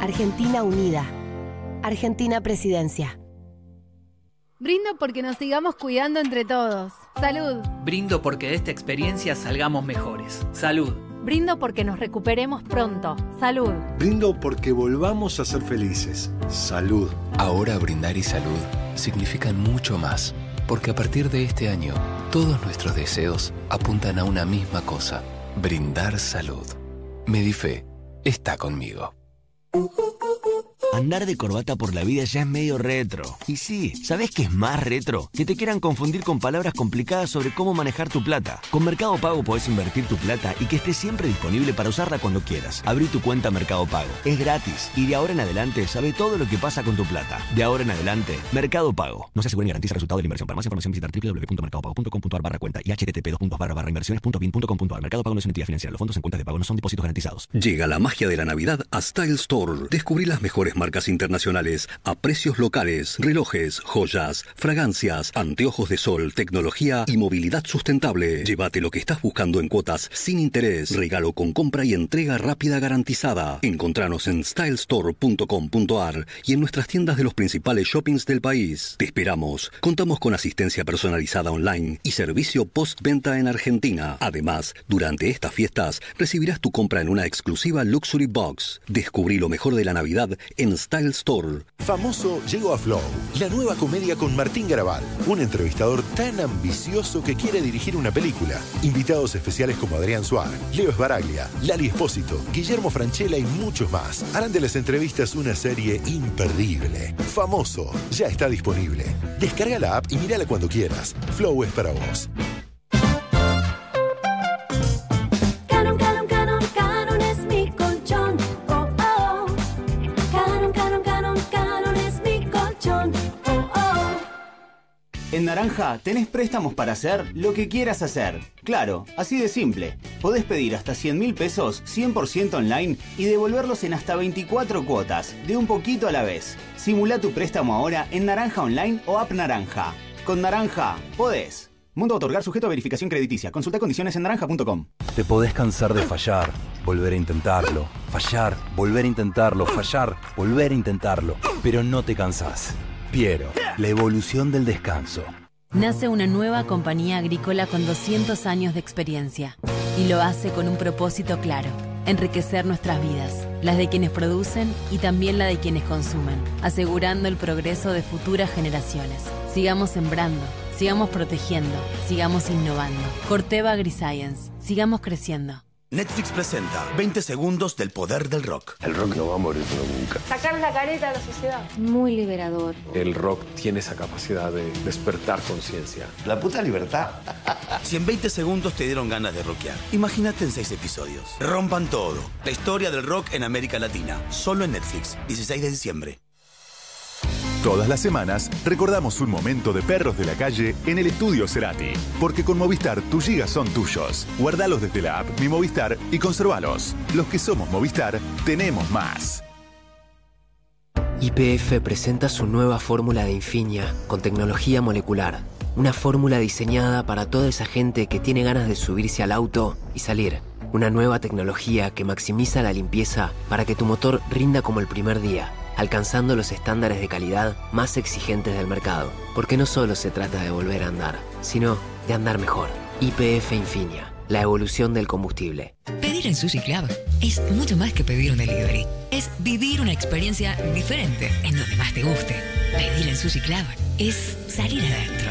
Argentina Unida. Argentina Presidencia. Brindo porque nos sigamos cuidando entre todos. Salud. Brindo porque de esta experiencia salgamos mejores. Salud. Brindo porque nos recuperemos pronto. Salud. Brindo porque volvamos a ser felices. Salud. Ahora brindar y salud significan mucho más, porque a partir de este año, todos nuestros deseos apuntan a una misma cosa, brindar salud. Medife está conmigo. Andar de corbata por la vida ya es medio retro. Y sí, ¿sabes qué es más retro? Que te quieran confundir con palabras complicadas sobre cómo manejar tu plata. Con Mercado Pago podés invertir tu plata y que esté siempre disponible para usarla cuando quieras. Abrí tu cuenta Mercado Pago. Es gratis y de ahora en adelante sabe todo lo que pasa con tu plata. De ahora en adelante, Mercado Pago. No se asegura ni garantiza el resultado de la inversión. Para más información visitar www.mercadopago.com.ar barra cuenta y http barra inversiones.bin.com.ar. Mercado Pago no es una entidad financiera. Los fondos en cuentas de pago no son depósitos garantizados. Llega la magia de la Navidad a Style Store. Descubrí las mejores marcas internacionales a precios locales, relojes, joyas, fragancias, anteojos de sol, tecnología y movilidad sustentable. Llévate lo que estás buscando en cuotas sin interés, regalo con compra y entrega rápida garantizada. Encontranos en stylestore.com.ar y en nuestras tiendas de los principales shoppings del país. Te esperamos. Contamos con asistencia personalizada online y servicio postventa en Argentina. Además, durante estas fiestas recibirás tu compra en una exclusiva Luxury Box. Descubrí lo mejor de la Navidad en Style Store. Famoso llegó a Flow, la nueva comedia con Martín Garabal, un entrevistador tan ambicioso que quiere dirigir una película. Invitados especiales como Adrián Suárez, Leo Esbaraglia, Lali Espósito, Guillermo Franchella y muchos más harán de las entrevistas una serie imperdible. Famoso ya está disponible. Descarga la app y mírala cuando quieras. Flow es para vos. En Naranja tenés préstamos para hacer lo que quieras hacer. Claro, así de simple. Podés pedir hasta 100 mil pesos 100% online y devolverlos en hasta 24 cuotas, de un poquito a la vez. Simula tu préstamo ahora en Naranja Online o App Naranja. Con Naranja, podés. Mundo otorgar sujeto a verificación crediticia. Consulta condiciones en naranja.com. Te podés cansar de fallar, volver a intentarlo, fallar, volver a intentarlo, fallar, volver a intentarlo, pero no te cansás. Piero, la evolución del descanso. Nace una nueva compañía agrícola con 200 años de experiencia y lo hace con un propósito claro, enriquecer nuestras vidas, las de quienes producen y también la de quienes consumen, asegurando el progreso de futuras generaciones. Sigamos sembrando, sigamos protegiendo, sigamos innovando. Corteva AgriScience, sigamos creciendo. Netflix presenta 20 segundos del poder del rock. El rock no va a morir nunca. Sacar la careta a la sociedad. Muy liberador. El rock tiene esa capacidad de despertar conciencia. La puta libertad. si en 20 segundos te dieron ganas de rockear, imagínate en 6 episodios. Rompan todo. La historia del rock en América Latina. Solo en Netflix. 16 de diciembre. Todas las semanas recordamos un momento de perros de la calle en el estudio Cerati. Porque con Movistar tus gigas son tuyos. Guardalos desde la app Mi Movistar y conservalos. Los que somos Movistar tenemos más. YPF presenta su nueva fórmula de Infinia con tecnología molecular. Una fórmula diseñada para toda esa gente que tiene ganas de subirse al auto y salir. Una nueva tecnología que maximiza la limpieza para que tu motor rinda como el primer día, alcanzando los estándares de calidad más exigentes del mercado. Porque no solo se trata de volver a andar, sino de andar mejor. YPF Infinia, la evolución del combustible. Pedir en Sushi Club es mucho más que pedir un delivery. Es vivir una experiencia diferente en donde más te guste. Pedir en Sushi Club es salir adentro.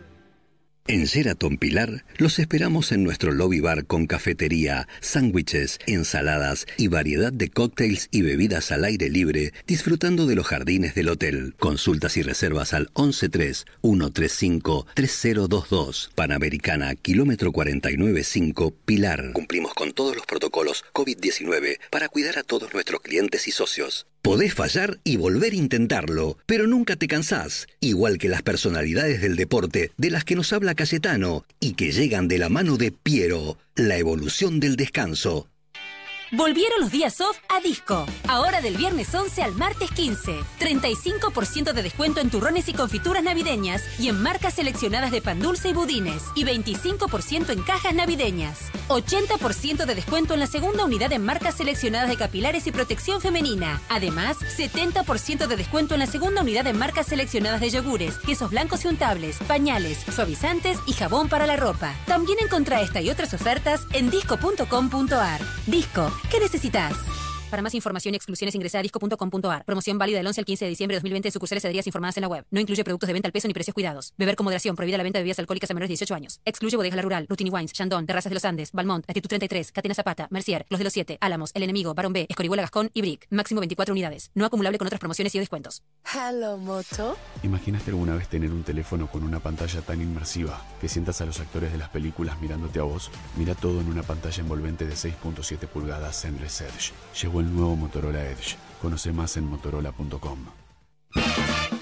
En Sheraton Pilar los esperamos en nuestro lobby bar con cafetería, sándwiches, ensaladas y variedad de cócteles y bebidas al aire libre, disfrutando de los jardines del hotel. Consultas y reservas al 113-135-3022. Panamericana, kilómetro 495, Pilar. Cumplimos con todos los protocolos COVID-19 para cuidar a todos nuestros clientes y socios. Podés fallar y volver a intentarlo, pero nunca te cansás, igual que las personalidades del deporte de las que nos habla Cayetano y que llegan de la mano de Piero, la evolución del descanso. Volvieron los días off a Disco. Ahora del viernes 11 al martes 15. 35% de descuento en turrones y confituras navideñas y en marcas seleccionadas de pan dulce y budines. Y 25% en cajas navideñas. 80% de descuento en la segunda unidad en marcas seleccionadas de capilares y protección femenina. Además, 70% de descuento en la segunda unidad en marcas seleccionadas de yogures, quesos blancos y untables, pañales, suavizantes y jabón para la ropa. También encontrá esta y otras ofertas en disco.com.ar. Disco, ¿qué necesitas? Para más información y exclusiones ingresa a disco.com.ar. Promoción válida del 11 al 15 de diciembre de 2020 en sucursales adheridas informadas en la web. No incluye productos de venta al peso ni precios cuidados. Beber con moderación. Prohibida la venta de bebidas alcohólicas a menores de 18 años. Excluye Bodega La Rural, Rutini Wines, Chandon, Terrazas de los Andes, Balmont, Actitud 33, Catena Zapata, Mercier, Los de los 7, Álamos, El Enemigo, Barón B, Escorihuela Gascón y Brick. Máximo 24 unidades. No acumulable con otras promociones y descuentos. Hello. ¿Imaginaste alguna vez tener un teléfono con una pantalla tan inmersiva que sientas a los actores de las películas mirándote a vos? Mira todo en una pantalla envolvente de 6.7 pulgadas Endless Edge. Llegó el nuevo Motorola Edge. Conoce más en motorola.com.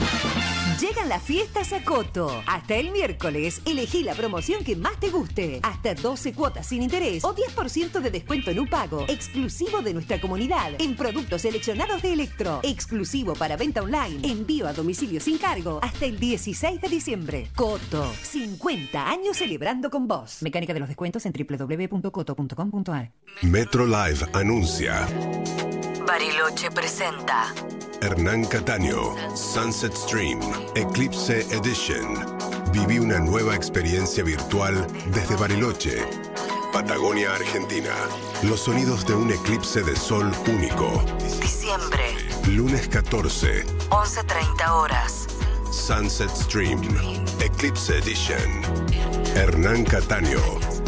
Llegan las fiestas a Coto. Hasta el miércoles, elegí la promoción que más te guste. Hasta 12 cuotas sin interés o 10% de descuento en un pago. Exclusivo de nuestra comunidad. En productos seleccionados de Electro. Exclusivo para venta online. Envío a domicilio sin cargo. Hasta el 16 de diciembre. Coto. 50 años celebrando con vos. Mecánica de los descuentos en www.coto.com.ar. Metro Live anuncia Bariloche presenta Hernán Cataño, Sunset Stream, Eclipse Edition. Viví una nueva experiencia virtual desde Bariloche, Patagonia, Argentina. Los sonidos de un eclipse de sol único. diciembre, Lunes 14, 11.30 horas. Sunset Stream, Eclipse Edition. Hernán Cataño.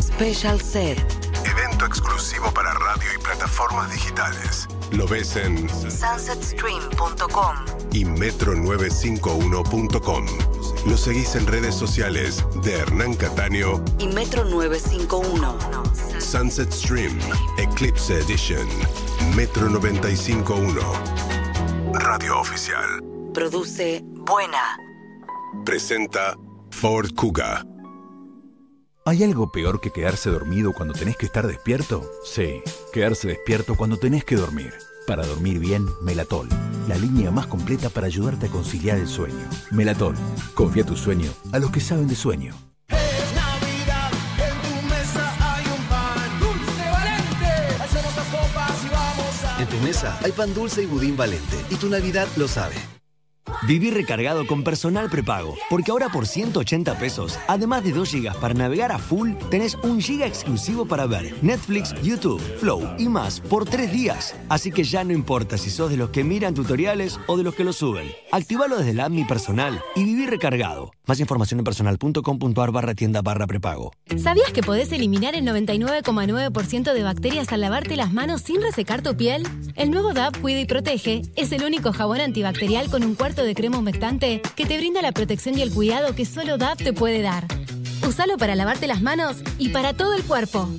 Special Set. Evento exclusivo para radio y plataformas digitales. Lo ves en Sunsetstream.com. y metro951.com. Lo seguís en redes sociales de Hernán Cataño, Y Metro 951. Sunset Stream, Eclipse Edition, Metro 951. Radio Oficial. Produce Buena. Presenta Ford Kuga. ¿Hay algo peor que quedarse dormido cuando tenés que estar despierto? Sí, quedarse despierto cuando tenés que dormir. Para dormir bien, Melatol, la línea más completa para ayudarte a conciliar el sueño. Melatol, confía tu sueño a los que saben de sueño. En tu mesa hay pan dulce y budín valente. Y tu Navidad lo sabe. Viví recargado con personal prepago, porque ahora por 180 pesos, además de 2 GB para navegar a full, tenés un GB exclusivo para ver Netflix, YouTube, Flow y más por 3 días. Así que ya no importa si sos de los que miran tutoriales o de los que los suben. Activalo desde la app Mi Personal y viví recargado. Más información en personal.com.ar barra tienda barra prepago. ¿Sabías que podés eliminar el 99,9% de bacterias al lavarte las manos sin resecar tu piel? El nuevo DAP Cuida y Protege es el único jabón antibacterial con un cuarto de crema humectante que te brinda la protección y el cuidado que solo DAP te puede dar. Usalo para lavarte las manos y para todo el cuerpo.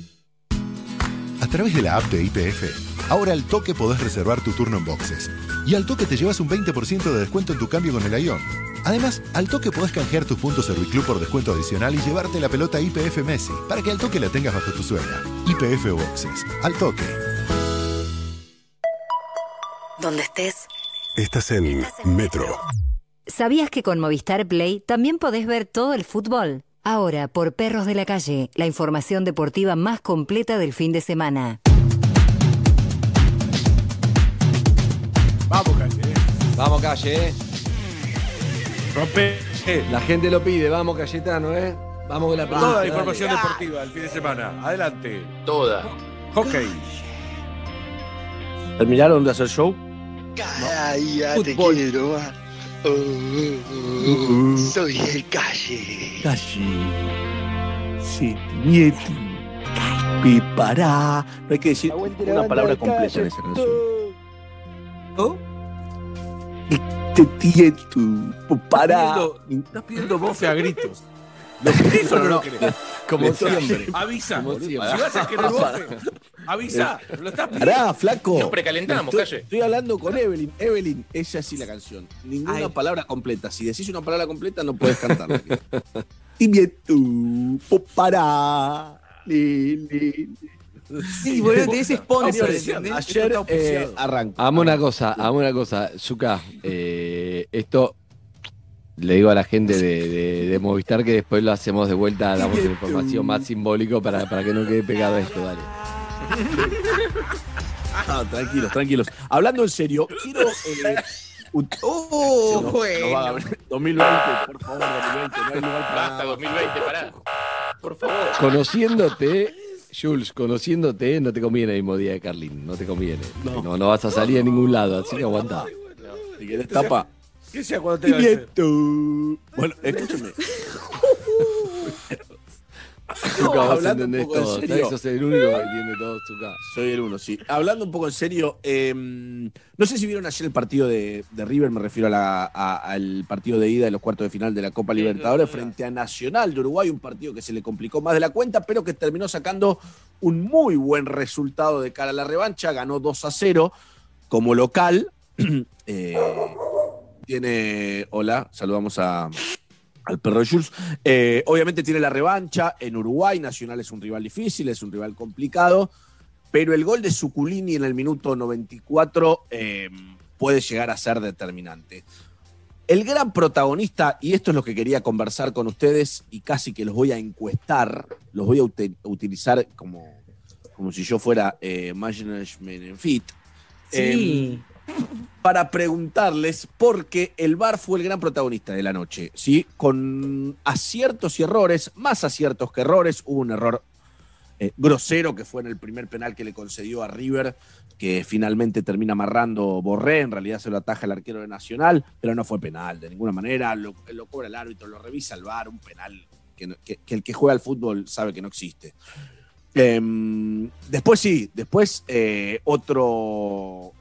A través de la app de IPF, ahora al toque podés reservar tu turno en boxes. Y al toque te llevas un 20% de descuento en tu cambio con el Ion. Además, al toque podés canjear tus puntos Serviclub por descuento adicional y llevarte la pelota IPF Messi para que al toque la tengas bajo tu suela. IPF Boxes. Al toque. Donde estés. Estás en Metro. ¿Sabías que con Movistar Play también podés ver todo el fútbol? Ahora, por Perros de la Calle, la información deportiva más completa del fin de semana. Vamos, calle. Vamos, calle, eh. Rompe. La gente lo pide, vamos, Cayetano, eh. Vamos con la pelota. Toda la dale. información deportiva el fin de semana. Adelante. Toda. Hockey. ¿Terminaron de hacer show? Ay, ya te quiero, va. soy el calle. Calle. Sentimiento. Prepará. No hay que decir una palabra completa en esa canción. ¿Oh? Te tiento. Pará. Estás pidiendo bofe a gritos. Eso no lo querés. Como siempre. Avisa. Como Si siempre. vas a querer bofe, avisa. Lo estás pidiendo. Pará, flaco. No precalentamos, estoy, calle. Estoy hablando con Evelyn. Evelyn, ella sí la canción. Ninguna Ay. palabra completa. Si decís una palabra completa, no puedes cantarla. Tibietu, pará. Li, li. Sí, boludo, tenés sponsor. Ayer eh, arranco. Hagamos una cosa, hagamos una cosa. Zuka, eh, esto le digo a la gente de, de- de Movistar que después lo hacemos de vuelta, damos información más simbólico para, para que no quede pegado esto, dale. Ah, tranquilos, tranquilos. Hablando en serio, quiero. eh, Oh, bueno. abrir- 2020, por favor, 2020, no hay lugar para Basta, 2020, pará. Por favor. Conociéndote, Jules, conociéndote, no te conviene el mismo día de Carlín, no te conviene. No, no, vas a salir a ningún lado, así que aguanta. Si querés tapa. ¿Qué sea cuando? Tibietu. Bueno, escúchame. Zuka, vos Hablando un poco en todo, serio. sos el único que entiende todo, Zuka. Soy el uno, sí. Hablando un poco en serio, eh, no sé si vieron ayer el partido de, de River, me refiero a la- a- al partido de ida de los cuartos de final de la Copa Libertadores frente a Nacional de Uruguay, un partido que se le complicó más de la cuenta, pero que terminó sacando un muy buen resultado de cara a la revancha, ganó 2 a 0 como local. Eh, tiene, hola, saludamos a, al perro Jules. Eh, obviamente tiene la revancha en Uruguay. Nacional es un rival difícil, es un rival complicado. Pero el gol de Suculini en el minuto 94 eh, puede llegar a ser determinante. El gran protagonista, y esto es lo que quería conversar con ustedes, y casi que los voy a encuestar, los voy a uti- utilizar como, como si yo fuera eh, Management Fit. Sí. Para preguntarles, porque el VAR fue el gran protagonista de la noche, ¿sí? Con aciertos y errores, más aciertos que errores, hubo un error eh, grosero que fue en el primer penal que le concedió a River, que finalmente termina amarrando Borré, en realidad se lo ataja el arquero de Nacional, pero no fue penal de ninguna manera, lo, cobra el árbitro, lo revisa el VAR, un penal que, que- el que juega al fútbol sabe que no existe. Em, después sí, después eh, otro,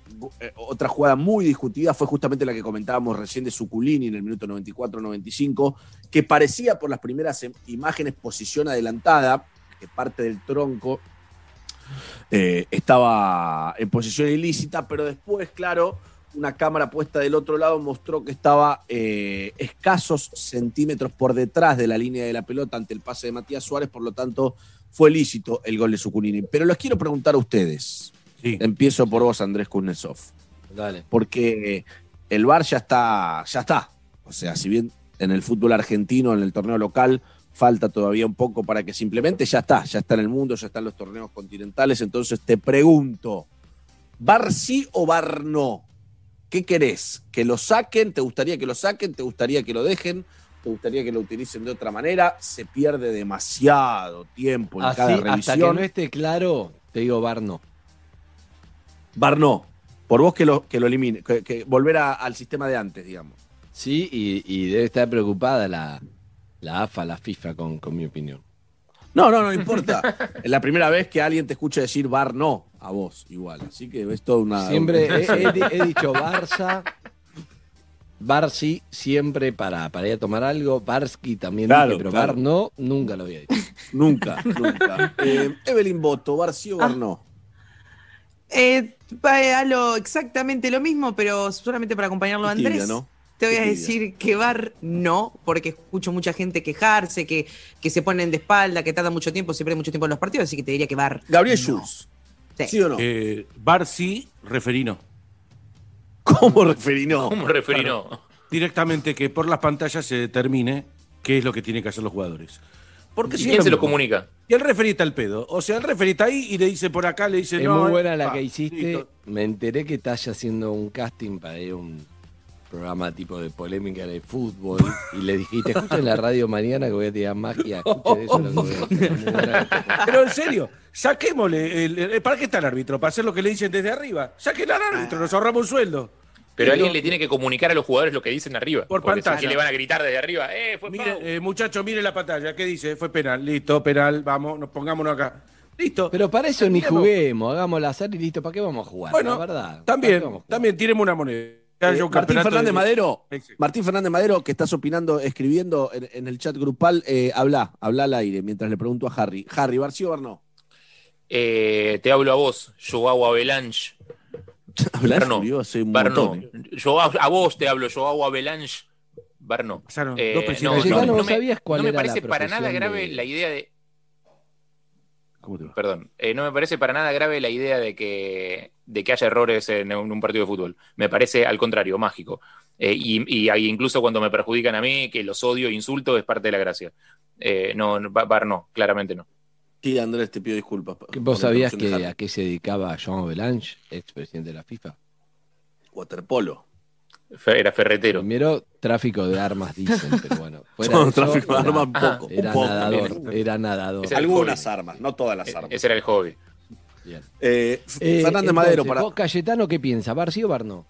otra jugada muy discutida fue justamente la que comentábamos recién de Suculini en el minuto 94-95, que parecía por las primeras em- imágenes posición adelantada, que parte del tronco eh, estaba en posición ilícita, pero después, claro, una cámara puesta del otro lado mostró que estaba eh, escasos centímetros por detrás de la línea de la pelota ante el pase de Matías Suárez, por lo tanto fue lícito el gol de Suculini. Pero los quiero preguntar a ustedes. Empiezo por vos, Andrés Kuznetsov. Dale. Porque el VAR ya está, ya está. O sea, si bien en el fútbol argentino, en el torneo local, falta todavía un poco para que simplemente ya está, ya está en el mundo, ya están los torneos continentales. Entonces te pregunto, ¿VAR sí o VAR no? ¿Qué querés? ¿Que lo saquen? ¿Te gustaría que lo saquen? ¿Te gustaría que lo dejen? ¿Te gustaría que lo utilicen de otra manera? Se pierde demasiado tiempo en Así, cada hasta que revisión. no esté claro, te digo VAR no. VAR no. Por vos que lo, que lo elimine, que, que volver a- al sistema de antes, digamos. Sí, y, y debe estar preocupada la, la AFA, la FIFA, con, con mi opinión. No, no, no importa. es la primera vez que alguien te escucha decir VAR no a vos, igual. Así que es toda una. Siempre he, he- he dicho Barça, Bar sí, siempre para, para ir a tomar algo. Barsky también Claro, dije, pero claro. Bar no, nunca lo había dicho. Nunca, nunca. Eh, Evelyn Boto, ¿VAR sí o VAR no? Eh, va a lo, exactamente lo mismo, pero solamente para acompañarlo a Andrés. ¿no? Te voy a decir que VAR no, porque escucho mucha gente quejarse, que, que se ponen de espalda, que tarda mucho tiempo, se pierde mucho tiempo en los partidos, así que te diría que VAR. Gabriel no. Schulz. ¿Sí o no? Eh, Bar sí, referí no. ¿Cómo referí no? ¿Cómo referí no? Directamente que por las pantallas se determine qué es lo que tienen que hacer los jugadores. Porque ¿Y si quién se lo comunica? Y el referí está al pedo. O sea, el referí está ahí y le dice por acá, le dice Es no. muy eh, buena la pa, que hiciste. listo. Me enteré que estás haciendo un casting para ir a un programa tipo de polémica de fútbol. Y le dijiste, escuchen la radio mañana que voy a tirar magia. Escuchen eso. lo que voy a hacer". Muy buena. Pero en serio, saquémosle. el- el- ¿Para qué está el árbitro? ¿Para hacer lo que le dicen desde arriba? Saquen al árbitro, nos ahorramos un sueldo. Pero alguien le tiene que comunicar a los jugadores lo que dicen arriba. Por pantalla. si le van a gritar desde arriba, ¡eh, fue Mire, eh, muchacho, mire la pantalla. ¿Qué dice? Fue penal. Listo, penal. Vamos, nos pongámonos acá. Listo. Pero para eso ni juguemos, hagamos la azar y listo. ¿Para qué vamos a jugar? Bueno, la verdad. ¿Para qué También, también, tiremos una moneda. Eh, Martín Fernández de- Madero. Martín Fernández Madero, que estás opinando, escribiendo en, en el chat grupal, eh, habla, habla al aire mientras le pregunto a Harry. Harry, ¿Barcio o Barno? Eh, te hablo a vos, Joao Avalanche. Barno, hace un Barno. montón, eh. Joao- a vos te hablo, Joao Avalanche. Barno. Pasaron Eh, dos no, no ¿vos me- sabías cuál no me era la parece para nada grave de- la idea de. ¿Cómo te va? Perdón, eh, no me parece para nada grave la idea de que, de que haya errores en un, un partido de fútbol. Me parece al contrario, mágico. Eh, y, y ahí incluso cuando me perjudican a mí, que los odio e insulto, es parte de la gracia. Eh, no, no, Bar Bar no, claramente no. Sí, Andrés, te pido disculpas. por- ¿Que por ¿Vos sabías que de a qué se dedicaba Jean Belange, expresidente de la FIFA? Waterpolo. Era ferretero. Primero, tráfico de armas, dicen, pero bueno. Fuera No, de eso, tráfico de armas, un poco, Era un poco nadador, era nadador. Algunas armas, no todas las Eh, armas. Ese era el hobby. Bien. Eh, Eh, Fernández entonces, Madero, para. vos, Cayetano, ¿qué piensa? ¿Bar sí o Bar no?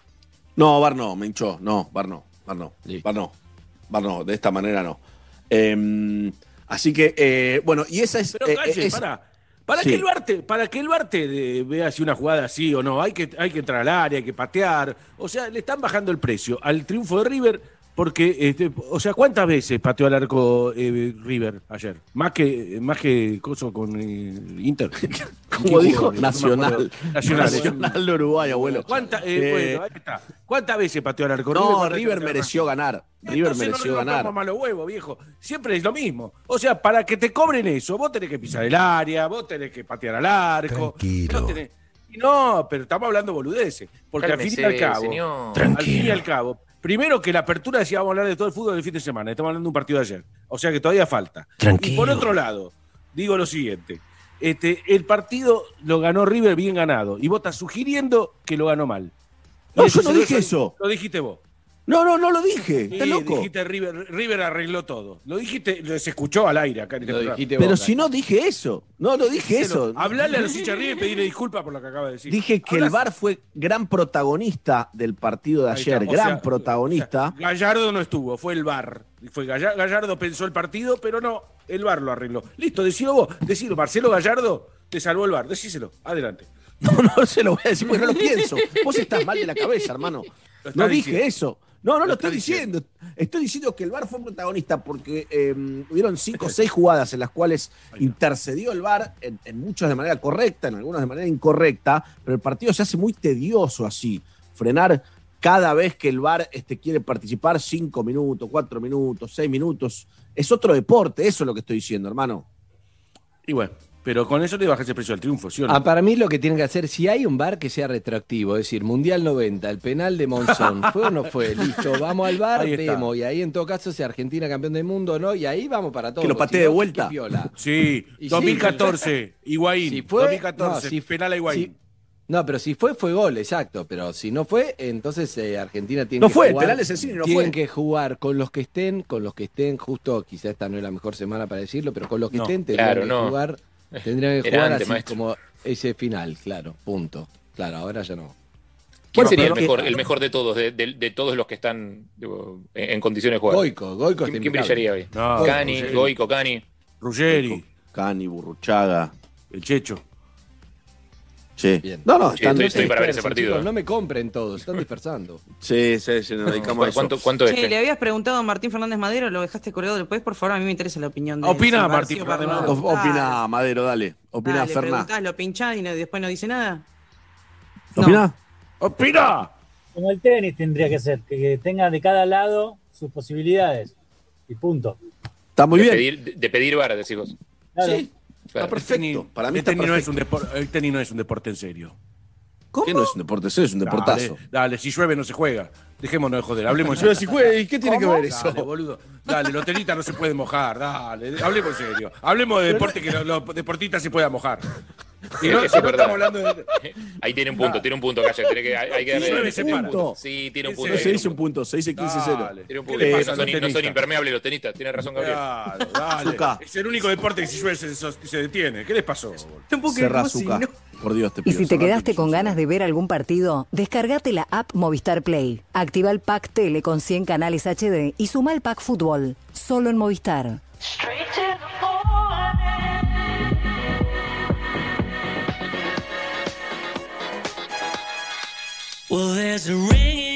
No, Bar no, me hinchó. No, Bar no. Bar no. Bar no. Bar no, de esta manera no. Eh, así que, eh, bueno, y esa es. Pero eh, calle, es- para. Para Sí. que el Bar te, para que el Bar te de- vea si una jugada así o no, hay que, hay que entrar al área, hay que patear. O sea, le están bajando el precio al triunfo de River porque, este, o sea, ¿cuántas veces pateó al arco eh, River ayer? Más que, más que Coso con eh, Inter. como dijo, No Nacional. Nacional. Nacional de Uruguay, abuelo. ¿Cuánta- eh, Eh, bueno, ahí está. ¿Cuántas veces pateó al arco No, ¿Cuántas River veces? mereció ganar. River Entonces mereció no ganar. malo huevo, viejo. Siempre es lo mismo. O sea, para que te cobren eso, vos tenés que pisar el área, vos tenés que patear al arco. Tranquilo. No, tenés- no, pero estamos hablando boludeces. Porque al fin y al Cálmese, cabo, señor. al fin y al cabo, primero que la apertura decía vamos a hablar de todo el fútbol del fin de semana. Estamos hablando de un partido de ayer. O sea que todavía falta. Y Tranquilo. por otro lado, digo lo siguiente. Este, el partido lo ganó River bien ganado. Y vos estás sugiriendo que lo ganó mal. Y No, eso yo no dije eso. Lo dijiste vos. No, no, no lo dije. Sí, ¿Estás loco? dijiste River, River arregló todo. Lo dijiste, lo- se escuchó al aire acá en este Lo Pero vos, si no dije eso. No, no dije Díselo. eso. Hablale a los hinchas River y pedirle disculpas por lo que acaba de decir. Dije que Hablas- el VAR fue gran protagonista del partido de ayer. Gran sea, protagonista. o sea, Gallardo no estuvo, fue el VAR. Fue Galla- Gallardo pensó el partido, pero no, el VAR lo arregló. Listo, decilo vos. Decilo, Marcelo Gallardo te salvó el VAR. Decíselo, adelante. No, no se lo voy a decir porque no lo pienso. Vos estás mal de la cabeza, hermano. No dije diciendo. eso. No, no Lo lo, estoy diciendo. Estoy diciendo que el VAR fue protagonista porque eh, hubieron cinco o seis jugadas en las cuales intercedió el VAR, en, en muchas de manera correcta, en algunas de manera incorrecta, pero el partido se hace muy tedioso así. Frenar cada vez que el VAR este, quiere participar cinco minutos, cuatro minutos, seis minutos. Es otro deporte, eso es lo que estoy diciendo, hermano. Y bueno, pero con eso le bajas el precio al triunfo, ¿sí o no? Ah, para mí lo que tienen que hacer, si hay un bar que sea retroactivo, es decir, Mundial 90, el penal de Monzón, ¿fue o no fue? Listo, vamos al bar, vemos, y ahí en todo caso si Argentina campeón del mundo o no, y ahí vamos para todo. Que lo patee de vuelta. Sí, Y sí. 2014, Higuaín. Si fue, 2014, no, si- penal a Higuaín. si- no, pero si fue, fue gol, exacto. Pero si no fue, entonces eh, Argentina tiene No que fue, el jugar. penal no tienen fue. que jugar con los que estén, con los que estén, justo, quizá esta no es la mejor semana para decirlo, pero con los que No, estén claro, que no. jugar, tendrían que jugar antes, así maestro. como ese final, claro, punto. Claro, ahora ya no. ¿Quién Bueno, sería el mejor, el mejor de todos, de, de- de todos los que están digo, en, en condiciones de jugar? Goico, Goico ¿Quién, brillaría hoy? No, Cani, Ruggeri. Goico, Cani. Ruggeri, Cani, Burruchaga. el Checho. Bien. No, no, Sí, están. estoy- estoy para ver ese partido. chicos, no me compren todos, están dispersando. Sí, sí, sí, nos dedicamos a eso. ¿Cuánto, cuánto es? Che, le habías preguntado a Martín Fernández Madero, lo dejaste colgado después, por favor, a mí me interesa la opinión de Opina, Martín sí Fernández Madero. Opina, Madero, dale. Opina, Dale, Ferná. preguntás, lo pinchás y no- después no dice nada. No. ¿Opina? ¡Opina! Como el tenis tendría que ser, que tenga de cada lado sus posibilidades. Y punto. Está muy de bien. Pedir, de, de pedir vara, decís vos. Claro. Sí, Claro. está perfecto. Para mí el está tenis no es perfecto. un el tenis no es un deporte en serio. ¿Qué no es un deporte serio? Es un deportazo. Dale, dale, si llueve no se juega. Dejémonos de joder, hablemos en si serio. ¿y qué tiene que ¿Cómo? ver eso? Dale, boludo. Dale, los tenistas no se pueden mojar, dale. Hablemos en serio. Hablemos de deporte que los, los deportistas se puedan mojar. Y no, Eso es si no verdad. estamos hablando de. Ahí tiene un punto, tiene un punto, Calle. Tiene que, hay, que darle. llueve, se para. Punto. Sí, tiene un ¿En punto. No se dice un punto, se dice 15-0. Dale. Tiene un ¿Qué punto. le No son, no impermeables los tenistas. Tiene razón, Gabriel. Dale. Zucca. Es el único deporte que si llueve se, se- detiene. ¿Qué les pasó? Si Zucca. Por Dios te Y pido. si te quedaste con ganas de ver algún partido, descargate la app Movistar Play. Activa el pack tele con 100 canales HD y suma el pack fútbol. Solo en Movistar. Well, there's a ringing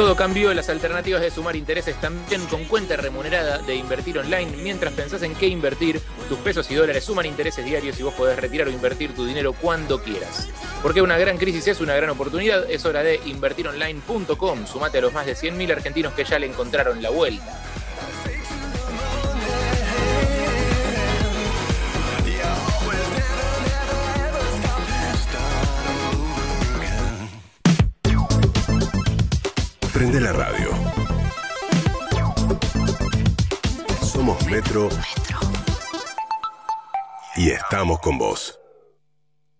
Todo cambió, las alternativas de sumar intereses también con cuenta remunerada de invertir online. Mientras pensás en qué invertir, tus pesos y dólares suman intereses diarios y vos podés retirar o invertir tu dinero cuando quieras. Porque una gran crisis es una gran oportunidad, es hora de invertironline.com. Sumate a los más de 100.000 argentinos que ya le encontraron la vuelta. Prende la radio. Somos Metro. Y estamos con vos.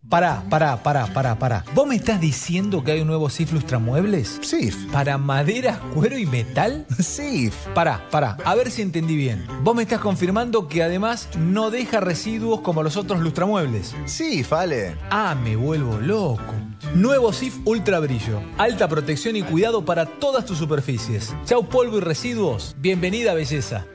Pará, pará, pará, pará, pará. ¿Vos me estás diciendo que hay un nuevo SIF Lustramuebles? SIF. ¿Para madera, cuero y metal? SIF. Pará, pará, a ver si entendí bien. Vos me estás confirmando que además no deja residuos como los otros lustramuebles. SIF, Ale. Ah, me vuelvo loco. Nuevo SIF Ultra Brillo. Alta protección y cuidado para todas tus superficies. Chau polvo y residuos. Bienvenida belleza.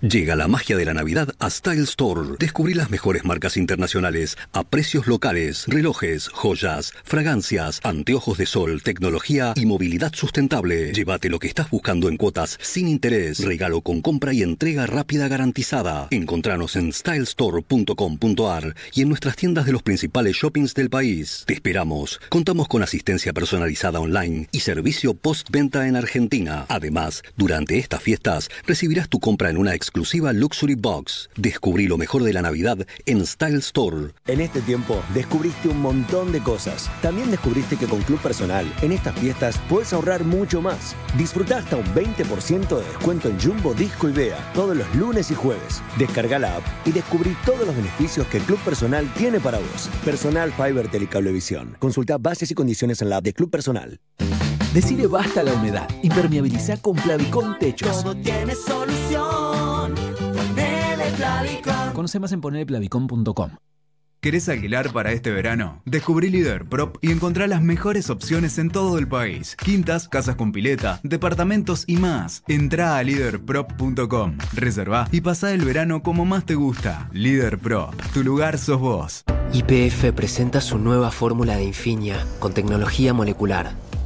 Llega la magia de la Navidad a Style Store. Descubrí las mejores marcas internacionales a precios locales, relojes, joyas, fragancias, anteojos de sol, tecnología y movilidad sustentable. Llévate lo que estás buscando en cuotas sin interés, regalo con compra y entrega rápida garantizada. Encontranos en stylestore.com.ar y en nuestras tiendas de los principales shoppings del país. Te esperamos. Contamos con asistencia personalizada online y servicio postventa en Argentina. Además, durante estas fiestas recibirás tu compra en una exclusiva Luxury Box. Descubrí lo mejor de la Navidad en Style Store. En este tiempo descubriste un montón de cosas. También descubriste que con Club Personal en estas fiestas puedes ahorrar mucho más. Disfruta hasta un 20% de descuento en Jumbo Disco y Bea todos los lunes y jueves. Descarga la app y descubrí todos los beneficios que Club Personal tiene para vos. Personal Fiber Telecablevisión. Consulta bases y condiciones en la app de Club Personal. Decide basta a la humedad. Impermeabiliza con Plavicón Techos. Todo tiene solución. Ponele Plavicón. Conoce más en ponerplavicón.com. ¿Querés alquilar para este verano? Descubrí Líder Prop y encontrá las mejores opciones en todo el país. Quintas, casas con pileta, departamentos y más. Entrá a leaderprop.com, reservá y pasá el verano como más te gusta. Líder Prop, tu lugar sos vos. YPF presenta su nueva fórmula de Infinia con tecnología molecular.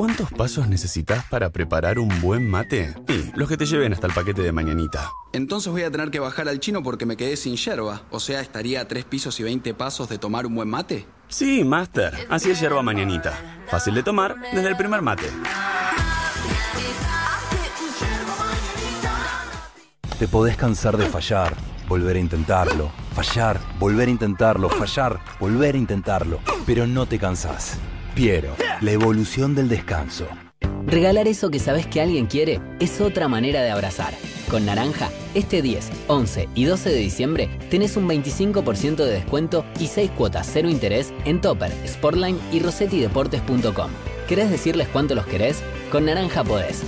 ¿Cuántos pasos necesitas para preparar un buen mate? Sí, los que te lleven hasta el paquete de mañanita. Entonces voy a tener que bajar al chino porque me quedé sin yerba. O sea, estaría a 3 pisos y 20 pasos de tomar un buen mate. Sí, Master. Así es yerba mañanita. Fácil de tomar desde el primer mate. Te podés cansar de fallar, volver a intentarlo, fallar, volver a intentarlo, fallar, volver a intentarlo, pero no te cansás. Piero, la evolución del descanso. Regalar eso que sabes que alguien quiere es otra manera de abrazar. Con Naranja, este 10, 11 y 12 de diciembre tenés un 25% de descuento y 6 cuotas cero interés en Topper, Sportline y rossettideportes.com. ¿Querés decirles cuánto los querés? Con Naranja podés.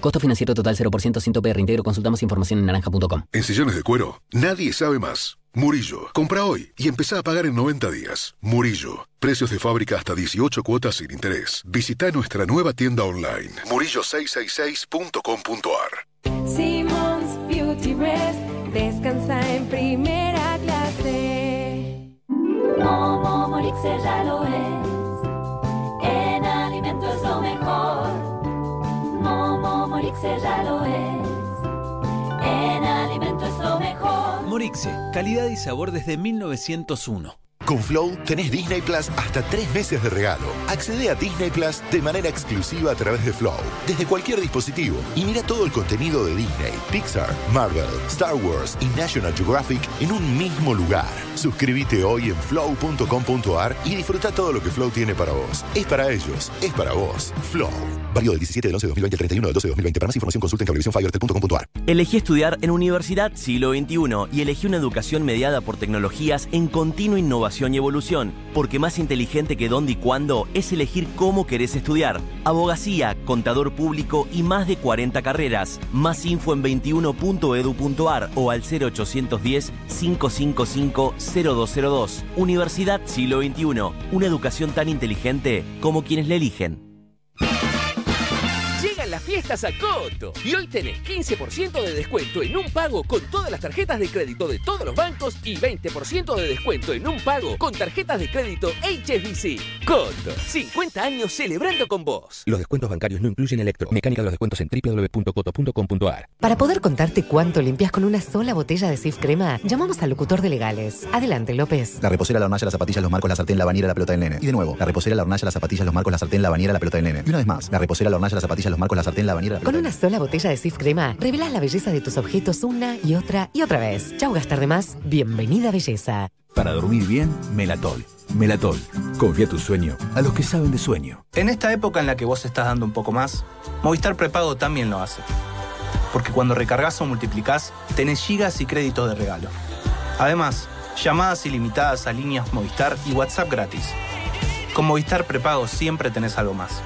Costo financiero total 0% 100 PR íntegro. Consultamos información en naranja.com. En sillones de cuero, nadie sabe más. Murillo, compra hoy y empezá a pagar en 90 días. Murillo, precios de fábrica hasta 18 cuotas sin interés. Visita nuestra nueva tienda online, murillo666.com.ar. Simmons Beauty Rest descansa en primera clase. Momo Morixe ya lo es. En alimento es lo mejor. Momo Morixe ya lo es. En alimento es lo mejor. Morixe, calidad y sabor desde 1901. Con Flow tenés Disney Plus hasta tres meses de regalo. Accede a Disney Plus de manera exclusiva a través de Flow, desde cualquier dispositivo. Y mira todo el contenido de Disney, Pixar, Marvel, Star Wars y National Geographic en un mismo lugar. Suscríbete hoy en flow.com.ar y disfruta todo lo que Flow tiene para vos. Es para ellos, es para vos. Flow. Válido del 17 del 11 de 2020 al 31 del 12 de 2020. Para más información consulta en cablevisiónfibertel.com.ar. Elegí estudiar en Universidad Siglo XXI y elegí una educación mediada por tecnologías en continua innovación y evolución, porque más inteligente que dónde y cuándo es elegir cómo querés estudiar. Abogacía, contador público y más de 40 carreras. Más info en 21.edu.ar o al 0810-555-0202. Universidad Siglo XXI, una educación tan inteligente como quienes la eligen. Las fiestas a Coto y hoy tenés 15% de descuento en un pago con todas las tarjetas de crédito de todos los bancos y 20% de descuento en un pago con tarjetas de crédito HSBC. Coto, 50 años celebrando con vos. Los descuentos bancarios no incluyen electro. Mecánica de los descuentos en www.coto.com.ar. Para poder contarte cuánto limpias con una sola botella de Sif Crema, llamamos al locutor de legales. Adelante, López. La reposera, la hornalla, las zapatillas, los marcos, la sartén, la bañera, la pelota del nene. Y de nuevo, la reposera, la hornalla, las zapatillas, los marcos, la sartén, la bañera, la pelota del nene. Y una vez más, la reposera, la hornalla, las zapatillas, los marcos, la sartén, la bañera, la pelota Con una sola botella de Sif Crema, revelás la belleza de tus objetos una y otra y otra vez. Chau gastar de más. Bienvenida belleza. Para dormir bien, Melatol. Melatol. Confía tu sueño a los que saben de sueño. En esta época en la que vos estás dando un poco más, Movistar Prepago también lo hace. Porque cuando recargas o multiplicás, tenés gigas y créditos de regalo. Además, llamadas ilimitadas a líneas Movistar y WhatsApp gratis. Con Movistar Prepago siempre tenés algo más.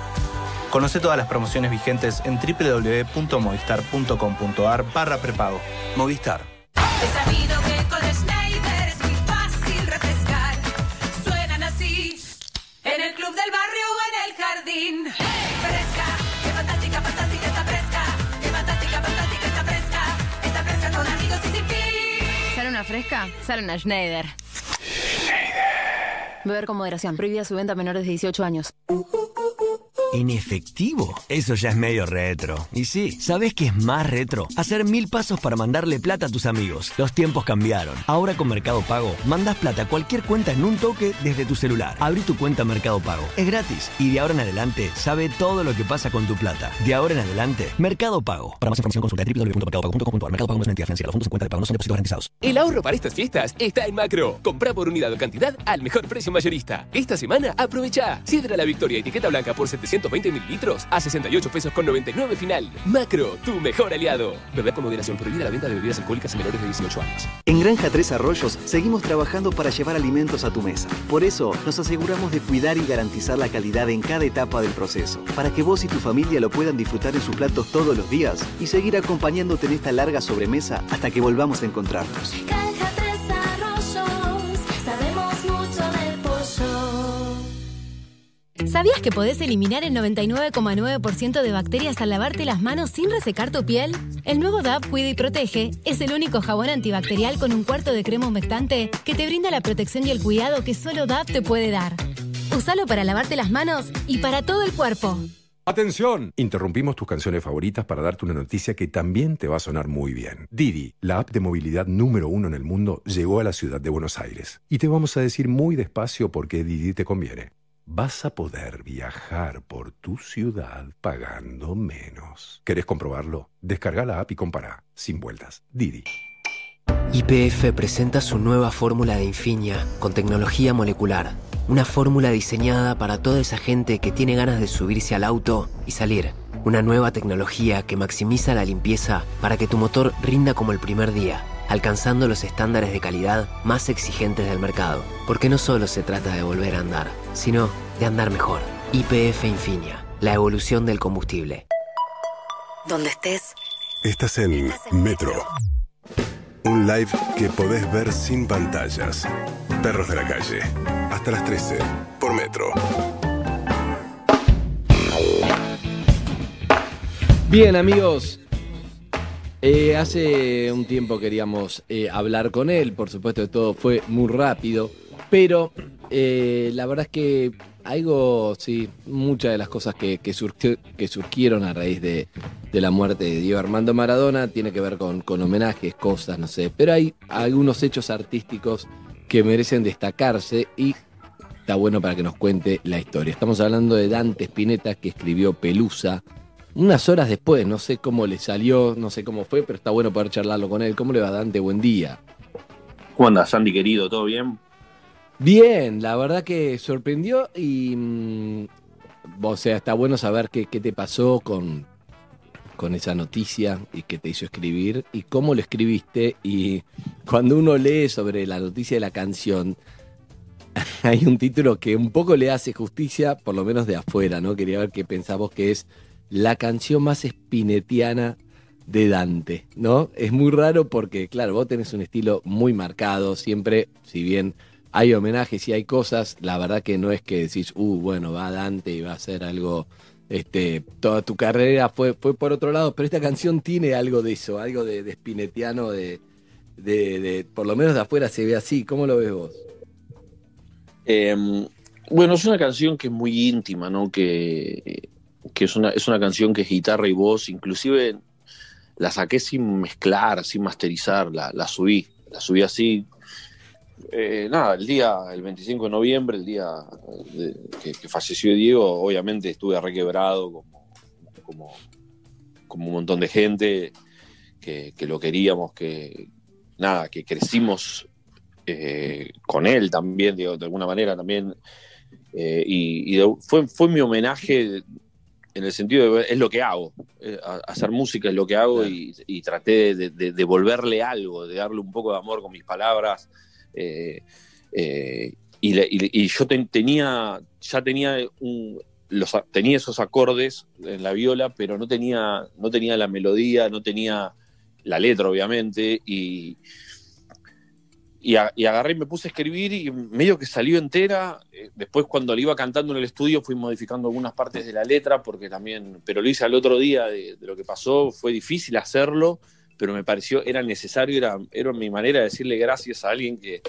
Conoce todas las promociones vigentes en www.movistar.com.ar barra prepago. Movistar. He sabido que con Schneider es muy fácil refrescar. Suenan así en el club del barrio o en el jardín. Fresca, qué fantástica, fantástica está fresca. Qué fantástica, fantástica está fresca. Está fresca con amigos y sin fin. ¿Sale una fresca? Sale una Schneider. Beber con moderación. Prohibida su venta a menores de 18 años. ¿En efectivo? Eso ya es medio retro. Y sí, ¿sabes qué es más retro? Hacer mil pasos para mandarle plata a tus amigos. Los tiempos cambiaron. Ahora con Mercado Pago, mandas plata a cualquier cuenta en un toque desde tu celular. Abrí tu cuenta Mercado Pago. Es gratis. Y de ahora en adelante, sabe todo lo que pasa con tu plata. De ahora en adelante, Mercado Pago. Para más información consulta www.mercadopago.com.ar. Mercado Pago es una entidad financiera. Los fondos de pago no son depósitos. El ahorro para estas fiestas está en Macro. Compra por unidad o cantidad al mejor precio mayorista. Esta semana aprovecha. Sidra la Victoria etiqueta blanca por 720 mililitros a 68 pesos con 99 final. Macro, tu mejor aliado. Beber con moderación prohibida la venta de bebidas alcohólicas a menores de 18 años. En Granja Tres Arroyos seguimos trabajando para llevar alimentos a tu mesa. Por eso nos aseguramos de cuidar y garantizar la calidad en cada etapa del proceso, para que vos y tu familia lo puedan disfrutar en sus platos todos los días y seguir acompañándote en esta larga sobremesa hasta que volvamos a encontrarnos. Granja ¿Sabías que podés eliminar el 99,9% de bacterias al lavarte las manos sin resecar tu piel? El nuevo DAP Cuida y Protege es el único jabón antibacterial con un cuarto de crema humectante que te brinda la protección y el cuidado que solo DAP te puede dar. Usalo para lavarte las manos y para todo el cuerpo. ¡Atención! Interrumpimos tus canciones favoritas para darte una noticia que también te va a sonar muy bien. Didi, la app de movilidad número uno en el mundo, llegó a la ciudad de Buenos Aires. Y te vamos a decir muy despacio por qué Didi te conviene. Vas a poder viajar por tu ciudad pagando menos. ¿Querés comprobarlo? Descarga la app y compara. Sin vueltas. Didi. YPF presenta su nueva fórmula de Infinia con tecnología molecular. Una fórmula diseñada para toda esa gente que tiene ganas de subirse al auto y salir. Una nueva tecnología que maximiza la limpieza para que tu motor rinda como el primer día, alcanzando los estándares de calidad más exigentes del mercado. Porque no solo se trata de volver a andar, sino de andar mejor. YPF Infinia, la evolución del combustible. Donde estés, Estás en Metro. Un live que podés ver sin pantallas. Perros de la calle. Hasta las 13. Por Metro. Bien, amigos. Eh, hace un tiempo queríamos eh, hablar con él, por supuesto que todo fue muy rápido, pero eh, la verdad es que algo, sí, muchas de las cosas que, surgieron a raíz de, de la muerte de Diego Armando Maradona tiene que ver con, con homenajes, cosas, no sé, pero hay algunos hechos artísticos que merecen destacarse y está bueno para que nos cuente la historia. Estamos hablando de Dante Spinetta que escribió Pelusa, unas horas después, no sé cómo le salió, no sé cómo fue, pero está bueno poder charlarlo con él. ¿Cómo le va, Dante? Buen día. ¿Cómo andas, Sandy querido? ¿Todo bien? Bien, la verdad que sorprendió y. mm, o sea, está bueno saber qué, qué te pasó con, con esa noticia y qué te hizo escribir y cómo lo escribiste. Y cuando uno lee sobre la noticia de la canción, hay un título que un poco le hace justicia, por lo menos de afuera, ¿no? Quería ver qué pensamos que es la canción más espinetiana de Dante, ¿no? Es muy raro porque, claro, vos tenés un estilo muy marcado, siempre, si bien hay homenajes y hay cosas, la verdad que no es que decís, uh, bueno, va Dante y va a hacer algo, este, toda tu carrera fue, fue por otro lado, pero esta canción tiene algo de eso, algo de, de spinetiano, de, de, por lo menos de afuera se ve así, ¿cómo lo ves vos? Eh, bueno, es una canción que es muy íntima, ¿no? Que, que es, una, es una canción que es guitarra y voz, inclusive la saqué sin mezclar, sin masterizar, la, subí, la subí así. Eh, nada, el día, el 25 de noviembre, el día de- que, falleció Diego, obviamente estuve requebrado como, como, como un montón de gente que, que lo queríamos, que nada, que crecimos eh, con él también, digo, de alguna manera también. Eh, y y fue, fue mi homenaje en el sentido de es lo que hago. Eh, hacer música es lo que hago y, y traté de, de- algo, de darle un poco de amor con mis palabras. Eh, eh, y, le- y- y yo ten- tenía, ya tenía un- los, tenía esos acordes en la viola, pero no tenía, no tenía la melodía, no tenía la letra, obviamente, y, y, agarré y me puse a escribir y medio que salió entera. Eh, Después cuando le iba cantando en el estudio fui modificando algunas partes de la letra porque también, pero lo hice al otro día de, lo que pasó, fue difícil hacerlo, pero me pareció, era necesario, era, era mi manera de decirle gracias a alguien que,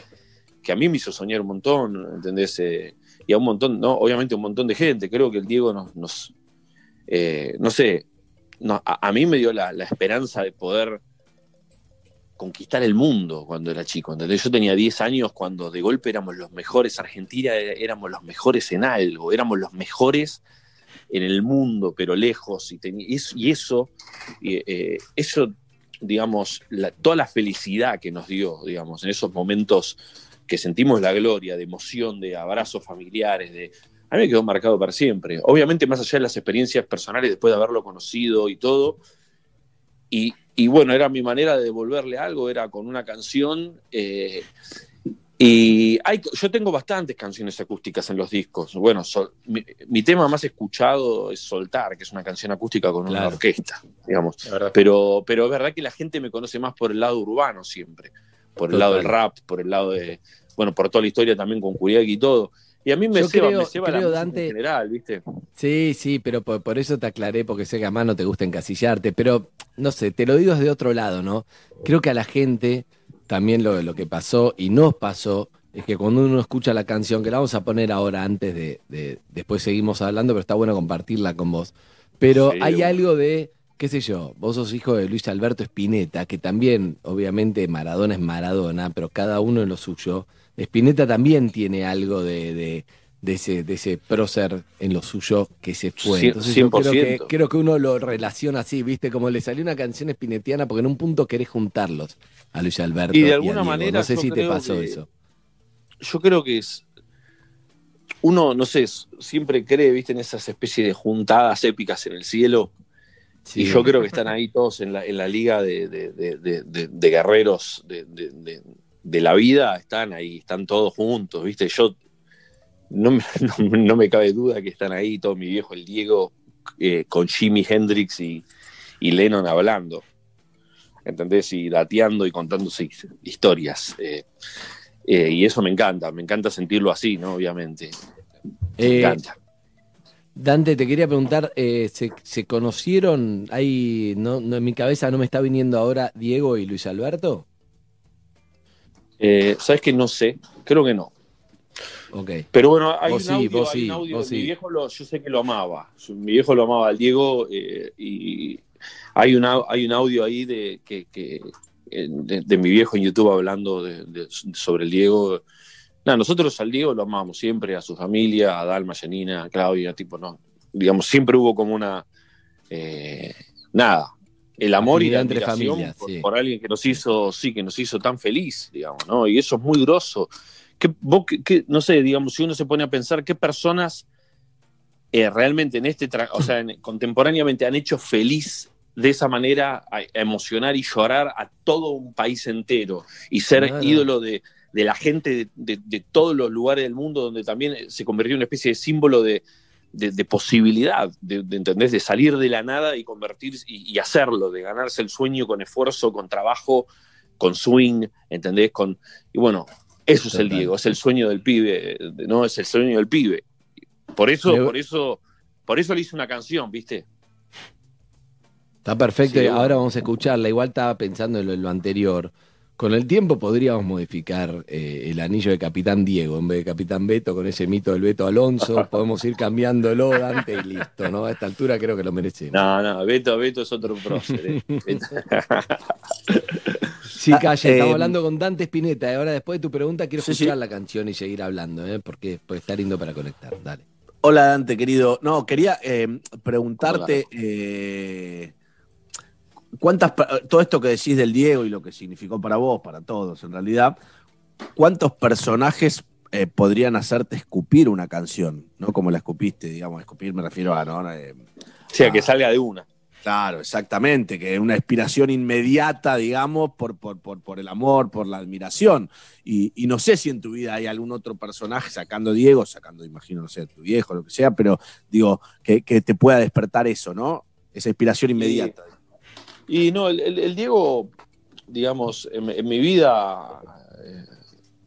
que a mí me hizo soñar un montón, ¿entendés? Eh, y a un montón, no, obviamente un montón de gente. Creo que el Diego nos, eh, no sé, a, mí me dio la esperanza de poder conquistar el mundo cuando era chico. ¿entendés? Yo tenía 10 años cuando de golpe éramos los mejores, Argentina eh, éramos los mejores en algo, éramos los mejores en el mundo, pero lejos. Y, eso, eh, eso, digamos, toda la felicidad que nos dio, digamos, en esos momentos que sentimos la gloria, de emoción, de abrazos familiares, de... A mí me quedó marcado para siempre. Obviamente, más allá de las experiencias personales, después de haberlo conocido y todo, y, y bueno, era mi manera de devolverle algo, era con una canción. eh, y hay, yo tengo bastantes canciones acústicas en los discos. Bueno, sol- mi, mi tema más escuchado es Soltar, que es una canción acústica con una orquesta, digamos. Pero, pero es verdad que la gente me conoce más por el lado urbano siempre, por el lado del rap, por el lado de, bueno, por toda la historia también con Kuriaki y todo. Y a mí me Yo ceba, creo- me ceba la creo, Dante- en general, ¿viste? Sí, sí, pero por, por eso te aclaré, porque sé que a más no te gusta encasillarte, pero no sé, te lo digo desde otro lado, ¿no? Creo que a la gente también lo, lo que pasó y nos pasó es que cuando uno escucha la canción, que la vamos a poner ahora antes de, de- después seguimos hablando, pero está bueno compartirla con vos. Pero Sí, hay bueno. algo de, qué sé yo, vos sos hijo de Luis Alberto Spinetta, que también, obviamente, Maradona es Maradona, pero cada uno en lo suyo. Spinetta también tiene algo de, de- de ese, de ese prócer en lo suyo que se fue. Entonces yo creo que, 100%. creo que uno lo relaciona así, ¿viste? Como le salió una canción espinetiana porque en un punto querés juntarlos a Luis Alberto. Y de a alguna manera No sé si te pasó que- eso. yo creo que es. Uno, no sé, siempre cree, viste, en esas especies de juntadas épicas en el cielo. Sí. Y yo creo que están ahí todos en la, en la liga de- de- de- de guerreros de, de- la vida, están ahí, están todos juntos, viste. Yo no me, no, no me cabe duda que están ahí, todo mi viejo, el Diego, eh, con Jimi Hendrix y, y Lennon hablando. ¿Entendés? Y dateando y contándose his- historias. Eh, eh, y eso me encanta, me encanta sentirlo así, ¿no? Obviamente. Me encanta. Dante, te quería preguntar, eh, ¿se, se conocieron? Ahí, no, no, en mi cabeza no me está viniendo ahora Diego y Luis Alberto. Eh, ¿Sabes que No sé, creo que no. Ok. Pero bueno, hay Vos un sí, audio, vos hay un audio. vos Mi sí. viejo lo, yo sé que lo amaba. Mi viejo lo amaba al Diego eh, y hay, una, hay un audio ahí de, que, que, eh, de, de mi viejo en YouTube hablando de- de- sobre el Diego. Nada, nosotros al Diego lo amamos siempre, a su familia, a Dalma, Janina, a Claudia, tipo, no. Digamos, siempre hubo como una. eh, nada. El amor y la entre admiración familias, por, sí. por alguien que nos hizo, sí, que nos hizo tan feliz, digamos, ¿no? Y eso es muy grosso. ¿Qué, vos, qué- qué- no sé, digamos, si uno se pone a pensar qué personas eh, realmente en este, o sea, en- contemporáneamente han hecho feliz de esa manera a, a emocionar y llorar a todo un país entero y ser Claro. ídolo de, de la gente de, de- de todos los lugares del mundo donde también se convirtió en una especie de símbolo de, de- de posibilidad, de, de, ¿entendés? de salir de la nada y convertirse y, y hacerlo, de ganarse el sueño con esfuerzo, con trabajo, con swing, ¿entendés? Con, y bueno, eso es el. Diego, es el sueño del pibe, ¿no? Es el sueño del pibe. Por eso, por eso, por eso le hice una canción, ¿viste? Está perfecto, Sí, ahora vamos a escucharla. Igual estaba pensando en lo, en lo anterior. Con el tiempo podríamos modificar eh, el anillo de Capitán Diego en vez de Capitán Beto, con ese mito del Beto Alonso. Podemos ir cambiándolo, Dante, y listo, ¿no? A esta altura creo que lo merecemos. No, no, Beto, Beto es otro prócer. ¿eh? Sí, Calle, Ah, estamos eh, hablando con Dante Spinetta. Y ahora, después de tu pregunta, quiero Sí, escuchar sí. la canción y seguir hablando, ¿eh? porque pues, está lindo para conectar. Dale. Hola Dante, querido. No, quería eh, preguntarte cuántas todo esto que decís del Diego y lo que significó para vos, para todos en realidad, ¿cuántos personajes eh, podrían hacerte escupir una canción? No como la escupiste, digamos, escupir me refiero a, ¿no? Eh, O sea, que salga de una. Claro, exactamente, que una inspiración inmediata, digamos, por, por, por, por el amor, por la admiración. Y, y no sé si en tu vida hay algún otro personaje, sacando Diego, sacando, imagino, no sé, tu viejo, lo que sea, pero digo, que, que te pueda despertar eso, ¿no? Esa inspiración inmediata. Y no, el, el- el Diego, digamos, en, en mi vida, eh,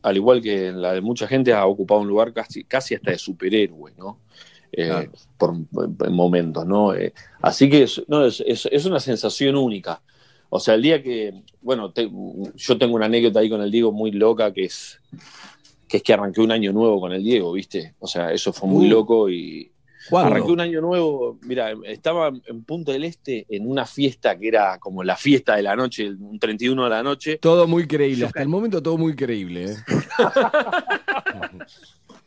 al igual que en la de mucha gente, ha ocupado un lugar casi, casi hasta de superhéroe, ¿no? Eh, Claro. por, en momentos, ¿no? Eh, así que es, no, es, es- es una sensación única. O sea, el día que, bueno, te- yo tengo una anécdota ahí con el Diego muy loca que es, que es que arranqué un año nuevo con el Diego, ¿viste? O sea, eso fue muy Uh. loco y ¿Cuándo? arranqué un año nuevo, mira, estaba en Punta del Este en una fiesta que era como la fiesta de la noche, un 31 de la noche. Todo muy creíble. Hasta el momento todo muy creíble. ¿eh?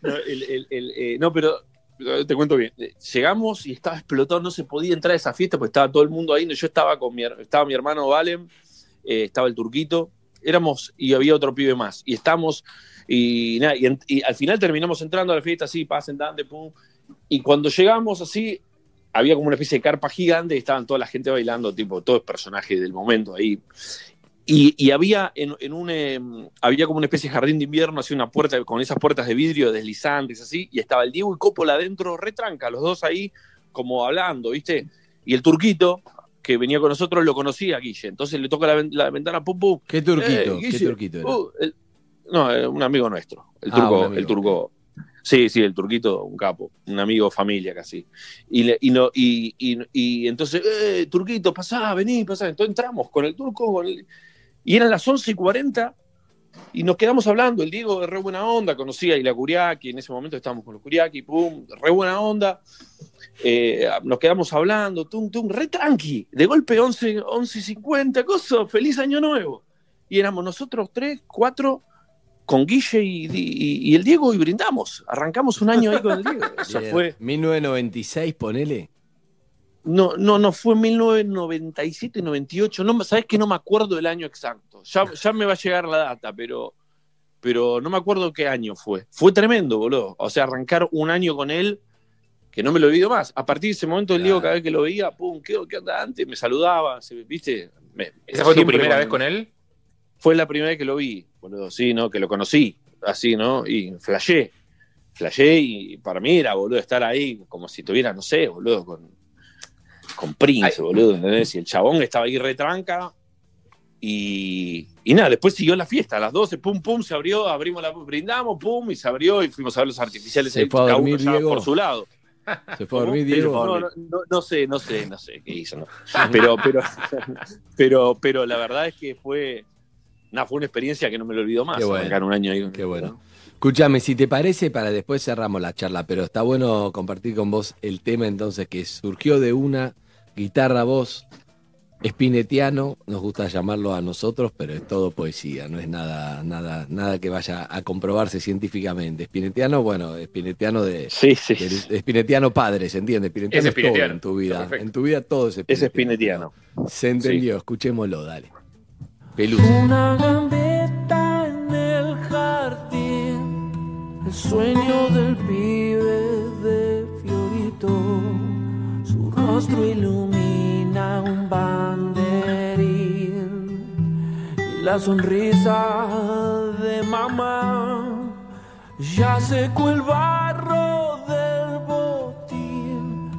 No, el- el- el, eh, no, pero eh, te cuento bien. Eh, Llegamos y estaba explotado, no se podía entrar a esa fiesta porque estaba todo el mundo ahí. Yo estaba con mi, estaba mi hermano Valen, eh, estaba el turquito, éramos y había otro pibe más. Y estamos, y, nada, y, al final terminamos entrando a la fiesta así, pasen, dan, de pum. Y cuando llegamos así, había como una especie de carpa gigante y estaban toda la gente bailando, tipo, todos personajes del momento ahí. Y, y había en, en un eh, había como una especie de jardín de invierno, así una puerta con esas puertas de vidrio deslizantes así, y estaba el Diego y Coppola adentro, retranca, los dos ahí como hablando, ¿viste? Y el turquito que venía con nosotros lo conocía a Guille, entonces le toca la, ven- la ventana, pum pum. ¿Qué turquito? Eh, ¿Qué turquito era? uh, el- no, eh, un amigo nuestro, el Ah, turco, el turco. Sí, sí, el turquito, un capo, un amigo familia casi. Y, y, no, y, y- entonces, eh, turquito, pasá, vení, pasá. Entonces entramos con el turco, con el- y eran las 11 y 40 y nos quedamos hablando. El Diego de re buena onda, conocía a Ila Curiaki, en ese momento estábamos con los Curiaki, pum, re buena onda. Eh, nos quedamos hablando, tum, tum, re tranqui. De golpe 11, 11 y 50, cosa, feliz año nuevo. Y éramos nosotros tres, cuatro, con Guille y, y- y el Diego y brindamos. Arrancamos un año ahí con el Diego. Eso Bien. fue. 1996, ponele. No, no, no, fue en 1997 y 98. No, me- ¿Sabes que no me acuerdo el año exacto? Ya, ya me va a llegar la data, pero, pero no me acuerdo qué año fue. Fue tremendo, boludo. O sea, arrancar un año con él, que no me lo olvido más. A partir de ese momento, el Diego, cada vez que lo veía, pum, ¿qué, qué onda antes? Me saludaba, se- ¿viste? Me- ¿Esa fue tu primera vez con él? Fue la primera vez que lo vi, boludo. Sí, ¿no? Que lo conocí, así, ¿no? Y flashé. Flashé y para mí era, boludo, estar ahí como si tuviera, no sé, boludo, con, con Prince, boludo, ¿entendés? Y el chabón estaba ahí retranca. Y, y nada, después siguió la fiesta, a las 12, pum, pum, se abrió, abrimos la, brindamos, pum, y se abrió y fuimos a ver los artificiales Se ahí, fue a dormir, Diego. por su lado. Se fue a dormir, Diego. no sé, no sé, no sé qué hizo. no. Pero, pero, pero, pero la verdad es que fue, nada, fue una experiencia que no me lo olvido más. Qué bueno. un año ahí. Qué bueno. Escúchame, si te parece, para después cerramos la charla, pero está bueno compartir con vos el tema entonces que surgió de una guitarra voz espinetiano, nos gusta llamarlo a nosotros, pero es todo poesía, no es nada, nada, nada que vaya a comprobarse científicamente. Espinetiano, bueno, espinetiano de, de- espinetiano padre, ¿se entiende? Espinetiano Es es, todo espinetiano, en tu vida. En tu vida todo es Es espinetiano. espinetiano. Se entendió, escuchémoslo, dale. Pelusa. Una gambeta en el jardín, el sueño del pibe de Fiorito. Su rostro ilumina un banderín y la sonrisa de mamá ya secó el barro del botín.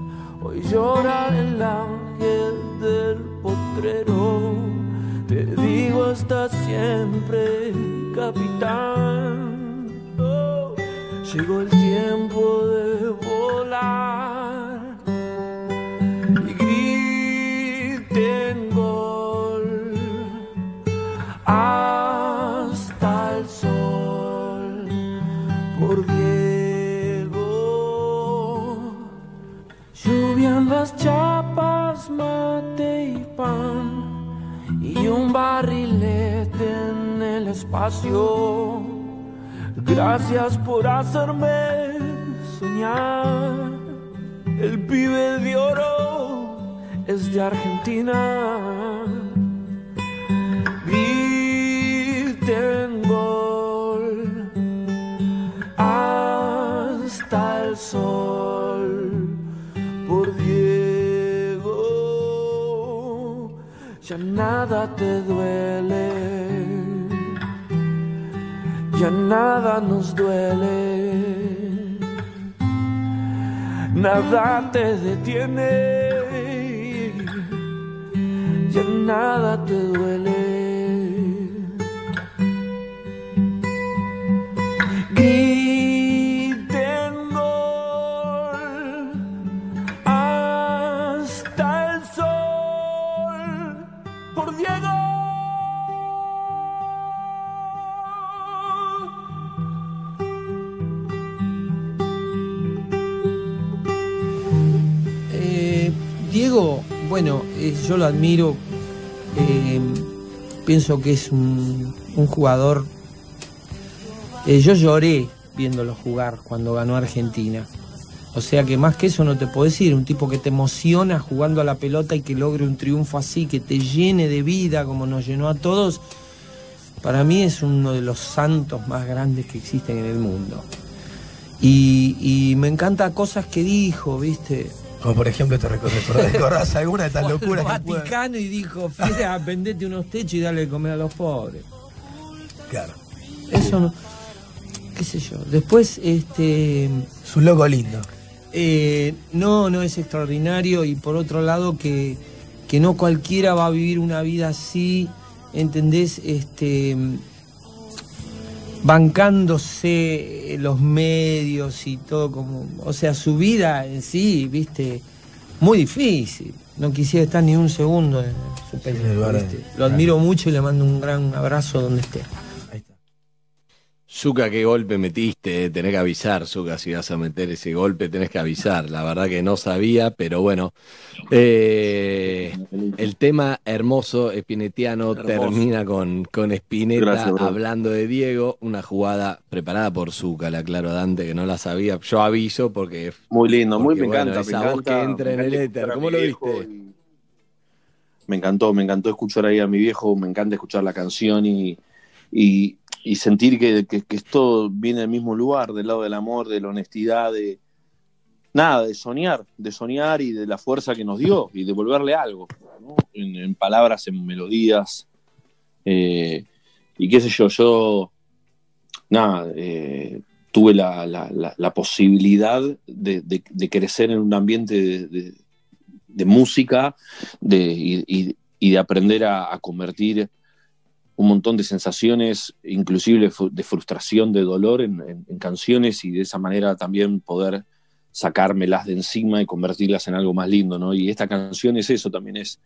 Hoy llora el ángel del potrero. Te digo hasta siempre, capitán. Llegó el tiempo de volar. Y griten gol hasta el sol por Diego. Lluvia las chapas, mate y pan y un barrilete en el espacio. Gracias por hacerme soñar. El pibe de oro es de Argentina. Griten gol hasta el sol Ya nada te duele, ya nada nos duele, nada te detiene, ya nada te duele. Yo lo admiro. eh, pienso que es un, jugador. eh, yo lloré viéndolo jugar cuando ganó Argentina. O sea que más que eso no te puedo decir, un tipo que te emociona jugando a la pelota y que logre un triunfo así, que te llene de vida como nos llenó a todos, para mí es uno de los santos más grandes que existen en el mundo. Y, y me encanta cosas que dijo, ¿viste? Como por ejemplo, ¿te recordás, alguna de estas locuras que pueda- Vaticano y dijo, fiera, vendete unos techos y dale de comer a los pobres. Claro. Eso no, qué sé yo. Después, este... Es un loco lindo. Eh, no, no es extraordinario y por otro lado que, que no cualquiera va a vivir una vida así, ¿entendés? Este, bancándose los medios y todo como, o sea, su vida en sí, viste, muy difícil. No quisiera estar ni un segundo en su película. Lo admiro mucho y le mando un gran abrazo donde esté. Zuka, qué golpe metiste, tenés que avisar, Zuka, si vas a meter ese golpe, tenés que avisar. La verdad que no sabía, pero bueno. Eh, el tema hermoso, espinetiano, Hermoso. termina con, con Spinetta Gracias, hablando de Diego, una jugada preparada por Zuka, la aclaro Dante, que no la sabía. Yo aviso porque... Muy lindo, muy me bueno, encanta. me esa voz encanta, que entra en el éter, ¿cómo lo viste? y- Me encantó, me encantó escuchar ahí a mi viejo, me encanta escuchar la canción y, y, y sentir que, que, esto viene del mismo lugar, del lado del amor, de la honestidad, de nada, de soñar, de soñar y de la fuerza que nos dio y devolverle algo, ¿no? en, palabras, en melodías. eh, y qué sé yo, yo, nada, eh, tuve la, la- posibilidad de, crecer en un ambiente de, música y, y- de aprender a convertir un montón de sensaciones, inclusive de frustración, de dolor, en, canciones y de esa manera también poder sacármelas de encima y convertirlas en algo más lindo, ¿no? Y esta canción es eso, también es,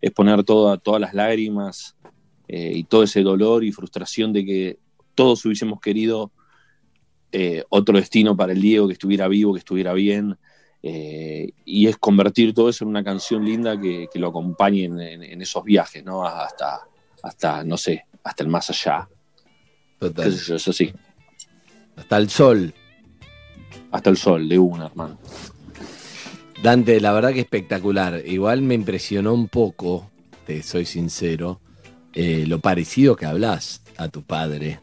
es poner toda, todas las lágrimas eh, y todo ese dolor y frustración de que todos hubiésemos querido eh, otro destino para el Diego, que estuviera vivo, que estuviera bien, eh, y es convertir todo eso en una canción linda que, lo acompañe en- en esos viajes, ¿no? Hasta, hasta, no sé, hasta el más allá. Total. Qué sé yo, eso sí. Hasta el sol. Hasta el sol, de una, hermano. Dante, la verdad que espectacular. Igual me impresionó un poco, te soy sincero, eh, lo parecido que hablas a tu padre.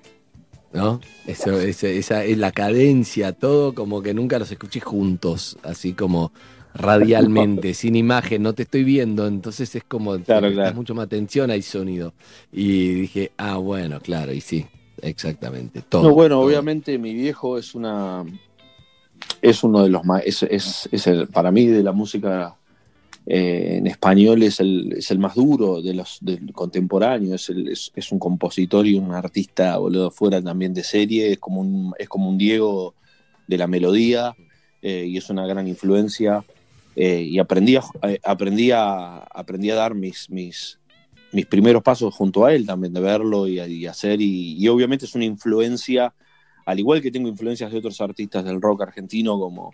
¿No? Eso, ese- esa es la cadencia, todo como que nunca los escuché juntos, así como radialmente, sin imagen, no te estoy viendo, entonces es como Claro, claro. mucho más atención, hay sonido. Y dije, ah, bueno, claro, y sí, exactamente. Todo, no, bueno, todo. obviamente mi viejo es una. Es uno de los más. Es, es, es el, para mí, de la música eh, en español, es el, es el más duro de los del contemporáneo. Es, el- es, es un compositor y un artista, boludo, fuera también de serie. Es como un, es como un Diego de la melodía eh, y es una gran influencia. Eh, y aprendí a, eh, aprendí, a, aprendí a dar mis, mis, mis primeros pasos junto a él también, de verlo y, hacer. Y, obviamente es una influencia, al igual que tengo influencias de otros artistas del rock argentino como,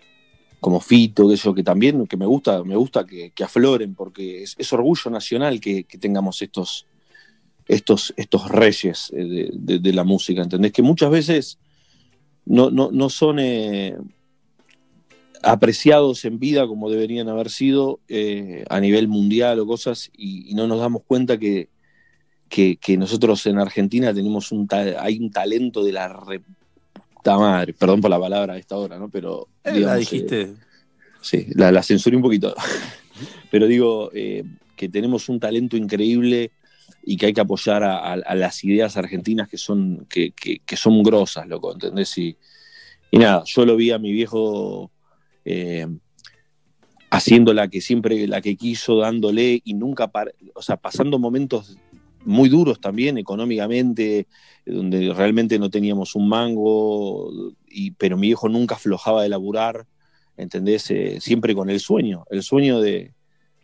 como Fito, que, yo, que también que me gusta, me gusta que, que afloren, porque es, es orgullo nacional que, tengamos estos, estos, estos reyes de, de- de la música, ¿entendés? Que muchas veces no, no, no son eh, apreciados en vida como deberían haber sido eh, a nivel mundial o cosas, y, y no nos damos cuenta que, que, que nosotros en Argentina tenemos un hay un talento de la re puta madre, perdón por la palabra a esta hora, ¿no? Pero Eh, digamos, la dijiste. eh, sí, la, la censuré un poquito. Pero digo eh, que tenemos un talento increíble y que hay que apoyar a, a- a las ideas argentinas que son, que, que- que son grosas, loco, ¿entendés? Y, y nada, yo lo vi a mi viejo eh, haciendo la que siempre, la que quiso, dándole y nunca, o sea, pasando momentos muy duros también económicamente, donde realmente no teníamos un mango, y, pero mi viejo nunca aflojaba de laburar, ¿entendés? Eh, siempre con el sueño, el sueño de,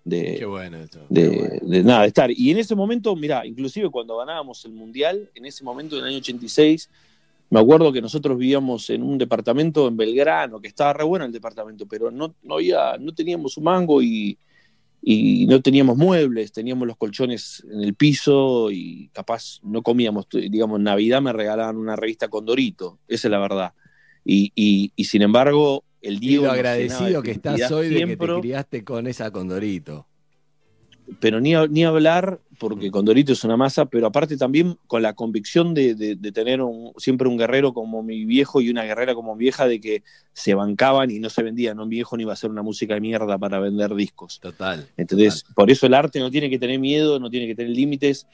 de, Qué bueno de, de nada, de estar. Y en ese momento, mira, inclusive cuando ganábamos el Mundial, en ese momento, en el año 86, me acuerdo que nosotros vivíamos en un departamento en Belgrano, que estaba re bueno el departamento, pero no, no, había, no teníamos un mango y, y no teníamos muebles, teníamos los colchones en el piso y capaz no comíamos, digamos, en Navidad me regalaban una revista Condorito, esa es la verdad. Y, y- y sin embargo, el Y Diego... lo nos agradecido que estás hoy de que siempre, te criaste con esa condorito. Pero ni, a- ni hablar, porque Condorito es una masa, pero aparte también con la convicción de, de- de tener un- siempre un guerrero como mi viejo y una guerrera como mi vieja, de que se bancaban y no se vendían. No, mi viejo no iba a hacer una música de mierda para vender discos. Total. Entonces, por eso el arte no tiene que tener miedo, no tiene que tener límites.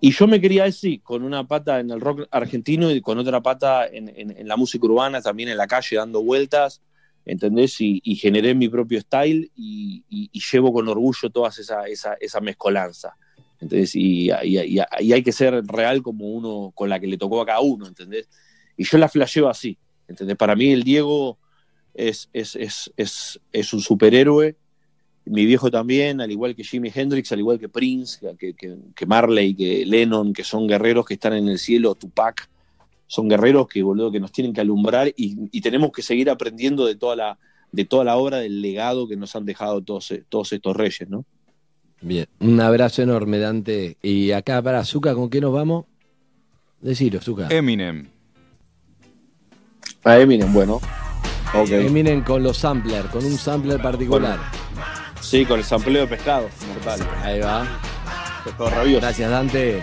Y yo me quería así, con una pata en el rock argentino y con otra pata en, en- en la música urbana, también en la calle dando vueltas, ¿entendés? Y, y generé mi propio style y, y- y llevo con orgullo toda esa, esa, esa mezcolanza. ¿Entendés? Y, hay que ser real como uno, con la que le tocó a cada uno, ¿entendés? Y yo la flasheo así, ¿entendés? Para mí el Diego es, es, es, es, es un superhéroe mi viejo también, al igual que Jimi Hendrix, al igual que Prince, que, que- que Marley, que Lennon, que son guerreros que están en el cielo, Tupac, son guerreros que, boludo, que nos tienen que alumbrar y, y tenemos que seguir aprendiendo de toda la, de toda la obra, del legado que nos han dejado todos, todos estos reyes, ¿no? Bien, un abrazo enorme, Dante. Y acá para Azúcar, ¿con qué nos vamos? Decilo, Azúcar. Eminem. A Eminem, bueno. Ok. Eminem con los samplers, con un sampler particular. Sí, con el sampleo de pescado, mortal. Ahí va. Pescado rabioso. Gracias, Dante.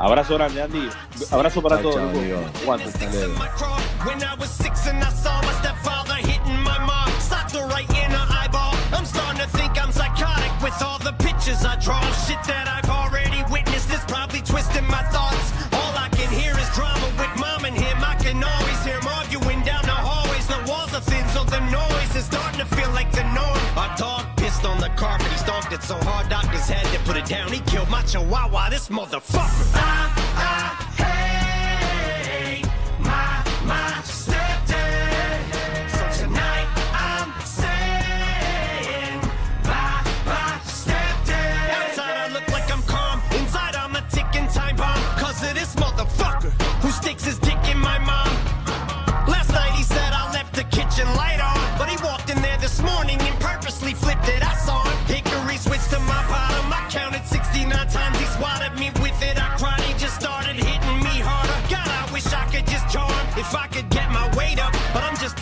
Abrazo grande, Andy. Abrazo para Chao, todos. Aguante. I I with all the pictures I draw. Shit that I've It so hard doctors had to put it down. He killed my chihuahua. This motherfucker. I, I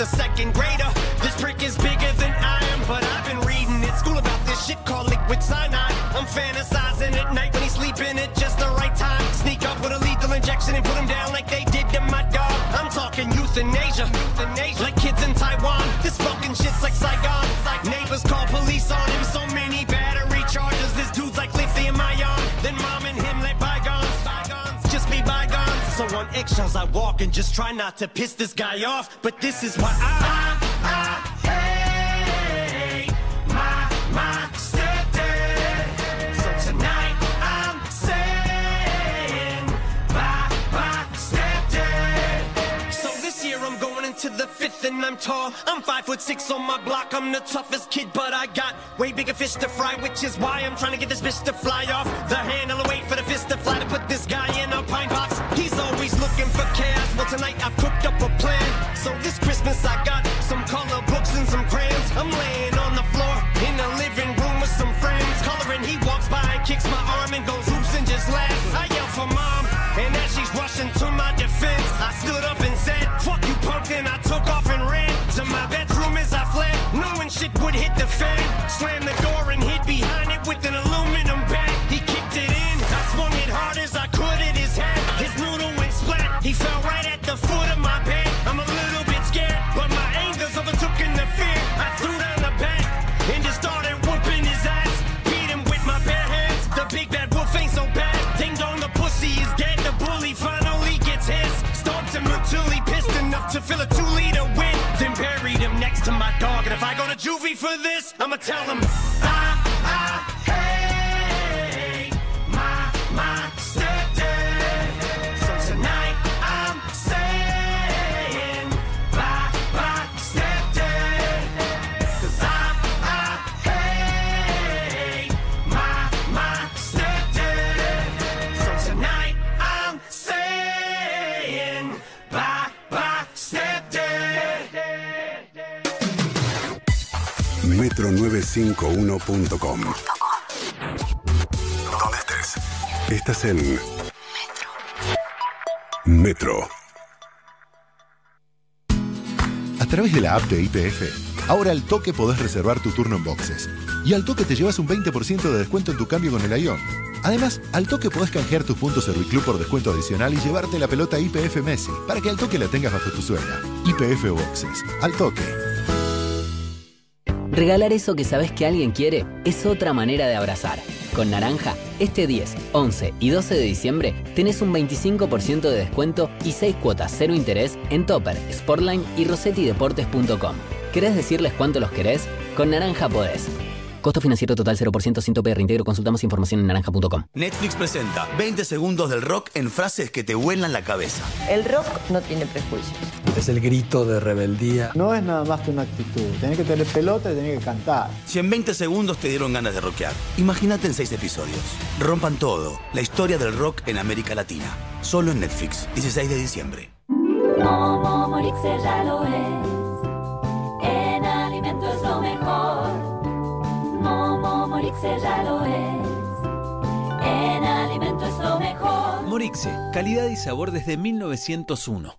a second grader. This prick is bigger than I am, but I've been reading at school about this shit called liquid cyanide. I'm fantasizing at night when he's sleeping at just the right time. Sneak up with a lethal injection and put him down like they did to my dog. I'm talking euthanasia, euthanasia. On eggshells I walk and just try not to piss this guy off. But this is why I, I, hate my, my stepdad. So tonight I'm saying bye, bye, stepdad. So this year I'm going into the fifth and I'm tall. I'm five foot six on my block. I'm the toughest kid, but I got way bigger fish to fry, which is why I'm trying to get this bitch to fly off the handle wait for the fist to fly to put this guy in a pine box. He's always looking for chaos. Well, tonight I've cooked up a plan. So this Christmas I got some color books and some crayons. I'm laying on the floor in the living room with some friends. Coloring, he walks by kicks my arm and goes oops and just laughs. I yell for mom, and as she's rushing to my defense, I stood up and said, "Fuck you, punk!" And I took off and ran to my bedroom as I fled, knowing shit would hit the fan. Slammed the door and hid behind it with an aluminum for this, I'ma tell him I, 951.com. ¿Dónde estés? Estás en Metro. A través de la app de IPF, ahora al toque podés reservar tu turno en boxes. Y al toque te llevas un 20% de descuento en tu cambio con el Ion. Además, al toque podés canjear tus puntos Serviclub por descuento adicional y llevarte la pelota IPF Messi para que al toque la tengas bajo tu suela. IPF Boxes. Al toque. Regalar eso que sabes que alguien quiere es otra manera de abrazar. Con Naranja, este 10, 11 y 12 de diciembre tenés un 25% de descuento y 6 cuotas cero interés en Topper, Sportline y rossettideportes.com. ¿Querés decirles cuánto los querés? Con Naranja podés. Costo financiero total 0% sin tope de reintegro. Consulta más información en naranja.com. Netflix presenta 20 segundos del rock en frases que te vuelan la cabeza. El rock no tiene prejuicios. Es el grito de rebeldía. No es nada más que una actitud. Tenés que tener pelota y tenés que cantar. Si en 20 segundos te dieron ganas de rockear, imagínate en 6 episodios. Rompan todo. La historia del rock en América Latina. Solo en Netflix. 16 de diciembre. Momo Morixe ya lo es. En alimento es lo mejor. Momo Morixe ya lo es. En alimento es lo mejor. Morixe, calidad y sabor desde 1901.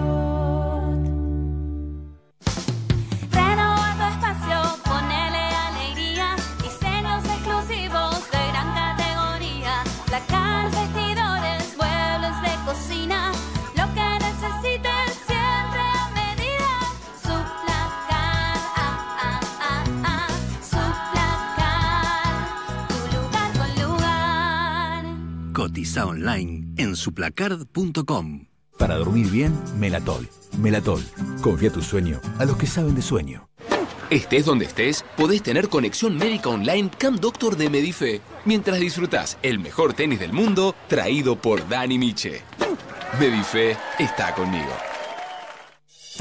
Cotiza online en suplacard.com. Para dormir bien, Melatol. Melatol. Confía tu sueño a los que saben de sueño. Estés donde estés, podés tener conexión médica online Camp Doctor de Medife, mientras disfrutás el mejor tenis del mundo traído por Dani Miche. Medife está conmigo.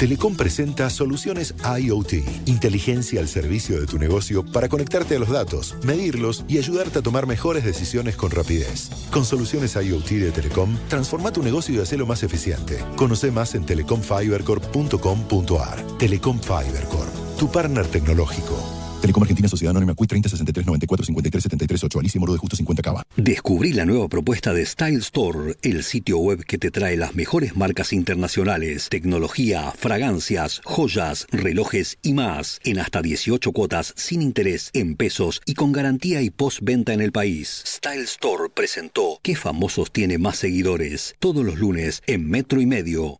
Telecom presenta soluciones IoT, inteligencia al servicio de tu negocio para conectarte a los datos, medirlos y ayudarte a tomar mejores decisiones con rapidez. Con soluciones IoT de Telecom, transforma tu negocio y hacelo más eficiente. Conoce más en telecomfibercorp.com.ar. Telecom Fiber Corp, tu partner tecnológico. Telecom Argentina Sociedad Anónima CUI 30 63 94 53 73 8 Alicia Moro de Justo 50 Cava. Descubrí la nueva propuesta de Style Store, el sitio web que te trae las mejores marcas internacionales, tecnología, fragancias, joyas, relojes y más, en hasta 18 cuotas sin interés en pesos y con garantía y postventa en el país. Style Store presentó ¿Qué famosos tiene más seguidores? Todos los lunes en Metro y Medio.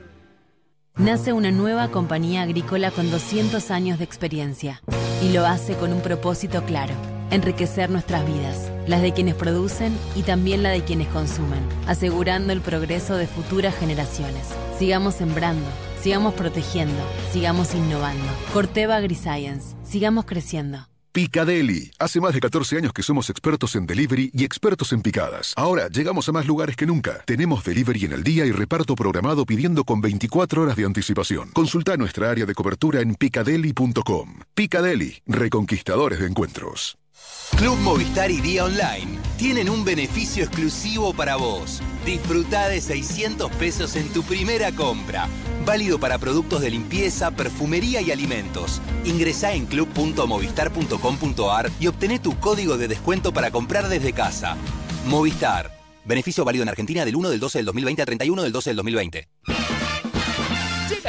Nace una nueva compañía agrícola con 200 años de experiencia y lo hace con un propósito claro, enriquecer nuestras vidas, las de quienes producen y también la de quienes consumen, asegurando el progreso de futuras generaciones. Sigamos sembrando, sigamos protegiendo, sigamos innovando. Corteva AgriScience, sigamos creciendo. Picadeli. Hace más de 14 años que somos expertos en delivery y expertos en picadas. Ahora llegamos a más lugares que nunca. Tenemos delivery en el día y reparto programado pidiendo con 24 horas de anticipación. Consulta nuestra área de cobertura en picadeli.com. Picadeli, reconquistadores de encuentros. Club Movistar y Día Online tienen un beneficio exclusivo para vos. Disfruta de 600 pesos en tu primera compra. Válido para productos de limpieza, perfumería y alimentos. Ingresá en club.movistar.com.ar y obtené tu código de descuento para comprar desde casa. Movistar. Beneficio válido en Argentina del 1 del 12 del 2020 al 31 del 12 del 2020.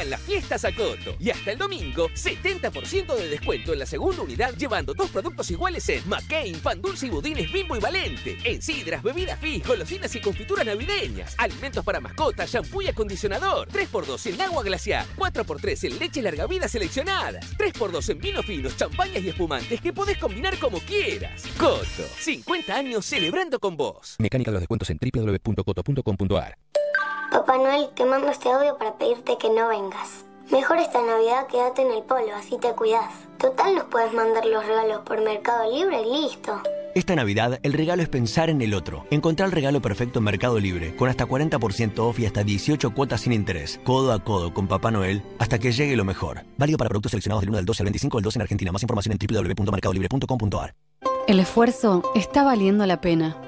Llega llegan las fiestas a Coto. Y hasta el domingo, 70% de descuento en la segunda unidad llevando dos productos iguales en McCain, pan dulce y budines Bimbo y Valente. En sidras, bebidas Fizz, golosinas y confituras navideñas. Alimentos para mascotas, shampoo y acondicionador. 3x2 en agua glaciar. 4x3 en leche larga vida seleccionadas. 3x2 en vinos finos, champañas y espumantes que podés combinar como quieras. Coto, 50 años celebrando con vos. Mecánica de los descuentos en www.coto.com.ar. Papá Noel, te mando este audio para pedirte que no vengas. Mejor esta Navidad quédate en el polo, así te cuidas. Total nos puedes mandar los regalos por Mercado Libre y listo. Esta Navidad, el regalo es pensar en el otro. Encontrar el regalo perfecto en Mercado Libre, con hasta 40% off y hasta 18 cuotas sin interés. Codo a codo con Papá Noel, hasta que llegue lo mejor. Válido para productos seleccionados del 1 al 12 al 25 del 12 en Argentina. Más información en www.mercadolibre.com.ar. El esfuerzo está valiendo la pena.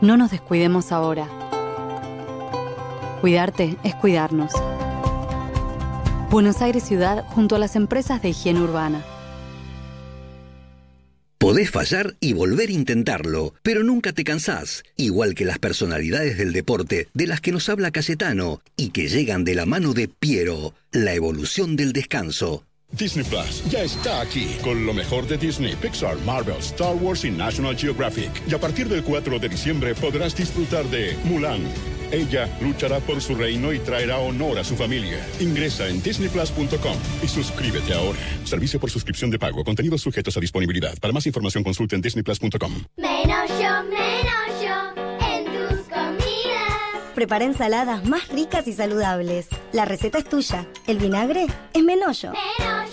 No nos descuidemos ahora. Cuidarte es cuidarnos. Buenos Aires Ciudad junto a las empresas de higiene urbana. Podés fallar y volver a intentarlo, pero nunca te cansás, igual que las personalidades del deporte de las que nos habla Cayetano y que llegan de la mano de Piero, la evolución del descanso. Disney Plus ya está aquí con lo mejor de Disney, Pixar, Marvel, Star Wars y National Geographic. Y a partir del 4 de diciembre podrás disfrutar de Mulan. Ella luchará por su reino y traerá honor a su familia. Ingresa en disneyplus.com y suscríbete ahora. Servicio por suscripción de pago. Contenidos sujetos a disponibilidad. Para más información consulte en disneyplus.com. Menos yo, menos yo en tus comidas. Prepara ensaladas más ricas y saludables. La receta es tuya. El vinagre es Menollo. Canon,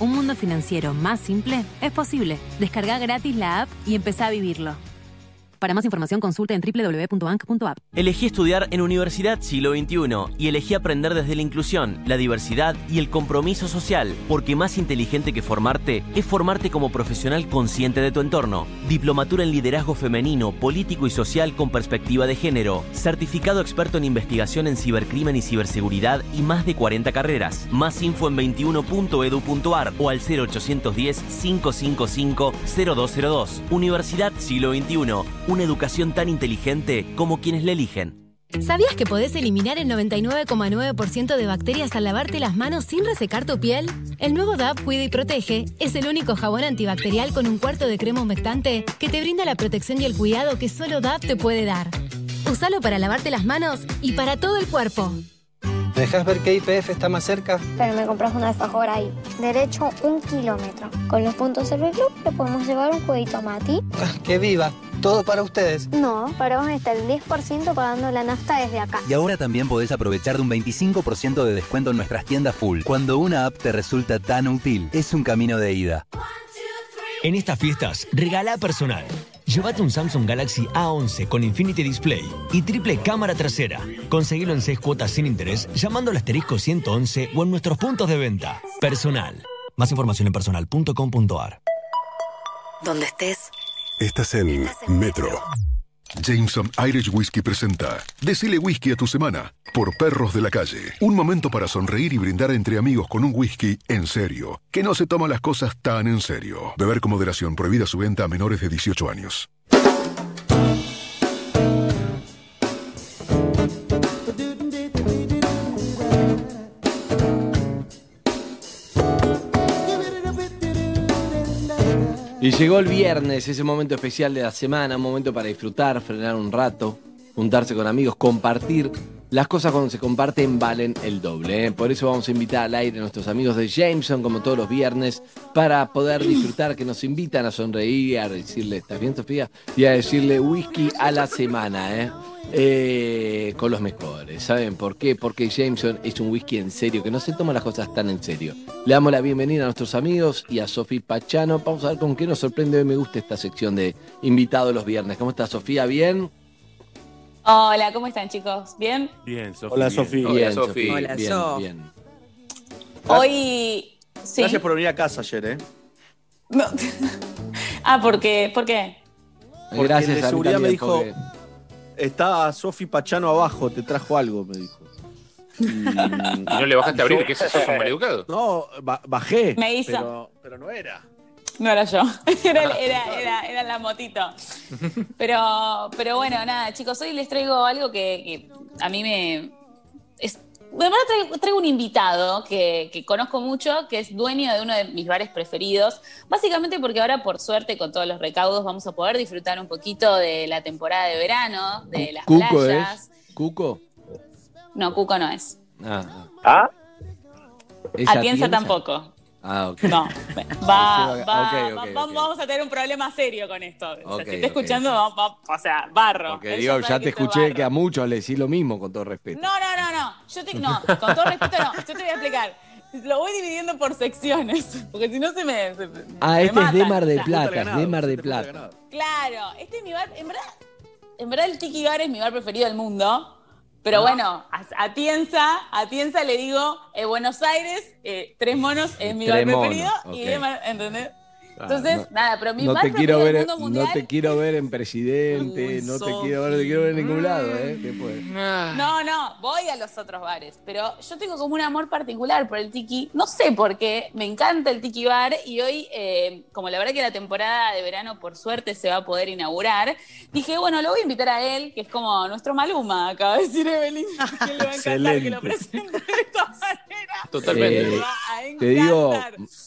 Un mundo financiero más simple, es posible. Descarga gratis la app y empezá a vivirlo. Para más información consulta en www.bank.app. Elegí estudiar en Universidad Siglo XXI y elegí aprender desde la inclusión, la diversidad y el compromiso social, porque más inteligente que formarte es formarte como profesional consciente de tu entorno. Diplomatura en liderazgo femenino, político y social con perspectiva de género, certificado experto en investigación en cibercrimen y ciberseguridad y más de 40 carreras. Más info en 21.edu.ar o al 0810 555 0202. Universidad Siglo XXI una educación tan inteligente como quienes la eligen. ¿Sabías que podés eliminar el 99,9% de bacterias al lavarte las manos sin resecar tu piel? El nuevo DAP Cuida y Protege es el único jabón antibacterial con un cuarto de crema humectante que te brinda la protección y el cuidado que solo DAP te puede dar. Usalo para lavarte las manos y para todo el cuerpo. ¿Me dejas ver qué IPF está más cerca? Pero me compras una alfajor ahí. Derecho un kilómetro. Con los puntos Serviclub le podemos llevar un jueguito a Mati. Ah, ¡Que viva! Todo para ustedes. No, para vos está el 10% pagando la nafta desde acá. Y ahora también podés aprovechar de un 25% de descuento en nuestras tiendas full. Cuando una app te resulta tan útil, es un camino de ida. En estas fiestas, regala personal. Llévate un Samsung Galaxy A11 con Infinity Display y triple cámara trasera. Conseguilo en 6 cuotas sin interés llamando al asterisco 111 o en nuestros puntos de venta. Personal. Más información en personal.com.ar. Donde estés. Estás en Metro. Jameson Irish Whiskey presenta Decile Whisky a tu semana por Perros de la Calle. Un momento para sonreír y brindar entre amigos con un whisky en serio, que no se toma las cosas tan en serio. Beber con moderación, prohibida su venta a menores de 18 años. Y llegó el viernes, ese momento especial de la semana, un momento para disfrutar, frenar un rato, juntarse con amigos, compartir. Las cosas cuando se comparten valen el doble. ¿eh? Por eso vamos a invitar al aire a nuestros amigos de Jameson, como todos los viernes, para poder disfrutar, que nos invitan a sonreír, a decirle, ¿estás bien, Sofía? Y a decirle whisky a la semana, ¿eh? Eh, con los mejores. ¿Saben por qué? Porque Jameson es un whisky en serio, que no se toma las cosas tan en serio. Le damos la bienvenida a nuestros amigos y a Sofía Pachano. Vamos a ver con qué nos sorprende hoy. Me gusta esta sección de invitados los viernes. ¿Cómo está Sofía? ¿Bien? Hola, ¿cómo están chicos? ¿Bien? Bien, Sofi. Hola. Sofi. Hola. Sofi. Hola, Bien, Sof. bien. Hoy... Sí. Gracias por venir a casa ayer, ¿eh? Ah, ¿por qué? ¿Por qué? Porque Gracias el de seguridad me dijo, porque- está Sofi Pachano abajo, te trajo algo, me dijo. Y, no le bajaste a abrir? ¿Qué es eso? ¿Sos un maleducado? No, ba- bajé. Me hizo. Pero, pero no era. No era yo, era, era, era, era la motito. Pero, pero bueno, nada, chicos, hoy les traigo algo que, que a mí me... Es, de verdad traigo, traigo un invitado que, que conozco mucho, que es dueño de uno de mis bares preferidos, básicamente porque ahora por suerte con todos los recaudos vamos a poder disfrutar un poquito de la temporada de verano, de las ¿Cuco playas. es? ¿Cuco? No, Cuco no es. Ah. ¿Ah? Atienza tampoco. Ah, ok. No, va, vamos a tener un problema serio con esto. O sea, si está escuchando, va- va- o sea, barro. Digo, ya te escuché barro. que a muchos le decís lo mismo, con todo respeto. No, no, no, no. Yo te, no, con todo respeto no. Yo te voy a explicar. Lo voy dividiendo por secciones, porque si no se me. se- Ah, me este es de matan. Mar del Plata, es de Mar del Plata. Claro, este es mi bar. En verdad, en verdad el Tiki Bar es mi bar preferido del mundo. Pero Ah. bueno, a, a Tienza, a Tienza le digo, eh, Buenos Aires, eh, Tres Monos es mi bar preferido. Y ok. de Ah, Entonces, no- nada, pero mi no te quiero ver, mundo mundial. no te quiero ver en presidente, no te quiero ver, no te quiero ver en ningún lado, ¿eh? Después. No, no, voy a los otros bares, pero yo tengo como un amor particular por el tiki. No sé por qué, me encanta el tiki bar y hoy, eh, como la verdad que la temporada de verano por suerte se va a poder inaugurar, dije, bueno, lo voy a invitar a él, que es como nuestro Maluma, acaba de decir Evelyn, que le va a encantar que lo presente de esta manera. Totalmente. Eh, te digo.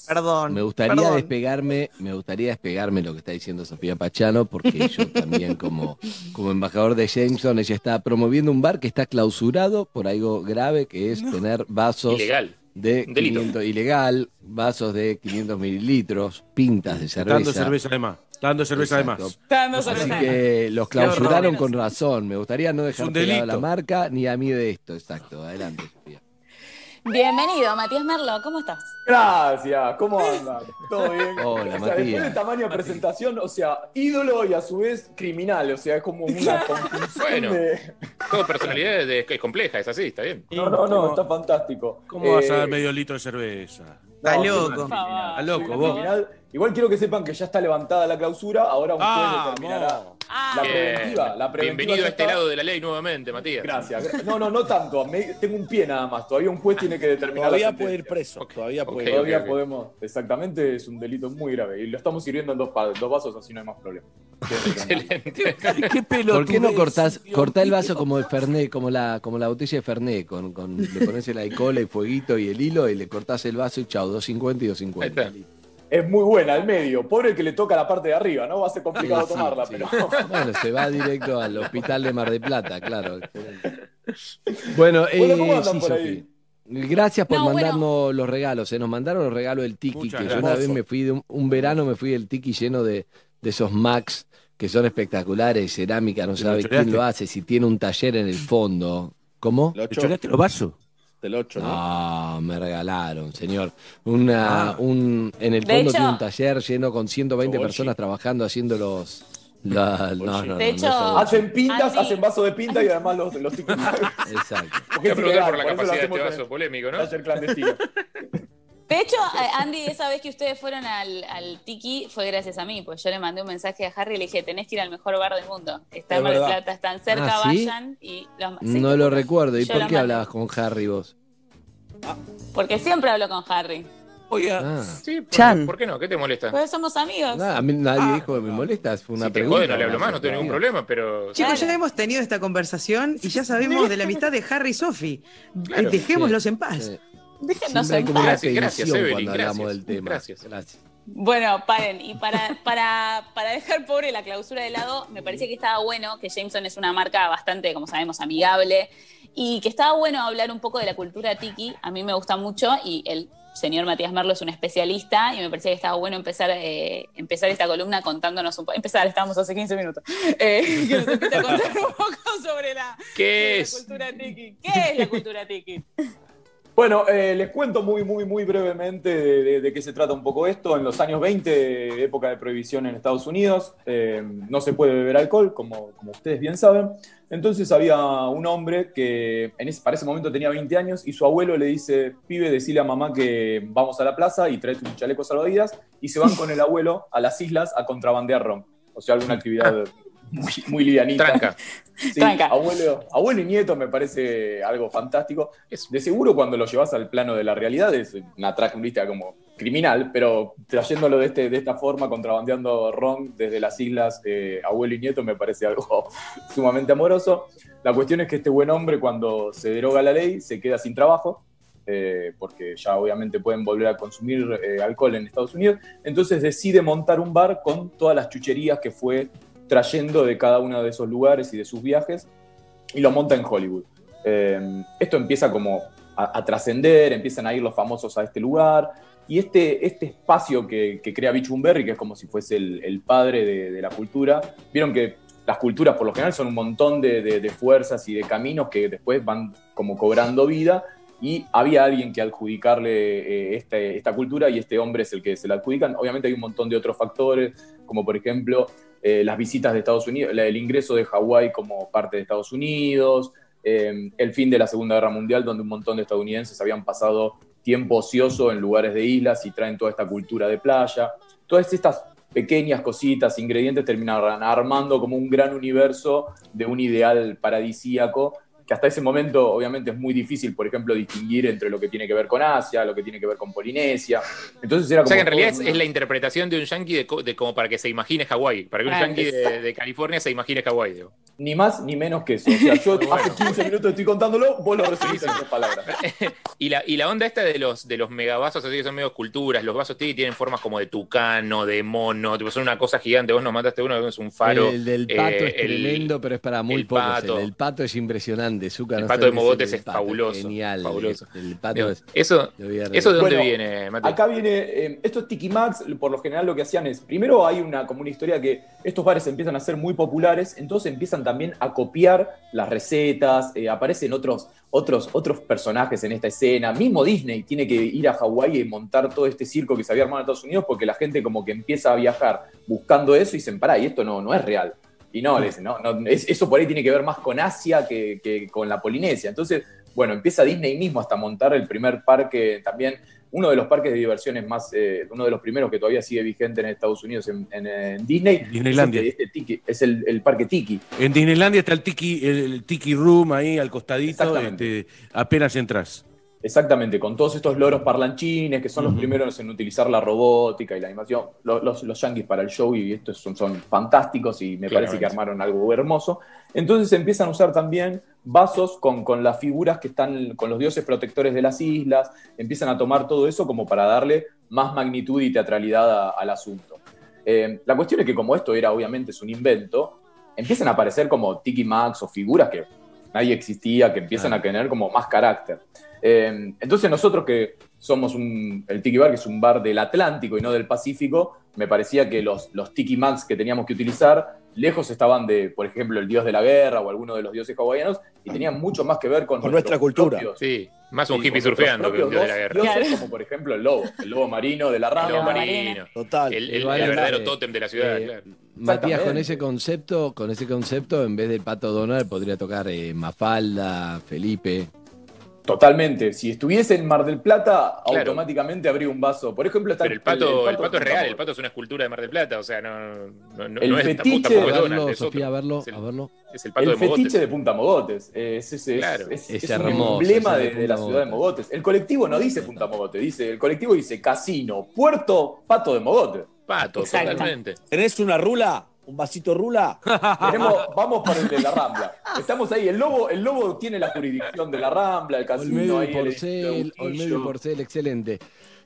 Perdón. me gustaría perdón. despegarme, me gustaría despegarme lo que está diciendo Sofía Pachano, porque yo también como, como embajador de Jameson, ella está promoviendo un bar que está clausurado por algo grave, que es tener vasos Ilegal. de Un delito. 500, ilegal, vasos de 500 mililitros, pintas de cerveza. dando cerveza además. Dando cerveza Exacto. además. Dando Así que los clausuraron con razón. Me gustaría no dejar delito. la marca ni a mí de esto. Exacto. Adelante, Sofía. Bienvenido, Matías Merlo, ¿cómo estás? Gracias, ¿cómo andan? ¿Todo bien? Hola, o sea, Matías. después de tamaño de presentación, o sea, ídolo y a su vez criminal, o sea, es como una conjunción Bueno. de... Todo personalidad de- es compleja, es así, está bien. No, no, no, está fantástico. ¿Cómo vas a Eh, dar medio litro de cerveza? no, loco. soy loco, vos. criminal. Igual quiero que sepan que ya está levantada la clausura, ahora un juez Ah, determinará Ah, la Bien. preventiva. La preventiva Bienvenido a este está. lado de la ley nuevamente, Matías. Gracias. No, no, no tanto. Me- tengo un pie nada más. Todavía un juez tiene que determinar. Todavía la puede ir preso. Todavía ok, puede ir. Todavía ok. podemos. Exactamente, es un delito muy grave. Y lo estamos sirviendo en dos, pa- dos vasos, así no hay más problema. Excelente. ¿Qué ¿Por qué no cortás, cortá el vaso como el Fernet, como la, como la botella de Fernet, con, con, le pones el alcohol, el fueguito y el hilo y le cortás el vaso y chau, 2.50 y 2.50. Es muy buena, al medio. Pobre el que le toca la parte de arriba, ¿no? Va a ser complicado Sí, sí, tomarla, sí. pero. Bueno, se va directo al hospital de Mar del Plata, claro. Bueno, Bueno, ¿cómo eh, andan sí, por ahí? Sofi. Gracias por No, bueno. mandarnos los regalos. Se nos mandaron los regalos del Tiki, Muchas que yo una vez me fui de un, un verano, me fui del Tiki lleno de, de esos Max que son espectaculares, cerámica, no ¿Te sabe quién lo hace, si tiene un taller en el fondo. ¿Cómo? Lo ¿Te ocho, choreaste los vasos? Del 8, ¿no? No, me regalaron, señor. Una, Ah. un, en el fondo hecho- tiene un taller lleno con 120 Chobolchi. personas trabajando haciendo los... la- no, no, no, De no hecho- son- Hacen pintas, Andy. hacen vaso de pinta y además los, los. Exacto. Porque es preguntar por la por capacidad de este vaso polémico, ¿no? taller clandestino. De hecho, eh, Andy, esa vez que ustedes fueron al, al Tiki fue gracias a mí, pues yo le mandé un mensaje a Harry y le dije, tenés que ir al mejor bar del mundo. Está en Es Mar del. Plata, están cerca, Ah, ¿sí? vayan y los sí, no lo recuerdo. ¿Y por qué mandé. hablabas con Harry vos? Porque siempre hablo con Harry. Oiga, Ah. Sí, ¿por, Chan. ¿por qué no? ¿Qué te molesta? Pues somos amigos. Nada, a mí nadie dijo que me molestas. Fue una si te pregunta. jode, no le hablo más, no tengo ningún problema, pero... Chicos, Claro. ya hemos tenido esta conversación y ya sabemos de la amistad de Harry y Sophie. Claro. Dejémoslos en paz. Sí. Déjenos en paz. Gracias, gracias, Evelyn, gracias. del tema. Gracias. Gracias. Bueno, paren. Y para, para, para dejar pobre la clausura de lado, me parecía que estaba bueno, que Jameson es una marca bastante, como sabemos, amigable, y que estaba bueno hablar un poco de la cultura tiki. A mí me gusta mucho y el señor Matías Merlo es un especialista y me parecía que estaba bueno empezar, eh, empezar esta columna contándonos un poco. Empezar, estábamos hace 15 minutos. Eh, que nos empiece a contar un poco sobre la, sobre ¿Qué la es? cultura tiki. ¿Qué es la cultura tiki? Bueno, eh, les cuento muy, muy, muy brevemente de, qué se trata un poco esto. En los años 20, época de prohibición en Estados Unidos, eh, no se puede beber alcohol, como, ustedes bien saben. Entonces había un hombre que para ese momento tenía 20 años y su abuelo le dice, pibe, decile a mamá que vamos a la plaza y trae un chaleco salvavidas y se van con el abuelo a las islas a contrabandear ron. O sea, alguna actividad muy, muy livianita. Tranca. Sí, Abuelo, abuelo y nieto me parece algo fantástico. De seguro cuando lo llevas al plano de la realidad es una lista como criminal, pero trayéndolo de, este, de esta forma, contrabandeando ron desde las islas, eh, abuelo y nieto me parece algo sumamente amoroso. La cuestión es que este buen hombre cuando se deroga la ley se queda sin trabajo, eh, porque ya obviamente pueden volver a consumir eh, alcohol en Estados Unidos, entonces decide montar un bar con todas las chucherías que fue trayendo de cada uno de esos lugares y de sus viajes y lo monta en Hollywood. Eh, esto empieza como a, trascender, empiezan a ir los famosos a este lugar y este, este espacio que, que crea Bichumberry, que es como si fuese el, padre de, la cultura, vieron que las culturas por lo general son un montón de, de- fuerzas y de caminos que después van como cobrando vida y había alguien que adjudicarle eh, esta cultura y este hombre es el que se la adjudican. Obviamente hay un montón de otros factores, como por ejemplo eh, las visitas de Estados Unidos, el ingreso de Hawái como parte de Estados Unidos, eh, el fin de la Segunda Guerra Mundial, donde un montón de estadounidenses habían pasado tiempo ocioso en lugares de islas y traen toda esta cultura de playa. Todas estas pequeñas cositas, ingredientes, terminaron armando como un gran universo de un ideal paradisíaco que hasta ese momento obviamente es muy difícil, por ejemplo, distinguir entre lo que tiene que ver con Asia, lo que tiene que ver con Polinesia. Entonces era O como sea que en realidad es, la interpretación de un yankee de, co- de como para que se imagine Hawái. Para que un Claro. yankee de, de California se imagine Hawái. Ni más ni menos que eso. O sea, yo hace 15 minutos estoy contándolo, vos lo resumís en tres palabras. Y la, y la onda esta de los, de los megavasos, así que son medio esculturas, los vasos tiki tienen formas como de tucano, de mono, tipo, son una cosa gigante. Vos nos mataste uno, es un faro. El del pato eh, es el- tremendo, pero es para muy el pocos. pato. El del pato es impresionante. Zucca, El no pato de Mogotes el es pato, fabuloso, Genial. fabuloso. El, el pato Digo, es. eso, ¿Eso de dónde Bueno, viene, Mati? Acá viene, eh, estos Tiki Max, por lo general lo que hacían es, primero hay una, como una historia que estos bares empiezan a ser muy populares, entonces empiezan también a copiar las recetas, eh, aparecen otros, otros, otros personajes en esta escena, mismo Disney tiene que ir a Hawái y montar todo este circo que se había armado en Estados Unidos porque la gente como que empieza a viajar buscando eso y dicen, pará, y esto no, no es real. Y no, le dicen, no, no, es- eso por ahí tiene que ver más con Asia que, que con la Polinesia. Entonces, bueno, empieza Disney mismo hasta montar el primer parque también, uno de los parques de diversiones más, eh, uno de los primeros que todavía sigue vigente en Estados Unidos en, en- en Disney. Disneylandia. Es, este- este Tiki, es el, el parque Tiki. En Disneylandia está el Tiki, el, el Tiki Room ahí al costadito, este, apenas entras. Exactamente, con todos estos loros parlanchines que son los primeros en utilizar la robótica y la animación. Los, los, los yankees para el show y estos son, son fantásticos y me parece que armaron algo hermoso. Entonces empiezan a usar también vasos con, con las figuras que están con los dioses protectores de las islas. Empiezan a tomar todo eso como para darle más magnitud y teatralidad a- al asunto. Eh, la cuestión es que como esto era obviamente es un invento, empiezan a aparecer como Tiki Max o figuras que nadie existía, que empiezan a tener como más carácter. Eh, entonces nosotros que somos un, el Tiki Bar, que es un bar del Atlántico y no del Pacífico, me parecía que los, los Tiki Max que teníamos que utilizar lejos estaban de, por ejemplo, el dios de la guerra o alguno de los dioses hawaianos y tenían mucho más que ver con, Con nuestra cultura. propios- Sí, más un Sí, hippie surfeando que un dios de la guerra. dioses, como por ejemplo el lobo, el lobo marino de la El rama. lobo marino. Total. El, el- el verdadero tótem de la ciudad, eh, claro. Matías, con ese concepto, con ese concepto, en vez del pato Donald, podría tocar eh, Mafalda, Felipe. Totalmente. Si estuviese en Mar del Plata, Claro. automáticamente habría un vaso. Por ejemplo, está Pero el pato, el pato es real, el pato pato es una escultura de Mar del Plata, o sea, no, no, no, El no es fetiche- tampoco, tampoco A es Donald, verlo, es Sofía, a otro. verlo, Es el, a verlo. es el pato el de Mogotes. fetiche de Punta Mogotes. Es, es- es- Claro. es- Es es un emblema de, de de la ciudad de Mogotes. Mogotes. El colectivo no dice Punta Mogotes, dice, el colectivo dice Casino, Puerto, Pato de Mogotes. Pato, Exacto. totalmente. ¿Tenés una rula? ¿Un vasito rula? Tenemos- vamos por el de la Rambla. Estamos ahí, el lobo, el lobo tiene la jurisdicción de la Rambla, el casino Olmedo y el Porcel, Olmedo y. Porcel, excelente.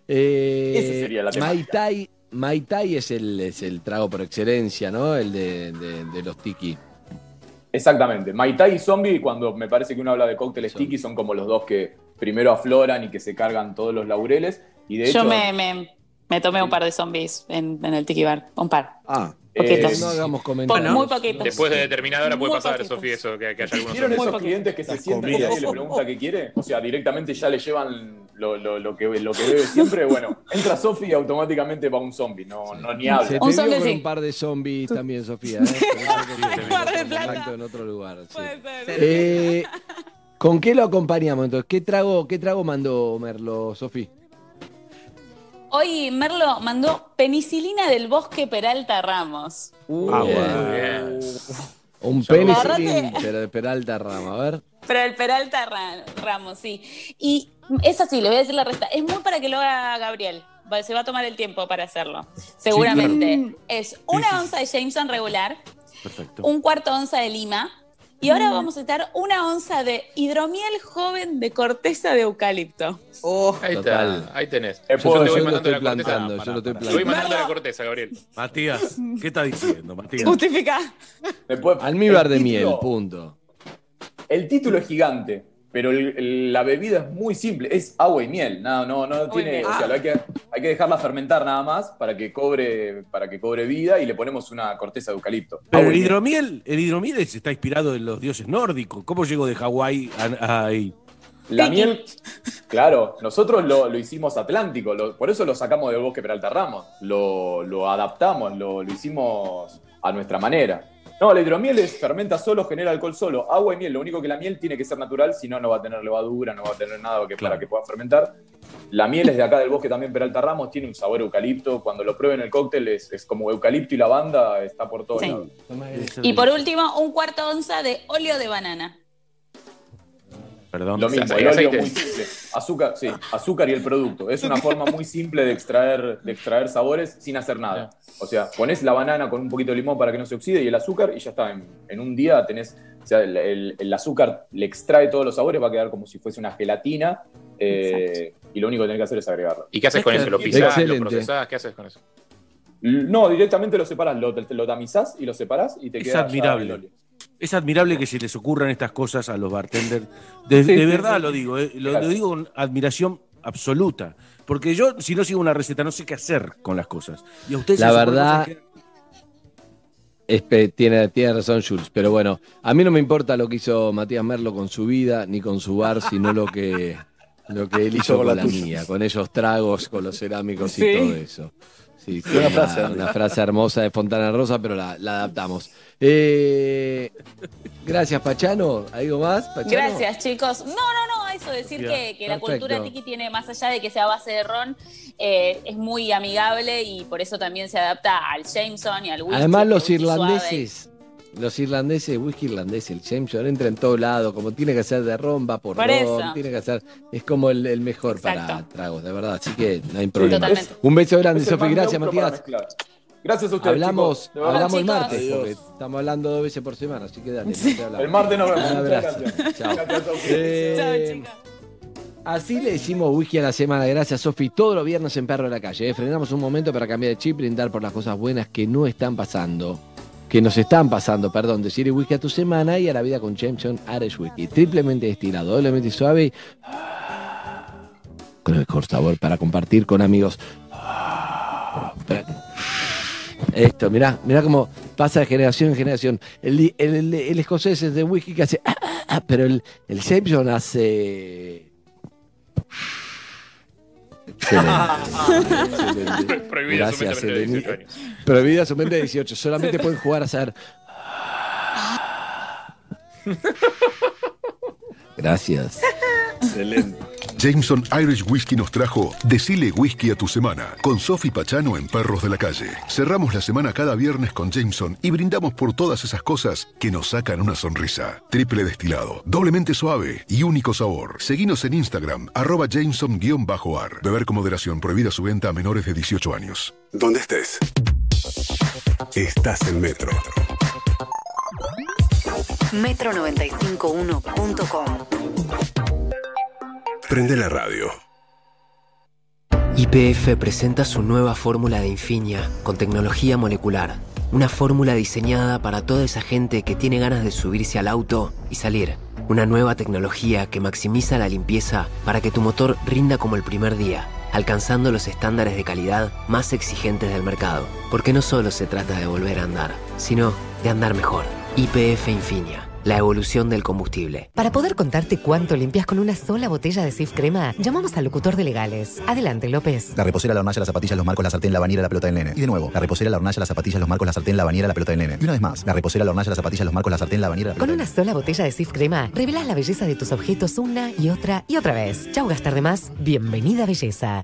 Eh, Esa sería la Mai temática. Tai, Mai Tai es el, es el trago por excelencia, ¿no? El de, de- de los tiki. Exactamente. Maitai y Zombie, cuando me parece que uno habla de cócteles tiki, son como los dos que primero afloran y que se cargan todos los laureles. Y de Yo hecho, me, me, me tomé un par de zombies en, en el Tiki Bar. Un par. Ah, Poquitos. no hagamos comentarios. muy poquitos. Después de determinada hora puede Muy pasar. Sofi, eso, que, que haya algunos ¿Vieron esos clientes que se sientan y le pregunta qué quiere? O sea, directamente ya le llevan lo, lo- lo que, lo que debe siempre. Bueno, entra Sofi y automáticamente va un zombie. No, no ni Se habla. te Un zombie, con sí. un par de zombies también, Sofía. ¿eh? Pero Par de plata. en otro lugar. sí. Puede ser. Eh, ¿Con qué lo acompañamos entonces? ¿Qué trago, qué trago mandó Merlo, Sofi? Hoy Merlo mandó penicilina del bosque Peralta Ramos. Ah, bueno. Bien. Un penicilín, agarraste. pero de Peralta Rama. A ver. Pero el Peralta Ra- Ramos, sí. Y es así, le voy a decir la resta. Es muy para que lo haga Gabriel. Va- Se va a tomar el tiempo para hacerlo. Seguramente. Es una onza de Jameson regular, Perfecto. un cuarto onza de lima. Y ahora vamos a estar una onza de hidromiel joven de corteza de eucalipto. Oh, Ahí Total. está, ahí tenés. Eh, Yo puedo- te Yo voy lo mandando estoy la corteza. plantando, yo lo estoy Te voy plantando. mandando la corteza, Gabriel. Matías, ¿qué está diciendo, Matías? Justifica. Almíbar de título- miel, punto. El título es gigante, pero el- el- la bebida es muy simple. Es agua y miel. No, no, no tiene. O sea, lo hay, que, hay que dejarla fermentar nada más para que cobre, para que cobre vida y le ponemos una corteza de eucalipto. Pero el hidromiel, el hidromiel es- está inspirado en los dioses nórdicos. ¿Cómo llegó de Hawái a, a ahí? La miel, claro, nosotros lo, lo hicimos atlántico, lo- por eso lo sacamos del bosque Peralta Ramos, lo, lo adaptamos, lo, lo hicimos a nuestra manera. No, la hidromiel es, fermenta solo, genera alcohol solo, agua y miel, lo único que la miel tiene que ser natural, si no, no va a tener levadura, no va a tener nada que, Claro. para que pueda fermentar. La miel es de acá del bosque también Peralta Ramos, tiene un sabor eucalipto, cuando lo prueben el cóctel es, es como eucalipto y lavanda, está por todos Sí. lados. Y por último, un cuarto onza de óleo de banana. Perdón. Lo mismo, sea, el óleo muy simple. Azúcar, sí, azúcar y el producto. Es una forma muy simple de extraer, de extraer sabores sin hacer nada. O sea, pones la banana con un poquito de limón para que no se oxide y el azúcar y ya está. En, en un día tenés, o sea, el, el- el azúcar le extrae todos los sabores, va a quedar como si fuese una gelatina eh, y lo único que tenés que hacer es agregarlo. ¿Y qué haces con eso? ¿Lo pisás? Excelente. ¿Lo procesás? ¿Qué haces con eso? No, directamente lo separás, lo, te- lo tamizás y lo separás y te Es queda ya admirable. Es admirable que se les ocurran estas cosas a los bartenders. De, Sí, de sí, verdad sí. lo digo, eh, lo, digo con admiración absoluta. Porque yo, si no sigo una receta, no sé qué hacer con las cosas. Y a ustedes La verdad- que- tiene, tiene razón Jules, pero bueno, a mí no me importa lo que hizo Matías Merlo con su vida ni con su bar, sino lo que, lo que él hizo con la la tuya. mía, con esos tragos, con los cerámicos Sí. y todo eso. Sí, fue Buena una, frase, una frase hermosa de Fontana Rosa, pero la, la adaptamos. Eh, gracias, Pachano. ¿Algo más? Pachano? Gracias, chicos. No, no, no, eso decir que, que la cultura tiki tiene, más allá de que sea a base de ron, eh, es muy amigable y por eso también se adapta al Jameson y al whisky. Además, los irlandeses, los irlandeses, whisky irlandés, el Jameson entra en todo lado, como tiene que ser de ron, va por, Por ron, tiene que ser, es como el, el mejor para tragos, de verdad, así que no hay problema. Un beso grande, Sofi, gracias, Matías. Gracias a ustedes. Hablamos, chicos. Hablamos el martes, Adiós. porque estamos hablando dos veces por semana, así que dale, no hablamos. El martes nos vemos. Un abrazo. Chao. Eh. Así le decimos whisky a la semana. Gracias, Sofi. Todos los viernes en Perro de la Calle. ¿eh? Frenamos un momento para cambiar de chip, brindar por las cosas buenas que no están pasando. Que nos están pasando, perdón. Decir whisky a tu semana y a la vida con Jameson Irish Whisky. Triplemente destilado, doblemente suave con el mejor sabor para compartir con amigos. Esto, mirá, mirá cómo pasa de generación en generación. El- el escocés es de whisky que hace, ah, ah, ah, pero el, el Jameson hace... Excelente. Prohibida su mente de Eleni. 18 años. Prohibida su mente de 18. Solamente pueden jugar a hacer... Gracias. Excelente. Jameson Irish Whiskey nos trajo Decile Whisky a tu semana con Sofi Pachano en Perros de la Calle. Cerramos la semana cada viernes con Jameson y brindamos por todas esas cosas que nos sacan una sonrisa. Triple destilado, doblemente suave y único sabor. Seguinos en Instagram, arroba Jameson-ar. Beber con moderación, prohibida su venta a menores de 18 años. Donde estés. Estás en Metro. Metro951.com Prende la radio. YPF presenta su nueva fórmula de Infinia con tecnología molecular. Una fórmula diseñada para toda esa gente que tiene ganas de subirse al auto y salir. Una nueva tecnología que maximiza la limpieza para que tu motor rinda como el primer día. alcanzando los estándares de calidad más exigentes del mercado. Porque no solo se trata de volver a andar, sino de andar mejor. IPF Infinia. La evolución del combustible. Para poder contarte cuánto limpias con una sola botella de Sif Crema, llamamos al locutor de legales. Adelante, López. La reposera, la hornalla, las zapatillas, los marcos, la sartén, la bañera, la pelota del nene. Y de nuevo, la reposera, la hornalla, las zapatillas, los marcos, la sartén, la bañera, la pelota del nene. Y una vez más, la reposera, la hornalla, las zapatillas, los marcos, la sartén, la bañera, la Con una sola botella de Sif Crema, revelas la belleza de tus objetos una y otra y otra vez. Chau gastar de más. Bienvenida belleza.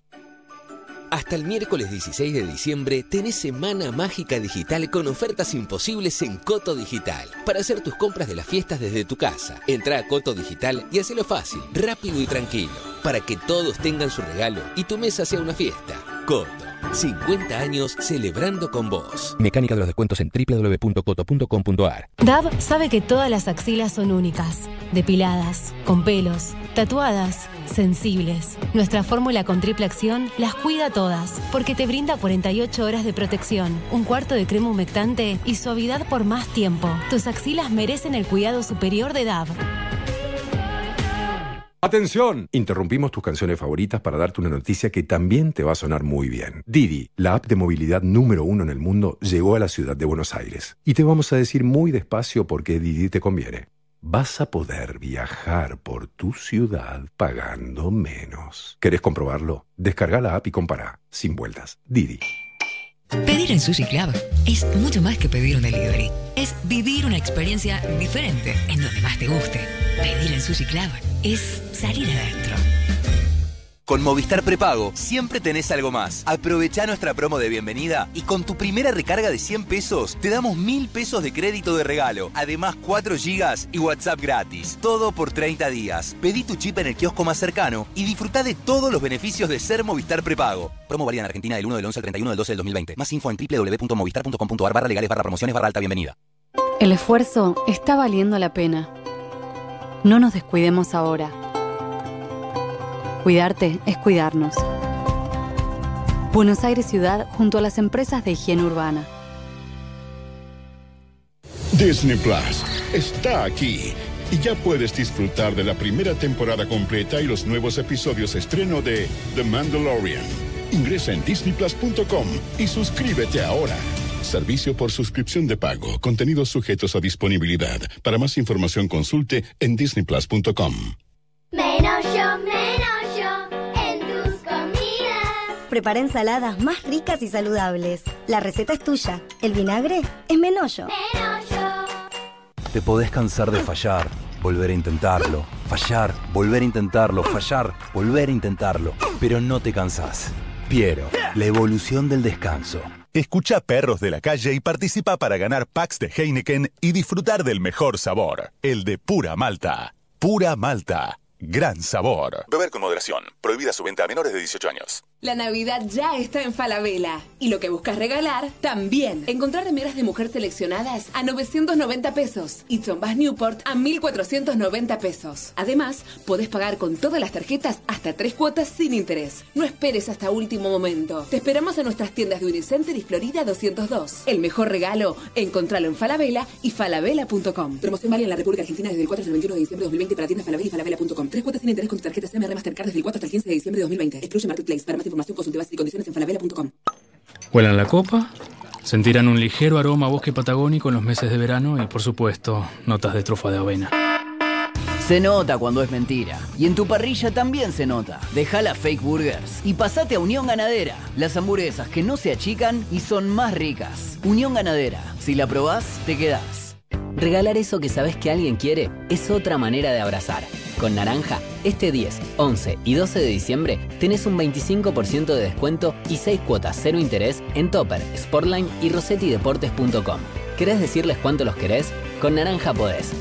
Hasta el miércoles 16 de diciembre tenés Semana Mágica Digital con ofertas imposibles en Coto Digital. Para hacer tus compras de las fiestas desde tu casa. Entra a Coto Digital y hacelo fácil, rápido y tranquilo. Para que todos tengan su regalo y tu mesa sea una fiesta. Coto. 50 años celebrando con vos. Mecánica de los descuentos en www.coto.com.ar. DAB sabe que todas las axilas son únicas, depiladas, con pelos, tatuadas, sensibles. Nuestra fórmula con triple acción las cuida todas, porque te brinda 48 horas de protección, un cuarto de crema humectante y suavidad por más tiempo. Tus axilas merecen el cuidado superior de DAB. Atención, interrumpimos tus canciones favoritas para darte una noticia que también te va a sonar muy bien. Didi, la app de movilidad número uno en el mundo, llegó a la ciudad de Buenos Aires. Y te vamos a decir muy despacio por qué Didi te conviene. Vas a poder viajar por tu ciudad pagando menos. ¿Querés comprobarlo? Descarga la app y compara, sin vueltas. Didi. Pedir en Sushi Club es mucho más que pedir un delivery. Es vivir una experiencia diferente en donde más te guste. Pedir en Sushi Club es salir adentro. Con Movistar Prepago siempre tenés algo más. Aprovecha nuestra promo de bienvenida y con tu primera recarga de 100 pesos te damos 1000 pesos de crédito de regalo. Además 4 gigas y WhatsApp gratis. Todo por 30 días. Pedí tu chip en el kiosco más cercano y disfruta de todos los beneficios de ser Movistar Prepago. Promo válida en Argentina del 1 del 11 al 31 del 12 del 2020. Más info en www.movistar.com.ar barra legales barra promociones barra alta bienvenida. El esfuerzo está valiendo la pena. No nos descuidemos ahora. Cuidarte es cuidarnos. Buenos Aires Ciudad junto a las empresas de higiene urbana. Disney Plus está aquí y ya puedes disfrutar de la primera temporada completa y los nuevos episodios estreno de The Mandalorian. Ingresa en disneyplus.com y suscríbete ahora. Servicio por suscripción de pago. Contenidos sujetos a disponibilidad. Para más información consulte en disneyplus.com. Prepara ensaladas más ricas y saludables. La receta es tuya. El vinagre es Menollo. Te podés cansar de fallar, volver a intentarlo, fallar, volver a intentarlo, fallar, volver a intentarlo, pero no te cansás. Piero, la evolución del descanso. Escucha Perros de la Calle y participa para ganar packs de Heineken y disfrutar del mejor sabor, el de pura malta. Pura malta. Gran sabor. Beber con moderación. Prohibida su venta a menores de 18 años. La Navidad ya está en Falabella. Y lo que buscas regalar, también. Encontrar remeras de mujer seleccionadas a 990 pesos. Y Chombas Newport a 1490 pesos. Además, podés pagar con todas las tarjetas hasta tres cuotas sin interés. No esperes hasta último momento. Te esperamos en nuestras tiendas de Unicenter y Florida 202. El mejor regalo, encontralo en Falabella y falabella.com. Promoción válida en la República Argentina desde el 4 hasta el 21 de diciembre de 2020 para tiendas Falabella y falabella.com. Tres cuotas sin interés con tu tarjeta CMR Mastercard desde el 4 hasta el 15 de diciembre de 2020. Excluye Marketplace. Para información consulte bases y condiciones en falabella.com. Huelan la copa, sentirán un ligero aroma a bosque patagónico en los meses de verano y, por supuesto, notas de trofa de avena. Se nota cuando es mentira. Y en tu parrilla también se nota. Deja las fake burgers y pasate a Unión Ganadera. Las hamburguesas que no se achican y son más ricas. Unión Ganadera. Si la probás, te quedás. Regalar eso que sabes que alguien quiere es otra manera de abrazar. Con Naranja, este 10, 11 y 12 de diciembre tenés un 25% de descuento y 6 cuotas cero interés en Topper, Sportline y RossettiDeportes.com. ¿Querés decirles cuánto los querés? Con Naranja podés.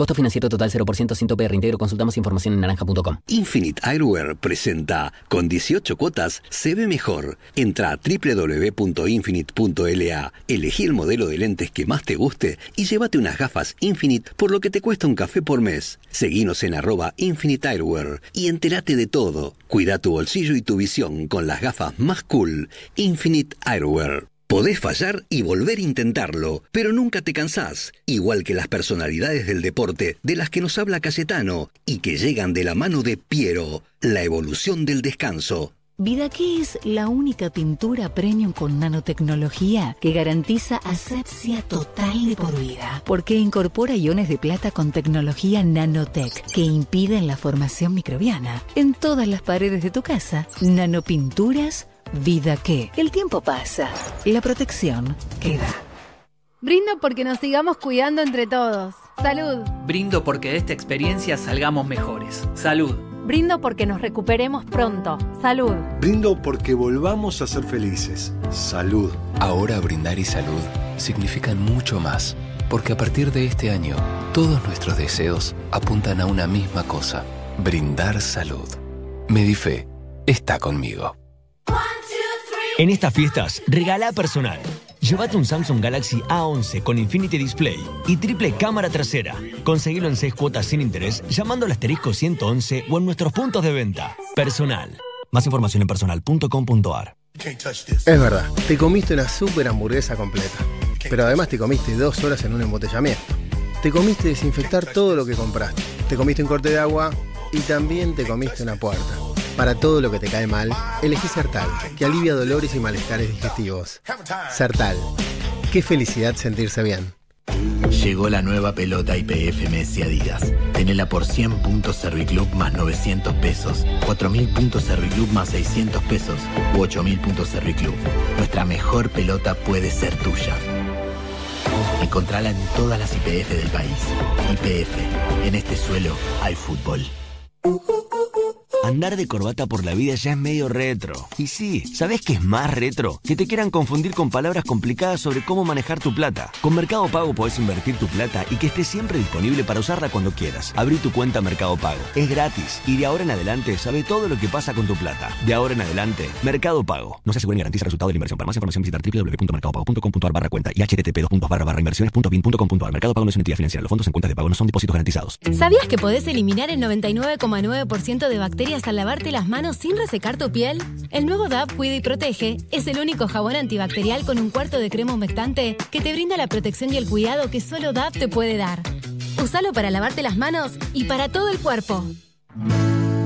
Costo financiero total 0% sin tope de. Consultamos información en naranja.com. Infinite Eyewear presenta con 18 cuotas se ve mejor. Entra a www.infinite.la, elegí el modelo de lentes que más te guste y llévate unas gafas Infinite por lo que te cuesta un café por mes. Seguinos en arroba Infinite Eyewear y entérate de todo. Cuida tu bolsillo y tu visión con las gafas más cool. Infinite Eyewear. Podés fallar y volver a intentarlo, pero nunca te cansás, igual que las personalidades del deporte de las que nos habla Cayetano y que llegan de la mano de Piero, la evolución del descanso. VidaQué es la única pintura premium con nanotecnología que garantiza asepsia total de por vida, porque incorpora iones de plata con tecnología nanotech que impiden la formación microbiana. En todas las paredes de tu casa, nanopinturas VidaQué. El tiempo pasa, la protección queda. Brindo porque nos sigamos cuidando entre todos. Salud. Brindo porque de esta experiencia salgamos mejores. Salud. Brindo porque nos recuperemos pronto. Salud. Brindo porque volvamos a ser felices. Salud. Ahora brindar y salud significan mucho más, porque a partir de este año, todos nuestros deseos apuntan a una misma cosa, brindar salud. Medife está conmigo. En estas fiestas, regala personal. Llévate un Samsung Galaxy A11 con Infinity Display y triple cámara trasera. Conseguilo en 6 cuotas sin interés llamando al asterisco 111 o en nuestros puntos de venta. Personal. Más información en personal.com.ar. Es verdad, te comiste una super hamburguesa completa. Pero además te comiste dos horas en un embotellamiento. Te comiste desinfectar todo lo que compraste. Te comiste un corte de agua y también te comiste una puerta. Para todo lo que te cae mal, elegí Sertal, que alivia dolores y malestares digestivos. Sertal. Qué felicidad sentirse bien. Llegó la nueva pelota IPF Messi Adidas. Tenela por 100 puntos Serviclub más 900 pesos, 4000 puntos Serviclub más 600 pesos u 8000 puntos Serviclub. Nuestra mejor pelota puede ser tuya. Encontrala en todas las IPF del país. IPF. En este suelo hay fútbol. Andar de corbata por la vida ya es medio retro. Y sí, ¿sabes qué es más retro? Que te quieran confundir con palabras complicadas sobre cómo manejar tu plata. Con Mercado Pago podés invertir tu plata y que esté siempre disponible para usarla cuando quieras. Abrí tu cuenta Mercado Pago. Es gratis y de ahora en adelante sabe todo lo que pasa con tu plata. De ahora en adelante, Mercado Pago. No se asegura ni garantiza el resultado de la inversión. Para más información visitar www.mercadopago.com.ar barra cuenta y http inversiones.bin.com.ar. Mercado Pago no es una entidad financiera. Los fondos en cuentas de pago no son depósitos garantizados. ¿Sabías que podés eliminar el 99,9% de bacterias al lavarte las manos sin resecar tu piel? El nuevo DAP Cuida y Protege es el único jabón antibacterial con un cuarto de crema humectante que te brinda la protección y el cuidado que solo DAP te puede dar. Usalo para lavarte las manos y para todo el cuerpo.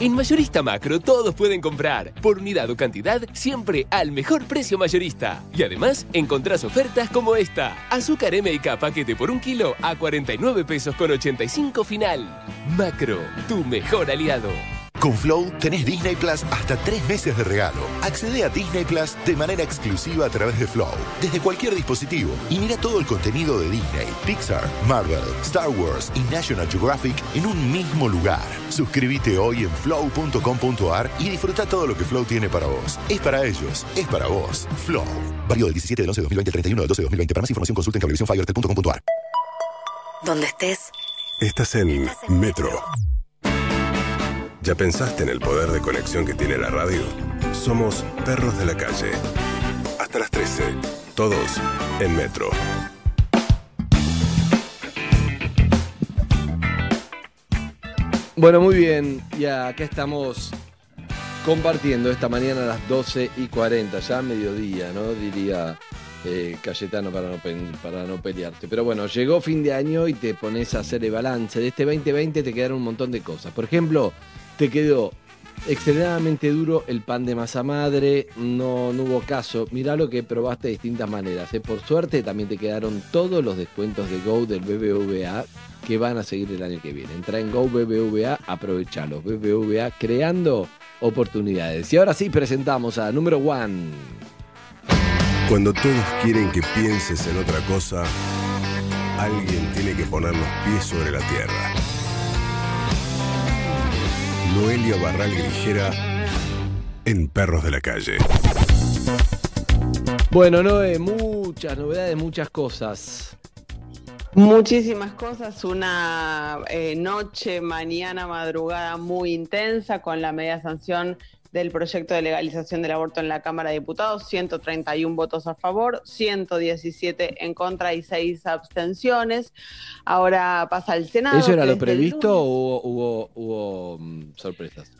En Mayorista Macro todos pueden comprar. Por unidad o cantidad, siempre al mejor precio mayorista. Y además, encontrás ofertas como esta. Azúcar MK paquete por un kilo a 49 pesos con 85 final. Macro, tu mejor aliado. Con Flow tenés Disney Plus hasta tres meses de regalo. Accede a Disney Plus de manera exclusiva a través de Flow, desde cualquier dispositivo. Y mira todo el contenido de Disney, Pixar, Marvel, Star Wars y National Geographic en un mismo lugar. Suscríbete hoy en flow.com.ar y disfruta todo lo que Flow tiene para vos. Es para ellos, es para vos. Flow. Válido del 17 del 11 de 2020 al 31 del 12 de 2020. Para más información consulta en cablevisiónfibertel.com.ar. Donde estés. Estás en Metro. ¿Ya pensaste en el poder de conexión que tiene la radio? Somos perros de la calle. Hasta las 13. Todos en Metro. Bueno, muy bien. Y acá estamos compartiendo esta mañana a las 12 y 40, ya mediodía, ¿no? Diría eh, Cayetano para no, para no pelearte. Pero bueno, llegó fin de año y te pones a hacer el balance. De este 2020 te quedaron un montón de cosas. Por ejemplo, te quedó Extremadamente duro el pan de masa madre, no, no hubo caso. Mirá lo que probaste de distintas maneras. ¿eh? Por suerte también te quedaron todos los descuentos de Go del BBVA que van a seguir el año que viene. Entra en Go BBVA, aprovechalos. BBVA creando oportunidades. Y ahora sí presentamos a número one. Cuando todos quieren que pienses en otra cosa, alguien tiene que poner los pies sobre la tierra. Noelia Barral Grijera en Perros de la Calle. Bueno, Noé, muchas novedades, muchas cosas. Muchísimas cosas, una eh, noche, mañana, madrugada muy intensa con la media sanción del proyecto de legalización del aborto en la Cámara de Diputados, 131 votos a favor, 117 en contra y 6 abstenciones. Ahora pasa al Senado. ¿Eso era lo previsto o hubo, hubo, mm, sorpresas?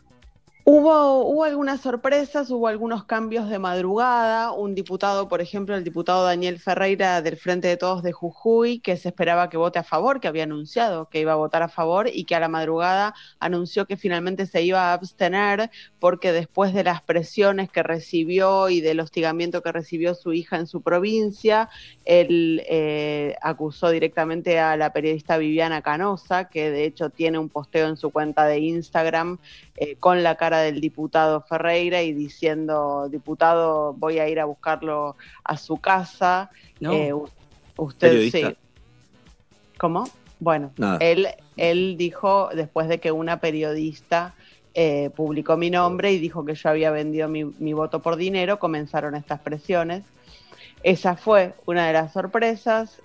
Hubo, hubo algunas sorpresas, hubo algunos cambios de madrugada. Un diputado, por ejemplo, el diputado Daniel Ferreira del Frente de Todos de Jujuy, que se esperaba que vote a favor, que había anunciado que iba a votar a favor y que a la madrugada anunció que finalmente se iba a abstener porque después de las presiones que recibió y del hostigamiento que recibió su hija en su provincia, él eh, acusó directamente a la periodista Viviana Canosa, que de hecho tiene un posteo en su cuenta de Instagram eh, con la cara del diputado Ferreira y diciendo, diputado, voy a ir a buscarlo a su casa. Eh, usted sí. ¿Cómo? Bueno, él, él dijo, después de que una periodista eh, publicó mi nombre y dijo que yo había vendido mi, mi voto por dinero, comenzaron estas presiones. Esa fue una de las sorpresas.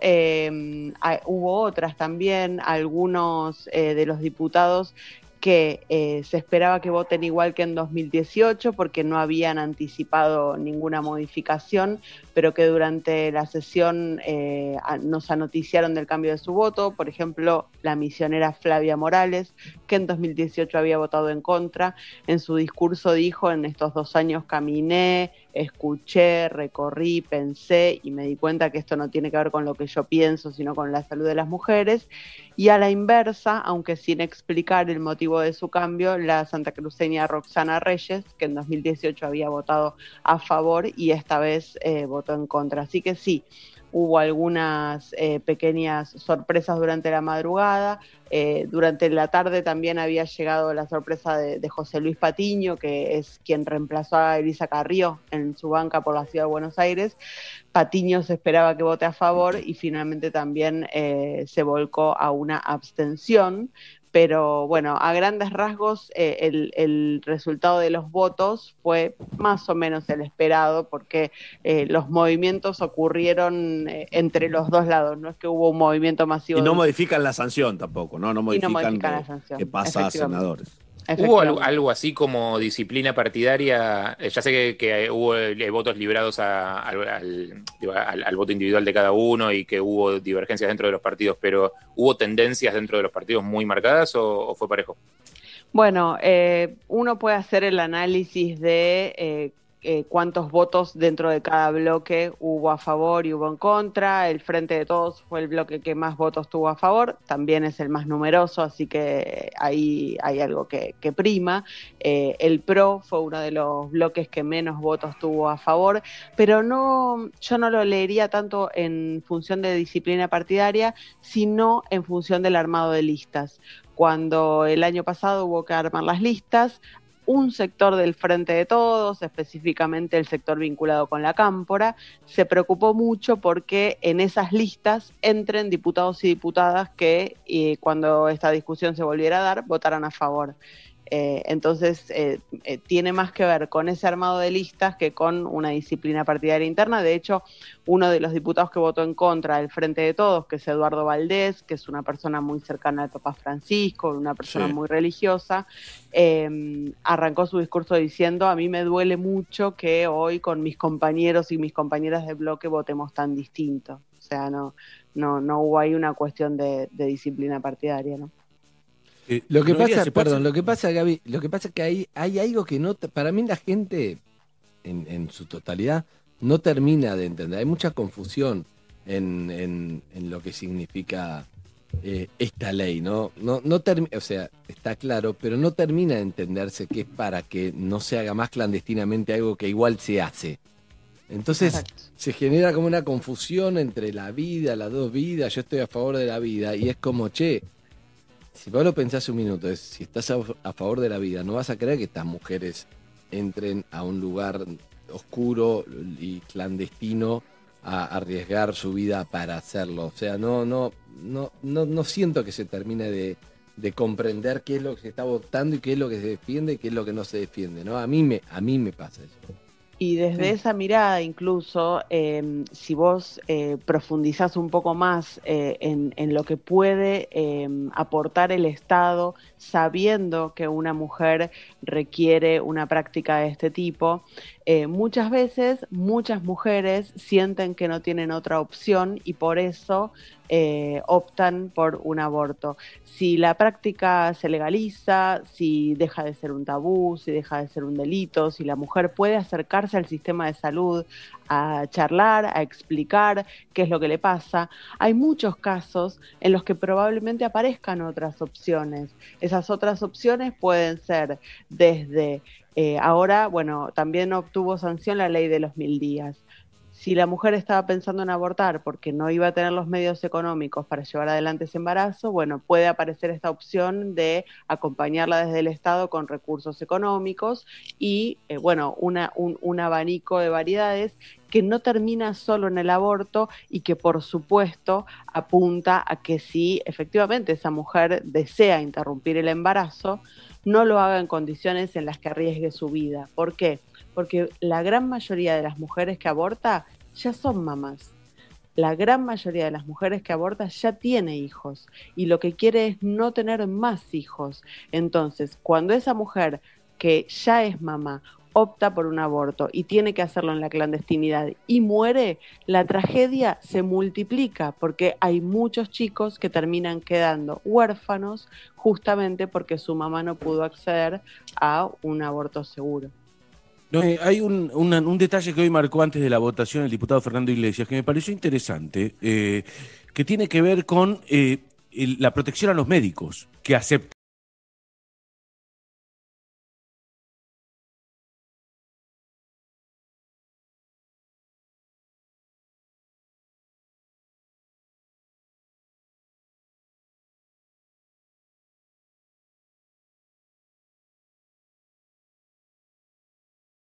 hubo otras también. Algunos de los diputados que eh, se esperaba que voten igual que en 2018 porque no habían anticipado ninguna modificación, pero que durante la sesión eh, nos anoticiaron del cambio de su voto. Por ejemplo, la misionera Flavia Morales, que en 2018 había votado en contra. En su discurso dijo, en estos dos años caminé, escuché, recorrí, pensé y me di cuenta que esto no tiene que ver con lo que yo pienso, sino con la salud de las mujeres. Y a la inversa, aunque sin explicar el motivo de su cambio, la santacruceña Roxana Reyes, que en 2018 había votado a favor y esta vez eh, votó en contra. Así que sí, hubo algunas eh, pequeñas sorpresas durante la madrugada. Eh, durante la tarde también había llegado la sorpresa de, José Luis Patiño, que es quien reemplazó a Elisa Carrió en su banca por la ciudad de Buenos Aires. Patiño se esperaba que vote a favor y finalmente también eh, se volcó a una abstención pero bueno, a grandes rasgos eh, el, resultado de los votos fue más o menos el esperado porque eh, los movimientos ocurrieron eh, entre los dos lados, no es que hubo un movimiento masivo. Y no modifican la sanción tampoco, ¿no? No modifican, la sanción. que pasa a senadores. ¿Hubo algo, así como disciplina partidaria? Eh, ya sé que, hubo eh, votos librados al, voto individual de cada uno y que hubo divergencias dentro de los partidos, pero ¿hubo tendencias dentro de los partidos muy marcadas o, fue parejo? Bueno, eh, uno puede hacer el análisis de eh, cuántos votos dentro de cada bloque hubo a favor y hubo en contra. El Frente de Todos fue el bloque que más votos tuvo a favor, también es el más numeroso, así que ahí hay algo que, prima. Eh, el PRO fue uno de los bloques que menos votos tuvo a favor, pero no, yo no lo leería tanto en función de disciplina partidaria, sino en función del armado de listas cuando el año pasado hubo que armar las listas, un sector del Frente de Todos, específicamente el sector vinculado con la Cámpora, se preocupó mucho porque en esas listas entren diputados y diputadas que eh, cuando esta discusión se volviera a dar votaran a favor. Eh, entonces, eh, eh, tiene más que ver con ese armado de listas que con una disciplina partidaria interna. De hecho, uno de los diputados que votó en contra del Frente de Todos, que es Eduardo Valdés, que es una persona muy cercana al Papa Francisco, una persona muy religiosa, em, arrancó su discurso diciendo, a mí me duele mucho que hoy con mis compañeros y mis compañeras de bloque votemos tan distinto. O sea, no, no, no hubo ahí una cuestión de, de disciplina partidaria, ¿no? Eh, lo que pasa, perdón, lo que pasa, Gaby, lo que pasa es que hay, hay algo que no, para mí la gente en, su totalidad no termina de entender. Hay mucha confusión en, lo que significa eh, esta ley, ¿no? no, no o sea, está claro, pero no termina de entenderse que es para que no se haga más clandestinamente algo que igual se hace. Entonces se genera como una confusión entre la vida, las dos vidas, yo estoy a favor de la vida, y es como, che, si vos lo pensás un minuto, es, si estás a, favor de la vida, no vas a creer que estas mujeres entren a un lugar oscuro y clandestino a arriesgar su vida para hacerlo. O sea, no, no, no, no, no siento que se termine de, de, comprender qué es lo que se está votando y qué es lo que se defiende y qué es lo que no se defiende. ¿no? A, mí me, a mí me pasa eso. Y desde esa mirada, incluso, em, si vos eh, profundizás un poco más eh, en, lo que puede em, aportar el Estado, sabiendo que una mujer requiere una práctica de este tipo, eh, muchas veces muchas mujeres sienten que no tienen otra opción y por eso eh, optan por un aborto. Si la práctica se legaliza, si deja de ser un tabú, si deja de ser un delito, si la mujer puede acercarse al sistema de salud a charlar, a explicar qué es lo que le pasa, hay muchos casos en los que probablemente aparezcan otras opciones. Esas otras opciones pueden ser desde eh, ahora, bueno, también obtuvo sanción la ley de los mil días. Si la mujer estaba pensando en abortar porque no iba a tener los medios económicos para llevar adelante ese embarazo, bueno, puede aparecer esta opción de acompañarla desde el Estado con recursos económicos y, eh, bueno, una, un, un abanico de variedades que no termina solo en el aborto y que por supuesto apunta a que si efectivamente esa mujer desea interrumpir el embarazo, no lo haga en condiciones en las que arriesgue su vida. ¿Por qué? Porque la gran mayoría de las mujeres que aborta ya son mamás. La gran mayoría de las mujeres que aborta ya tiene hijos y lo que quiere es no tener más hijos. Entonces, cuando esa mujer que ya es mamá opta por un aborto y tiene que hacerlo en la clandestinidad y muere, la tragedia se multiplica porque hay muchos chicos que terminan quedando huérfanos justamente porque su mamá no pudo acceder a un aborto seguro. Eh, hay un, detalle que hoy marcó antes de la votación el diputado Fernando Iglesias que me pareció interesante, eh, que tiene que ver con eh, la protección a los médicos que aceptan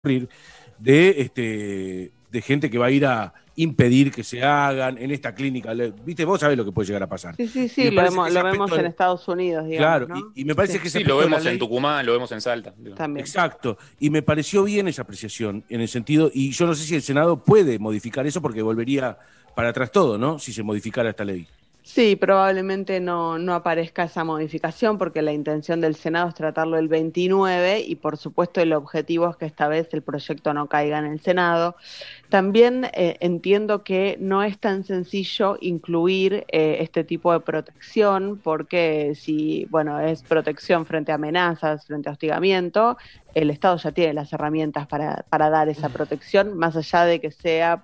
de, este, de gente que va a ir a impedir que se hagan en esta clínica. Viste, vos sabés lo que puede llegar a pasar. Sí, sí, sí, lo vemos, en Estados Unidos, digamos. Claro, y, me parece que sí, lo vemos en Tucumán, lo vemos en Salta. También. Exacto, y me pareció bien esa apreciación en el sentido, y yo no sé si el Senado puede modificar eso porque volvería para atrás todo, ¿no? Si se modificara esta ley. Sí, probablemente no, no, aparezca esa modificación porque la intención del Senado es tratarlo el 29 y por supuesto el objetivo es que esta vez el proyecto no caiga en el Senado. También eh, entiendo que no es tan sencillo incluir eh, este tipo de protección porque si, bueno, es protección frente a amenazas, frente a hostigamiento, el Estado ya tiene las herramientas para, para dar esa protección, más allá de que sea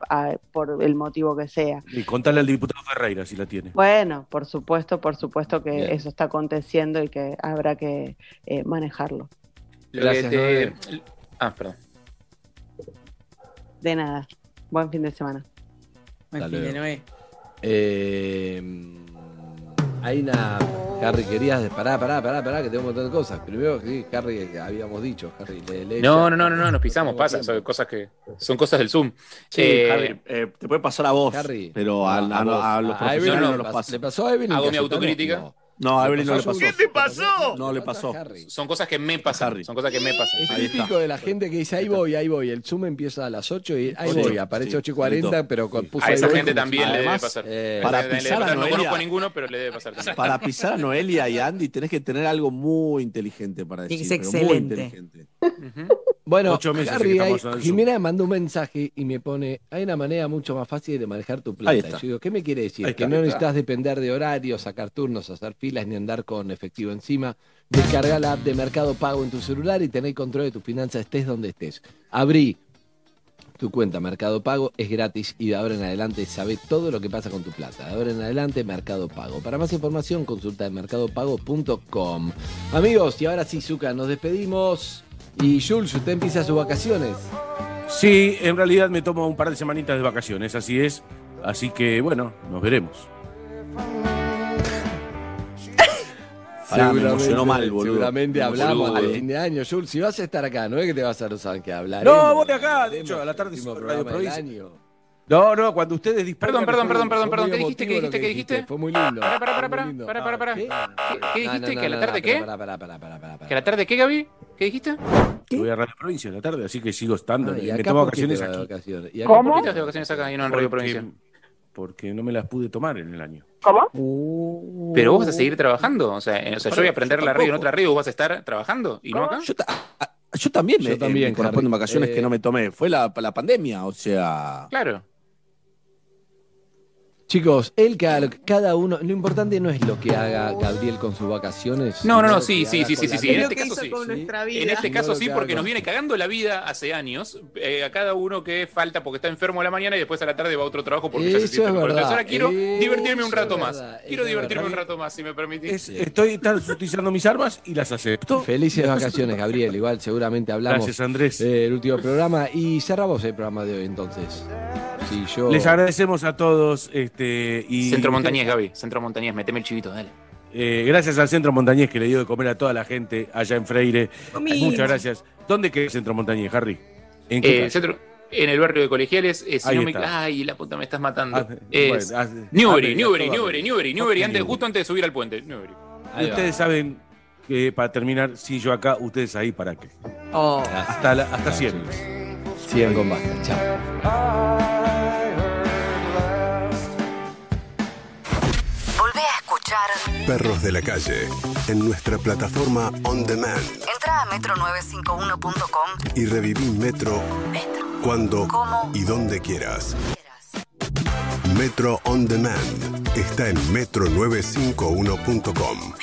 por el motivo que sea. Y contale al diputado Ferreira si la tiene. Bueno, por supuesto, por supuesto que eso está aconteciendo y que habrá que eh, manejarlo. Gracias. Ah, perdón. De nada. Buen fin de semana. Buen fin de Noé. Eh, hay una. Harry, querías. Pará, pará, pará, pará, que tengo un montón de cosas. Primero, sí, Harry, que habíamos dicho. Harry, le, no, no, no, no, no, nos pisamos, pasa. Son cosas, que, son cosas del Zoom. Sí, eh, Harry, eh, te puede pasar a vos. Harry, pero a, a, los profesionales no, no, los pasa. ¿Le pasó a Evelyn? Hago mi autocrítica. No, a Evelyn no le pasó. ¿Qué te pasó? No le pasó. Son cosas que me pasan. Son cosas que me pasan. Es típico de la gente que dice, ahí voy, ahí voy. El Zoom empieza a las 8 y ahí voy. Aparece 8 y 40, pero puso A esa gente también le debe pasar. Eh, para pisar a Noelia, no conozco a ninguno, pero le debe pasar también. Para pisar a Noelia y Andy tenés que tener algo muy inteligente para decir. Es excelente. Bueno, Harry, Jimena me mandó un mensaje y me pone, hay una manera mucho más fácil de manejar tu plata. Y yo digo, ¿qué me quiere decir? que no necesitas depender de horarios, sacar turnos, hacer filas ni andar con efectivo encima. Descarga la app de Mercado Pago en tu celular y tener control de tus finanzas estés donde estés. Abrí tu cuenta Mercado Pago es gratis y de ahora en adelante sabe todo lo que pasa con tu plata. De ahora en adelante Mercado Pago. Para más información consulta en mercadopago.com. Amigos, y ahora sí, Zuka, nos despedimos. Y Jules, usted empieza sus vacaciones. Sí, en realidad me tomo un par de semanitas de vacaciones, así es. Así que bueno, nos veremos. Seguramente, me emocionó mal, boludo. Seguramente hablamos al fin de año. Jules, si vas a estar acá, no es que te vas a Los Ángeles hablar. No, voy acá. De hecho, a la tarde Radio Provincia. No, no, cuando ustedes disparan. Perdón, perdón, perdón, perdón, perdón. ¿Qué dijiste? ¿Qué dijiste? ¿Qué dijiste? Fue muy lindo. Para, para, para. ¿Qué dijiste? ¿Que a la tarde qué? ¿Que a la tarde qué, Gaby? ¿Qué dijiste? Voy a Radio Provincia en la tarde, así que sigo estando. Me tomo vacaciones aquí. ¿Cómo? ¿Por qué te vacaciones acá y no en Radio Provincia? Porque no me las pude tomar en el año. ¿Cómo? Uh. Pero vos vas a seguir trabajando. O sea, o sea yo voy a aprender la radio en otra radio, vos vas a estar trabajando y no acá. Yo, yo también me, yo también, corresponden vacaciones que no me tomé. Fue la, la pandemia, o sea. Claro. Chicos, él cada uno, lo importante no es lo que haga Gabriel con sus vacaciones. No, no, no, sí, sí, sí, sí, sí, En este caso sí. En este caso sí, porque nos viene cagando la vida hace años. Eh, a cada uno que falta porque está enfermo a la mañana y después a la tarde va a otro trabajo porque ya se siente mejor. ahora quiero divertirme un rato más. Quiero divertirme un rato más, si me permitís. estoy utilizando mis armas y las acepto. Felices vacaciones, Gabriel. Igual seguramente hablamos. Gracias, Andrés. el último programa y cerramos el programa de hoy entonces. Sí, yo... Les agradecemos a todos. Este, este, Centro Montañés, Gaby. Centro Montañés, meteme el chivito, dale. Eh, gracias al Centro Montañés que le dio de comer a toda la gente allá en Freire. Muchas gracias. ¿Dónde queda el Centro Montañés, Harry? ¿En eh, centro, en el barrio de Colegiales. Eh, Ay, la puta, me estás matando. Ah, es ah, Newbery, Newbery, Newbery, Newbery, Newbery, antes, justo antes de subir al puente. Newbery. Ustedes saben que para terminar, si yo acá, ustedes ahí, ¿para qué? Oh. Hasta, la, hasta siempre. 100 con basta. Chao. Perros de la Calle en nuestra plataforma On Demand. Entra a metro951.com y reviví Metro, cuando y donde quieras. Metro On Demand está en metro951.com.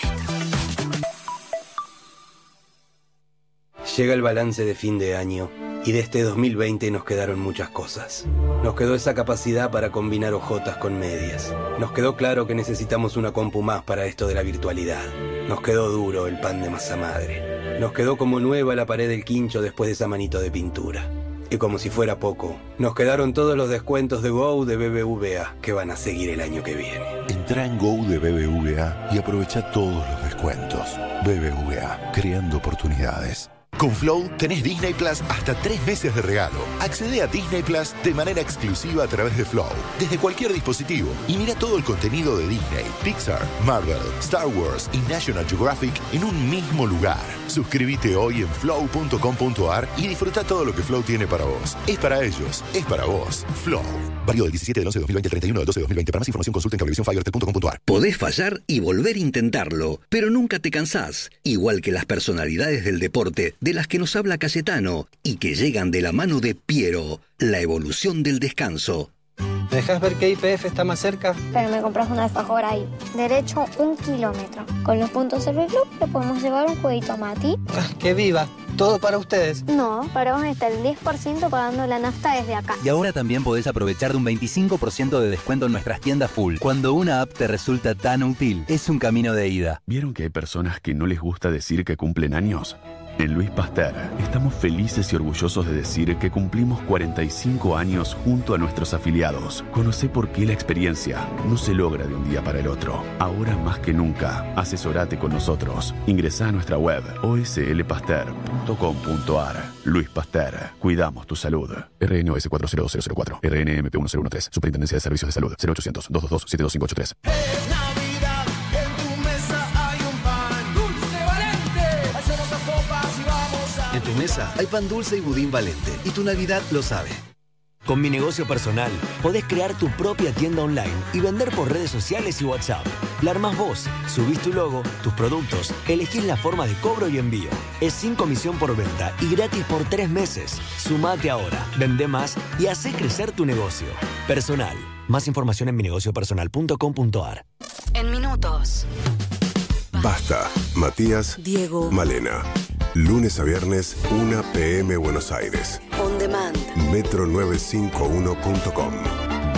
Llega el balance de fin de año y de este 2020 nos quedaron muchas cosas. Nos quedó esa capacidad para combinar ojotas con medias. Nos quedó claro que necesitamos una compu más para esto de la virtualidad. Nos quedó duro el pan de masa madre. Nos quedó como nueva la pared del quincho después de esa manito de pintura. Y como si fuera poco, nos quedaron todos los descuentos de Go de BBVA que van a seguir el año que viene. Entra en Go de BBVA y aprovecha todos los descuentos. BBVA, creando oportunidades. Con Flow tenés Disney Plus hasta tres meses de regalo. Accede a Disney Plus de manera exclusiva a través de Flow, desde cualquier dispositivo, y mira todo el contenido de Disney, Pixar, Marvel, Star Wars y National Geographic en un mismo lugar. Suscríbete hoy en flow.com.ar y disfruta todo lo que Flow tiene para vos. Es para ellos, es para vos. Flow. Válido del 17 del 11 de 2020 al 31 del 12 de 2020. Para más información consulta en cablevisiónfiber.com.ar. Podés fallar y volver a intentarlo, pero nunca te cansás. Igual que las personalidades del deporte de las que nos habla Cayetano y que llegan de la mano de Piero, la evolución del descanso. ¿Me dejas ver qué IPF está más cerca? Pero me compras una alfajor ahí. Derecho un kilómetro. Con los puntos Serviclub le podemos llevar un jueguito a Mati. Ah, ¡Qué viva! ¿Todo para ustedes? No, para vos está el 10% pagando la nafta desde acá. Y ahora también podés aprovechar de un 25% de descuento en nuestras tiendas full. Cuando una app te resulta tan útil, es un camino de ida. ¿Vieron que hay personas que no les gusta decir que cumplen años? En Luis Pasteur estamos felices y orgullosos de decir que cumplimos 45 años junto a nuestros afiliados. Conoce por qué la experiencia no se logra de un día para el otro. Ahora más que nunca, asesorate con nosotros. Ingresa a nuestra web oslpasteur.com.ar. Luis Pasteur, cuidamos tu salud. RNOS 40004, RNMP 1013, Superintendencia de Servicios de Salud, 0800 222 72583. En mesa hay pan dulce y budín valente. Y tu Navidad lo sabe. Con mi negocio personal, podés crear tu propia tienda online y vender por redes sociales y WhatsApp. La armás vos, subís tu logo, tus productos, elegís la forma de cobro y envío. Es sin comisión por venta y gratis por tres meses. Sumate ahora, vende más y hace crecer tu negocio. Personal. Más información en minegociopersonal.com.ar. En minutos. Basta. Matías. Diego. Malena. Lunes a viernes, 1 pm Buenos Aires. On demand. Metro951.com.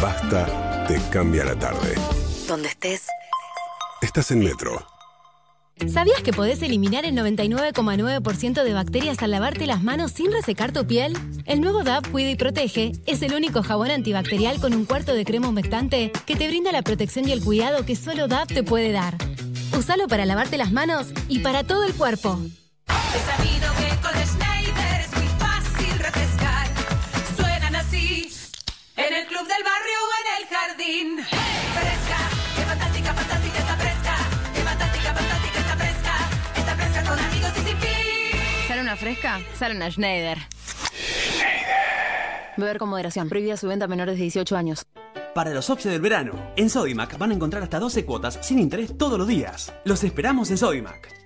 Basta, te cambia la tarde. Donde estés. Estás en Metro. ¿Sabías que podés eliminar el 99,9% de bacterias al lavarte las manos sin resecar tu piel? El nuevo DAP Cuida y Protege es el único jabón antibacterial con un cuarto de crema humectante que te brinda la protección y el cuidado que solo DAP te puede dar. Usalo para lavarte las manos y para todo el cuerpo. He sabido que con Schneider es muy fácil refrescar. Suenan así en el club del barrio o en el jardín. Fresca, qué fantástica, fantástica está fresca. Qué fantástica, fantástica está fresca. Está fresca con amigos y sin fin. ¿Sale una fresca? Sale una Schneider. Beber con moderación. Prohibida su venta a menores de 18 años. Para los OPSE del verano, en Sodimac van a encontrar hasta 12 cuotas sin interés todos los días. Los esperamos en Sodimac.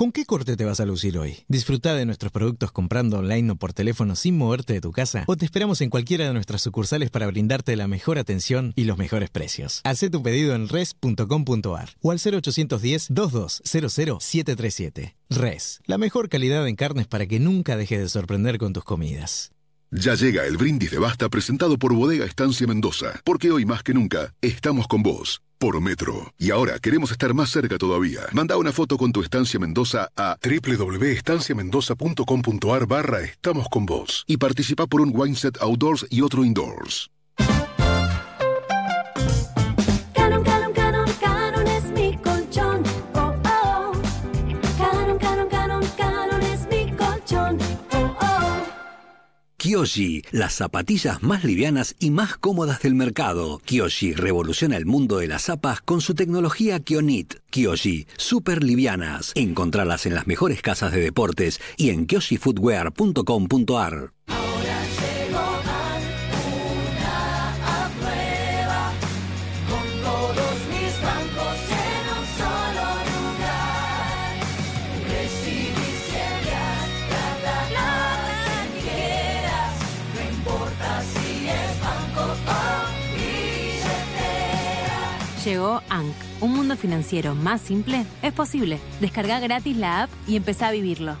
¿Con qué corte te vas a lucir hoy? Disfruta de nuestros productos comprando online o por teléfono sin moverte de tu casa o te esperamos en cualquiera de nuestras sucursales para brindarte la mejor atención y los mejores precios. Haz tu pedido en res.com.ar o al 0810-2200-737. Res, la mejor calidad en carnes para que nunca dejes de sorprender con tus comidas. Ya llega el brindis de Basta presentado por Bodega Estancia Mendoza, porque hoy más que nunca estamos con vos. Por Metro. Y ahora queremos estar más cerca todavía. Manda una foto con tu estancia Mendoza a www.estanciamendoza.com.ar barra Estamos con vos. Y participa por un wine set outdoors y otro indoors. Kyoshi, las zapatillas más livianas y más cómodas del mercado. Kyoshi revoluciona el mundo de las zapas con su tecnología Kionit. Kyoshi, super livianas. Encontralas en las mejores casas de deportes y en kyoshifootwear.com.ar. Llegó ANC, un mundo financiero más simple, es posible. Descarga gratis la app y empezá a vivirlo.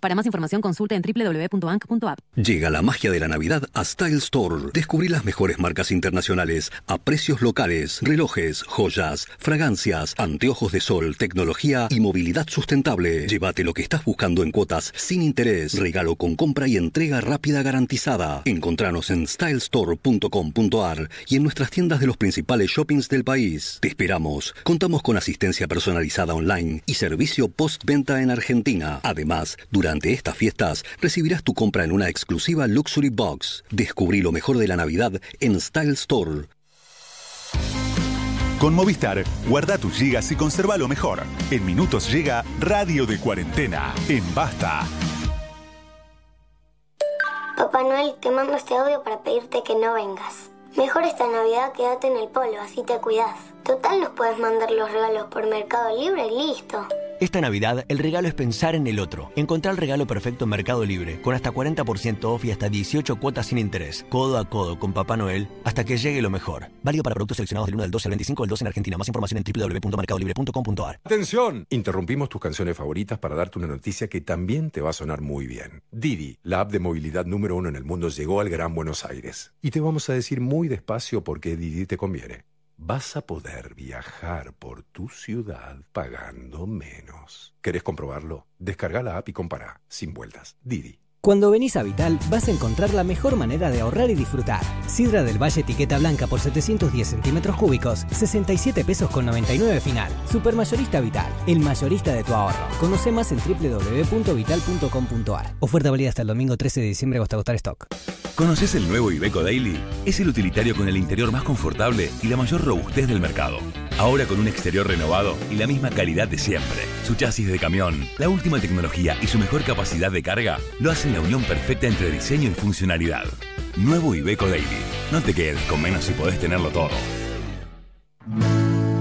Para más información consulta en www.bank.app. Llega la magia de la Navidad a Style Store. Descubrí las mejores marcas internacionales a precios locales, relojes, joyas, fragancias, anteojos de sol, tecnología y movilidad sustentable. Llévate lo que estás buscando en cuotas sin interés, regalo con compra y entrega rápida garantizada. Encontranos en stylestore.com.ar y en nuestras tiendas de los principales shoppings del país. Te esperamos. Contamos con asistencia personalizada online y servicio postventa en Argentina. Además, durante estas fiestas recibirás tu compra en una exclusiva Luxury Box. Descubrí lo mejor de la Navidad en Style Store. Con Movistar, guarda tus gigas y conserva lo mejor. En minutos llega Radio de Cuarentena en Basta. Papá Noel, te mando este audio para pedirte que no vengas. Mejor esta Navidad quédate en el polo, así te cuidas. Total nos puedes mandar los regalos por Mercado Libre y listo. Esta Navidad, el regalo es pensar en el otro. Encontrar el regalo perfecto en Mercado Libre, con hasta 40% off y hasta 18 cuotas sin interés, codo a codo con Papá Noel, hasta que llegue lo mejor. Válido para productos seleccionados del 1 del 12 al 25 del 12 en Argentina. Más información en www.mercadolibre.com.ar. ¡Atención! Interrumpimos tus canciones favoritas para darte una noticia que también te va a sonar muy bien. Didi, la app de movilidad número uno en el mundo, llegó al Gran Buenos Aires. Y te vamos a decir muy despacio por qué Didi te conviene. Vas a poder viajar por tu ciudad pagando menos. ¿Querés comprobarlo? Descarga la app y compara, sin vueltas. Didi. Cuando venís a Vital vas a encontrar la mejor manera de ahorrar y disfrutar. Sidra del Valle etiqueta blanca por 710 centímetros cúbicos, 67 pesos con 99 final. Supermayorista Vital, el mayorista de tu ahorro. Conoce más en www.vital.com.ar. Oferta válida hasta el domingo 13 de diciembre o hasta agotar stock. ¿Conoces el nuevo Iveco Daily? Es el utilitario con el interior más confortable y la mayor robustez del mercado. Ahora con un exterior renovado y la misma calidad de siempre. Su chasis de camión, la última tecnología y su mejor capacidad de carga lo hacen la unión perfecta entre diseño y funcionalidad. Nuevo Iveco Daily. No te quedes con menos si podés tenerlo todo.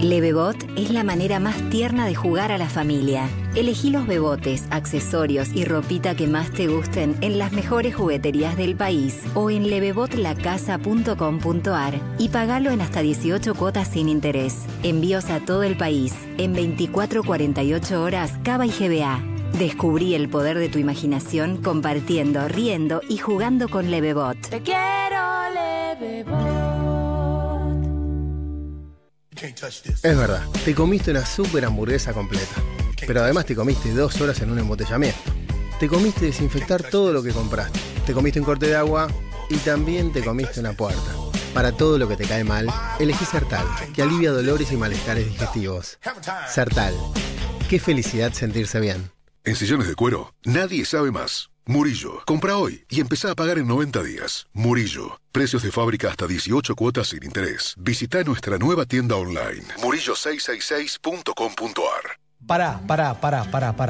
Levebot es la manera más tierna de jugar a la familia. Elegí los bebotes, accesorios y ropita que más te gusten en las mejores jugueterías del país o en levebotlacasa.com.ar y pagalo en hasta 18 cuotas sin interés. Envíos a todo el país en 24-48 horas Cava y GBA. Descubrí el poder de tu imaginación compartiendo, riendo y jugando con Levebot. Te quiero, Levebot. Es verdad, te comiste una super hamburguesa completa. Pero además te comiste dos horas en un embotellamiento. Te comiste desinfectar todo lo que compraste. Te comiste un corte de agua y también te comiste una puerta. Para todo lo que te cae mal, elegí Sertal, que alivia dolores y malestares digestivos. Sertal. Qué felicidad sentirse bien. En sillones de cuero, nadie sabe más. Murillo, compra hoy y empezá a pagar en 90 días. Murillo, precios de fábrica hasta 18 cuotas sin interés. Visita nuestra nueva tienda online, murillo666.com.ar. Pará, pará, pará, pará, pará.